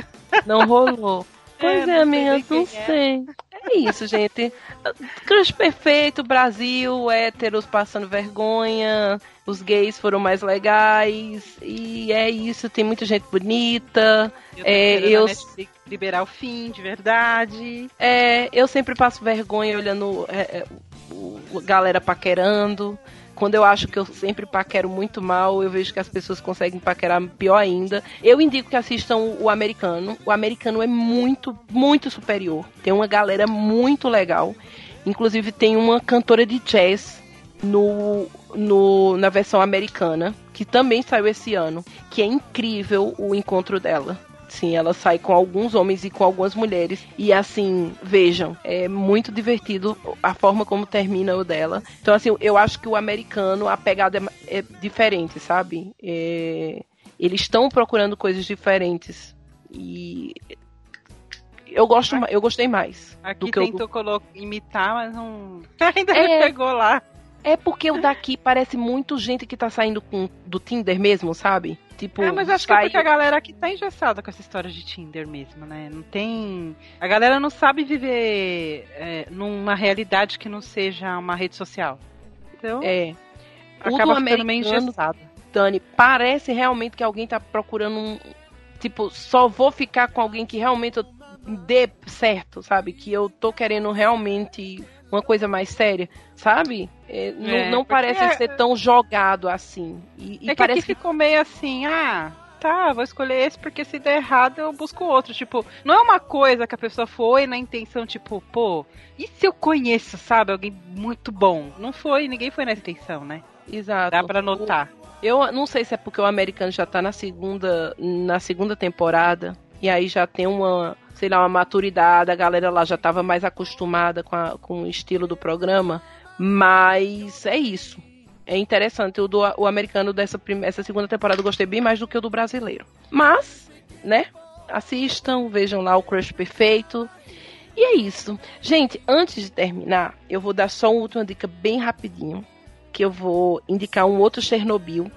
Não rolou. Pois é, nem não é. sei. É isso, gente. Crush perfeito, Brasil, héteros passando vergonha, os gays foram mais legais, e é isso, tem muita gente bonita. Eu É, eu- liberar o fim, de verdade. É, eu sempre passo vergonha olhando é, é, o- galera paquerando. Quando eu acho que eu sempre paquero muito mal, eu vejo que as pessoas conseguem paquerar pior ainda. Eu indico que assistam o americano. O americano é muito, muito superior. Tem uma galera muito legal. Inclusive tem uma cantora de jazz no, no, na versão americana, que também saiu esse ano, que é incrível o encontro dela. Sim, ela sai com alguns homens e com algumas mulheres. E assim, vejam, é muito divertido a forma como termina o dela. Então, assim, eu acho que o americano, a pegada é, é diferente, sabe? É, eles estão procurando coisas diferentes. E eu gosto, ma- eu gostei mais. Aqui do que tentou colo- imitar, mas não. Ainda É. não pegou lá. É porque o daqui parece muito gente que tá saindo com, do Tinder mesmo, sabe? Tipo, É, mas acho que é sai- porque a galera aqui tá engessada com essa história de Tinder mesmo, né? Não tem. A galera não sabe viver é, numa realidade que não seja uma rede social. Então, É. O acaba do ficando meio engessado. Dani, parece realmente que alguém tá procurando um. Tipo, só vou ficar com alguém que realmente eu dê certo, sabe? Que eu tô querendo realmente uma coisa mais séria, sabe? É, não, É, não parece é- ser tão jogado assim. E, e é que parece aqui ficou meio assim, ah, tá, vou escolher esse porque se der errado eu busco outro. Tipo, não é uma coisa que a pessoa foi na intenção, tipo, pô, e se eu conheço, sabe, alguém muito bom? Não foi, ninguém foi na intenção, né? Exato. Dá pra notar. Eu não sei se é porque o americano já tá na segunda, na segunda temporada e aí já tem uma, sei lá, uma maturidade, a galera lá já tava mais acostumada com, a- com o estilo do programa, mas é isso. É interessante, o, do, o americano dessa essa segunda temporada eu gostei bem mais do que o do brasileiro. Mas né? Assistam, vejam lá o Crush Perfeito. E é isso. Gente, antes de terminar, eu vou dar só uma última dica bem rapidinho. Que eu vou indicar um outro Chernobyl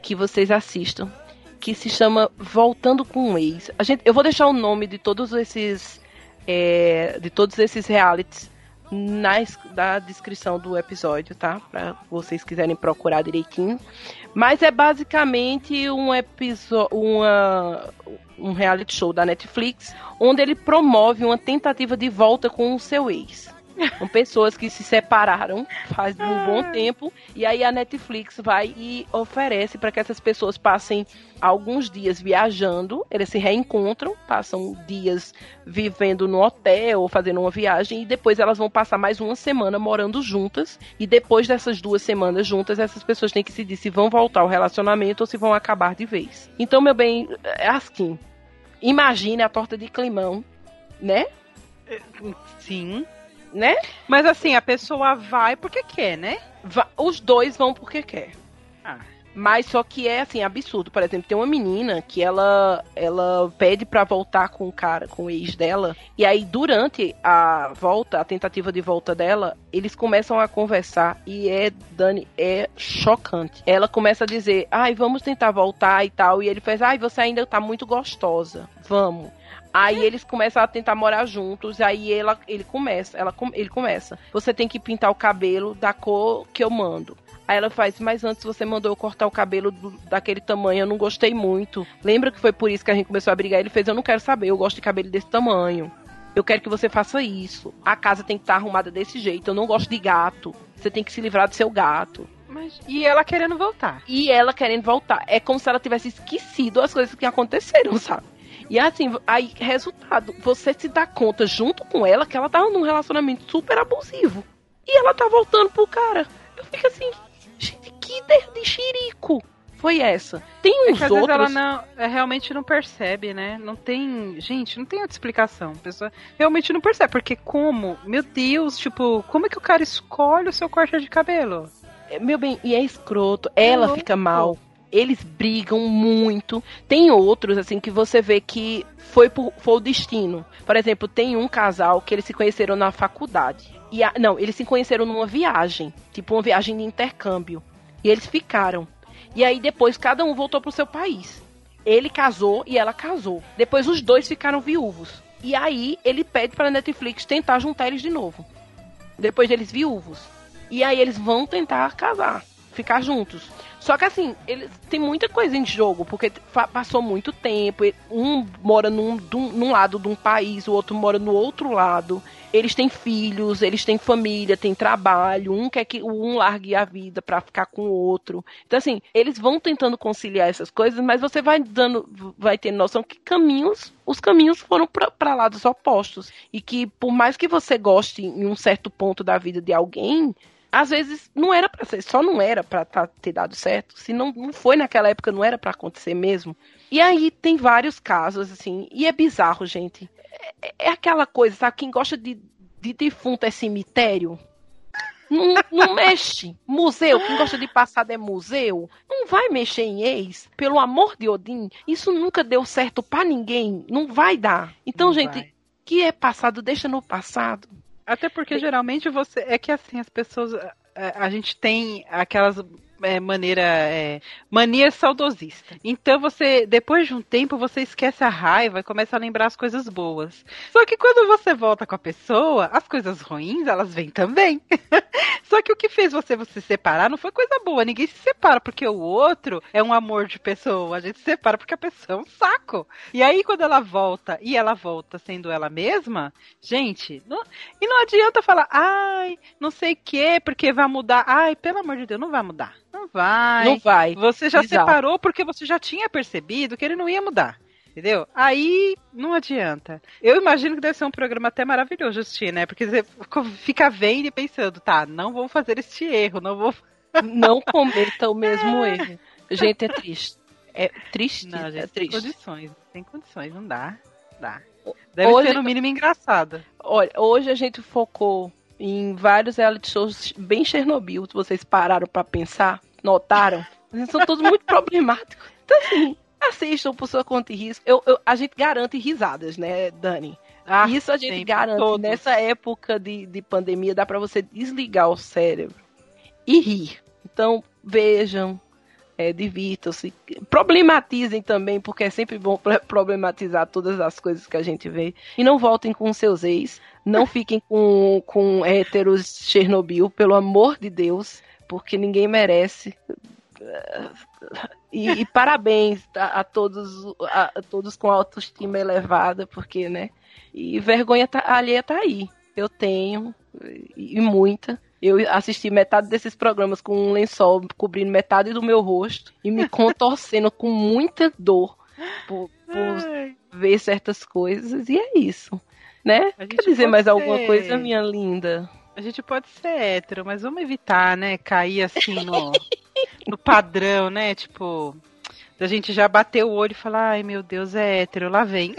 que vocês assistam. Que se chama Voltando com um Ex. A gente, eu vou deixar o nome de todos esses. é, de todos esses realities na, na descrição do episódio, tá? Pra vocês quiserem procurar direitinho. Mas é basicamente um episódio. Um reality show da Netflix, onde ele promove uma tentativa de volta com o seu ex. São pessoas que se separaram faz um bom tempo e aí a Netflix vai e oferece para que essas pessoas passem alguns dias viajando, eles se reencontram, passam dias vivendo no hotel ou fazendo uma viagem e depois elas vão passar mais uma semana morando juntas e depois dessas duas semanas juntas essas pessoas têm que decidir se vão voltar ao relacionamento ou se vão acabar de vez. Então, meu bem, é assim, imagine a torta de climão, né? Sim. Né? Mas assim, a pessoa vai porque quer, né? Va- Os dois vão porque quer. Mas só que é assim, absurdo. Por exemplo, tem uma menina que ela ela pede pra voltar com o cara, com o ex dela. E aí, durante a volta, a tentativa de volta dela, eles começam a conversar e é, Dani, é chocante. Ela começa a dizer, ai, vamos tentar voltar e tal. E ele faz, ai, você ainda tá muito gostosa. Vamos. Aí eles começam a tentar morar juntos, aí ela, ele começa, ela, ele começa. Você tem que pintar o cabelo da cor que eu mando. Aí ela faz, mas antes você mandou eu cortar o cabelo do- daquele tamanho, eu não gostei muito. Lembra que foi por isso que a gente começou a brigar? Ele fez, eu não quero saber, eu gosto de cabelo desse tamanho. Eu quero que você faça isso. A casa tem que estar arrumada desse jeito. Eu não gosto de gato. Você tem que se livrar do seu gato. Mas... E ela querendo voltar. E ela querendo voltar. É como se ela tivesse esquecido as coisas que aconteceram, sabe? E assim, aí, resultado, você se dá conta junto com ela que ela tava num relacionamento super abusivo. E ela tá voltando pro cara. Eu fico assim, gente, que ideia de xirico foi essa? Tem É uns que às vezes outros. ela não, é, realmente não percebe, né? Não tem. Gente, não tem outra explicação. A pessoa realmente não percebe. Porque como? Meu Deus, tipo, como é que o cara escolhe o seu corte de cabelo? É, Meu bem, e é escroto. Ela louco. fica mal. Eles brigam muito. Tem outros, assim, que você vê que foi, por, foi o destino. Por exemplo, tem um casal que eles se conheceram na faculdade. E a- não, eles se conheceram numa viagem. Tipo, uma viagem de intercâmbio. E eles ficaram. E aí depois cada um voltou pro seu país. Ele casou e ela casou. Depois os dois ficaram viúvos. E aí ele pede pra Netflix tentar juntar eles de novo. Depois deles viúvos. E aí eles vão tentar casar, ficar juntos. Só que assim, eles tem muita coisa em jogo, porque passou muito tempo. Um mora num, dum- num lado de um país, o outro mora no outro lado. Eles têm filhos, eles têm família, têm trabalho. Um quer que um largue a vida pra ficar com o outro. Então assim, eles vão tentando conciliar essas coisas, mas você vai dando, vai ter noção que caminhos, os caminhos foram para lados opostos e que por mais que você goste em um certo ponto da vida de alguém, às vezes não era pra ser, só não era pra tá- ter dado certo. Se não, não foi naquela época, não era pra acontecer mesmo. E aí tem vários casos, assim, e é bizarro, gente. É, é aquela coisa, sabe? Quem gosta de, de defunto é cemitério. Não, não mexe. Museu, quem gosta de passado é museu. Não vai mexer em ex. Pelo amor de Odin, isso nunca deu certo pra ninguém. Não vai dar. Então, Não gente, vai. que é passado, deixa no passado. Até porque geralmente você. É que assim, as pessoas. A, a gente tem aquelas. É, maneira. É, mania saudosista. Então você. Depois de um tempo, você esquece a raiva e começa a lembrar as coisas boas. Só que quando você volta com a pessoa, as coisas ruins, elas vêm também. Só que o que fez você se separar não foi coisa boa. Ninguém se separa porque o outro é um amor de pessoa. A gente se separa porque a pessoa é um saco. E aí, quando ela volta, e ela volta sendo ela mesma, gente, não- e não adianta falar, ai, não sei o que, porque vai mudar. Ai, pelo amor de Deus, não vai mudar. Não vai. Não vai. Você já Exato. separou porque você já tinha percebido que ele não ia mudar. Entendeu? Aí não adianta. Eu imagino que deve ser um programa até maravilhoso, assistir, né? Porque você fica vendo e pensando, tá, não vou fazer este erro, não vou. Não cometa o mesmo erro. Gente, é triste. É triste. Não, é gente, tem triste. condições. Tem condições, não dá. Dá. Deve Hoje- ser no mínimo engraçado. Olha, hoje a gente focou em vários reality shows bem Chernobyl. Vocês pararam pra pensar, notaram, eles são todos muito problemáticos. Então, assim, assistam por sua conta e risco. Eu, eu- a gente garante risadas, né, Dani? Ah, Isso a gente garante. todos. Nessa época de, de pandemia, dá pra você desligar o cérebro e rir. Então, vejam, é, divirtam-se. Problematizem também, porque é sempre bom pro- problematizar todas as coisas que a gente vê. E não voltem com seus ex. Não fiquem com, com héteros Chernobyl, pelo amor de Deus, porque ninguém merece. E, e parabéns a, a todos, a, a todos com autoestima elevada, porque, né? E vergonha tá, alheia tá aí. Eu tenho, e, e muita. Eu assisti metade desses programas com um lençol cobrindo metade do meu rosto e me contorcendo com muita dor por, por ver certas coisas. E é isso, né? Quer dizer mais alguma ser- coisa, minha linda? A gente pode ser hétero, mas vamos evitar, né? Cair assim no, no padrão, né? Tipo, da gente já bater o olho e falar, ai meu Deus, é hétero, lá vem.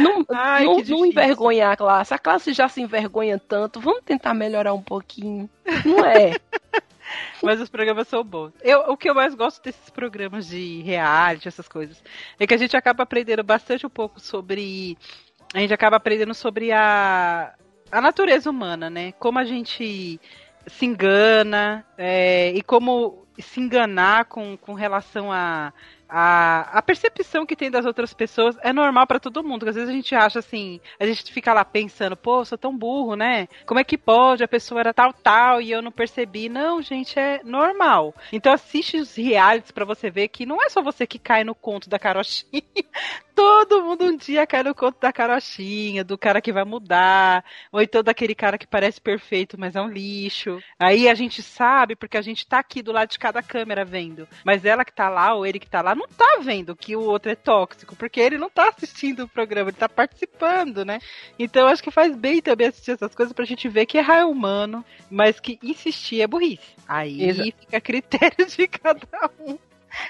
Não, Ai, não, não envergonhar a classe. A classe já se envergonha tanto. Vamos tentar melhorar um pouquinho. Não é? Mas os programas são bons. Eu, o que eu mais gosto desses programas de reality, essas coisas, é que a gente acaba aprendendo bastante um pouco sobre. A gente acaba aprendendo sobre a, a natureza humana, né? Como a gente se engana é, e como se enganar com, com relação a, a, a percepção que tem das outras pessoas é normal pra todo mundo. Às vezes a gente acha assim, a gente fica lá pensando, pô, sou tão burro, né? Como é que pode? A pessoa era tal, tal e eu não percebi. Não, gente, é normal. Então assiste os realities pra você ver que não é só você que cai no conto da carochinha. Todo mundo um dia cai no conto da carochinha, do cara que vai mudar, ou então daquele cara que parece perfeito, mas é um lixo. Aí a gente sabe, porque a gente tá aqui do lado de cada câmera vendo. Mas ela que tá lá, ou ele que tá lá, não tá vendo que o outro é tóxico, porque ele não tá assistindo o programa, ele tá participando, né? Então acho que faz bem também assistir essas coisas pra gente ver que errar é humano, mas que insistir é burrice. Aí Exa- fica a critério de cada um.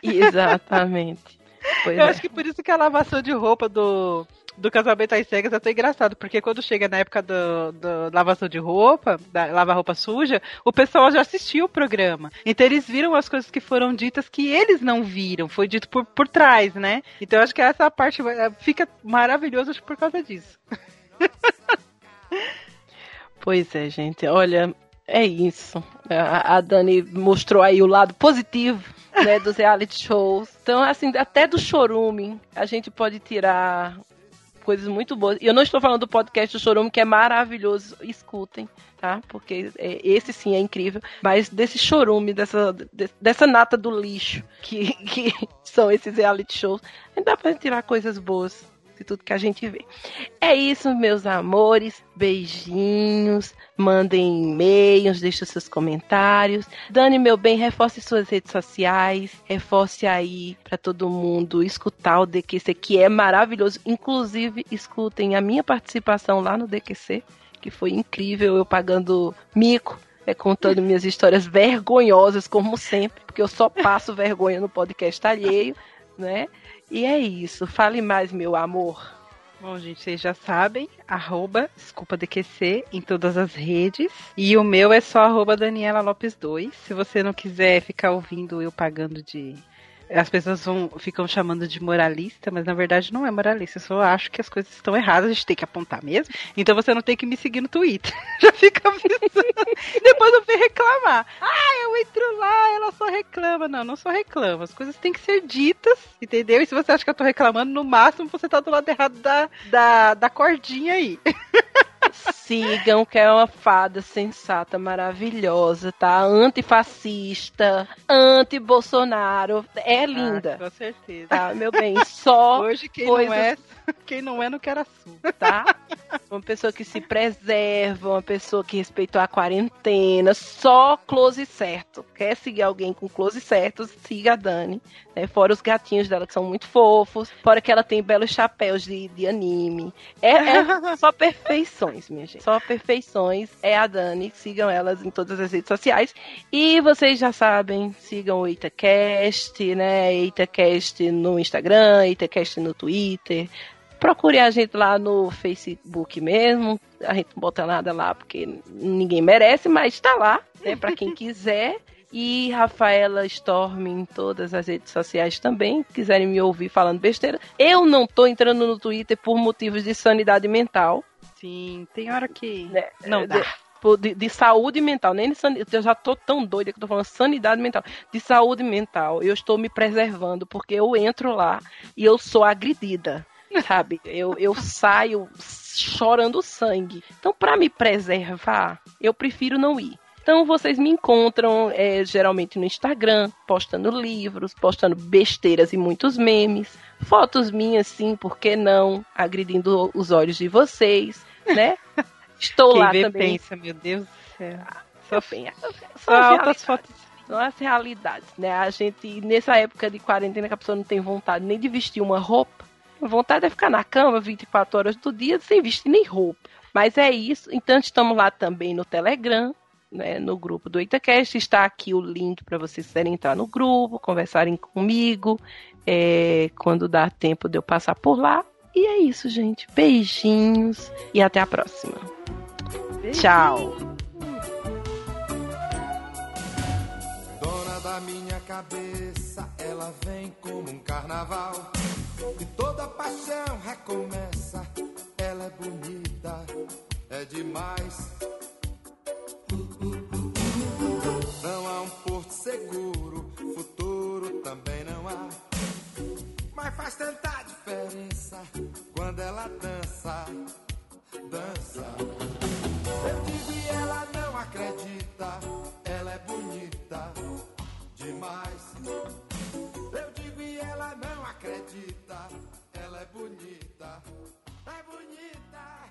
Exatamente. Pois Eu é. acho que por isso que a lavação de roupa do, do casamento às cegas é tão engraçado, porque quando chega na época do, do lavação de roupa, da lavar roupa suja, o pessoal já assistiu o programa. Então eles viram as coisas que foram ditas que eles não viram, foi dito por, por trás, né? Então eu acho que essa parte eh, fica maravilhosa por causa disso. Pois é, gente. Olha, é isso. A, a Dani mostrou aí o lado positivo, né, dos reality shows. Então, assim, até do chorume, a gente pode tirar coisas muito boas. E eu não estou falando do podcast do chorume, que é maravilhoso. Escutem, tá? Porque é, esse sim é incrível. Mas desse chorume, dessa, de- dessa nata do lixo, que, que são esses reality shows, dá pra tirar coisas boas de tudo que a gente vê. É isso, meus amores. Beijinhos. Mandem e-mails, deixem seus comentários. Dani, meu bem, reforce suas redes sociais. Reforce aí para todo mundo escutar o DQC, que é maravilhoso. Inclusive, escutem a minha participação lá no DQC, que foi incrível. Eu pagando mico. É, contando minhas histórias vergonhosas, como sempre, porque eu só passo vergonha no podcast alheio, né? E é isso. Fale mais, meu amor. Bom, gente, vocês já sabem, arroba DQC em todas as redes. E o meu é só arroba Daniela Lopes 2. Se você não quiser ficar ouvindo eu pagando de. As pessoas vão, ficam chamando de moralista, mas na verdade não é moralista. Eu só acho que as coisas estão erradas, a gente tem que apontar mesmo. Então você não tem que me seguir no Twitter. Já fica avisando. Depois eu vim reclamar. Ah, eu entro lá, ela só reclama. Não, não só reclama. As coisas têm que ser ditas, entendeu? E se você acha que eu tô reclamando, no máximo você tá do lado errado da, da, da cordinha aí. Sigam, que é uma fada sensata, maravilhosa, tá? Antifascista, anti-Bolsonaro. É linda, Ah, com certeza. tá, meu bem? Só, Hoje quem coisas- não é, quem não é não quer açúcar. tá? Uma pessoa que se preserva, uma pessoa que respeitou a quarentena, só close certo. Quer seguir alguém com close certo, siga a Dani. Né? Fora os gatinhos dela, que são muito fofos. Fora que ela tem belos chapéus de, de anime. É, é só perfeições, minha gente. Só perfeições. É a Dani. Sigam elas em todas as redes sociais. E vocês já sabem, sigam o EitaCast, né? EitaCast no Instagram, EitaCast no Twitter. Procure a gente lá no Facebook mesmo. A gente não bota nada lá porque ninguém merece, mas tá lá, né? Pra quem quiser. E Rafaela Storm em todas as redes sociais também. Quiserem me ouvir falando besteira. Eu não tô entrando no Twitter por motivos de sanidade mental. Sim, tem hora que Né? não dá. De, por- de- de saúde mental, nem de sanidade. Eu já tô tão doida que eu tô falando sanidade mental. De saúde mental. Eu estou me preservando porque eu entro lá e eu sou agredida. Sabe? Eu, eu saio chorando sangue. Então, para me preservar, eu prefiro não ir. Então, vocês me encontram é, geralmente no Instagram, postando livros, postando besteiras e muitos memes, fotos minhas, sim, por que não? Agredindo os olhos de vocês, né? Estou Quem lá vê também. pensa, meu Deus do céu. Só, bem, Só altas fotos. as realidades, né? A gente, nessa época de quarentena, que a pessoa não tem vontade nem de vestir uma roupa, a vontade é ficar na cama 24 horas do dia sem vestir nem roupa. Mas é isso. Então, estamos lá também no Telegram, né, no grupo do Itacast. Está aqui o link para vocês quiserem entrar no grupo, conversarem comigo, é, quando dá tempo de eu passar por lá. E é isso, gente. Beijinhos e até a próxima. Tchau. Dona da minha cabeça, ela vem como um carnaval. E toda paixão recomeça. Ela é bonita, é demais. Não há um porto seguro, futuro também não há. Mas faz tanta diferença quando ela dança, dança. Eu digo e ela não acredita, ela é bonita demais. Eu digo e ela não acredita, ela é bonita, é bonita.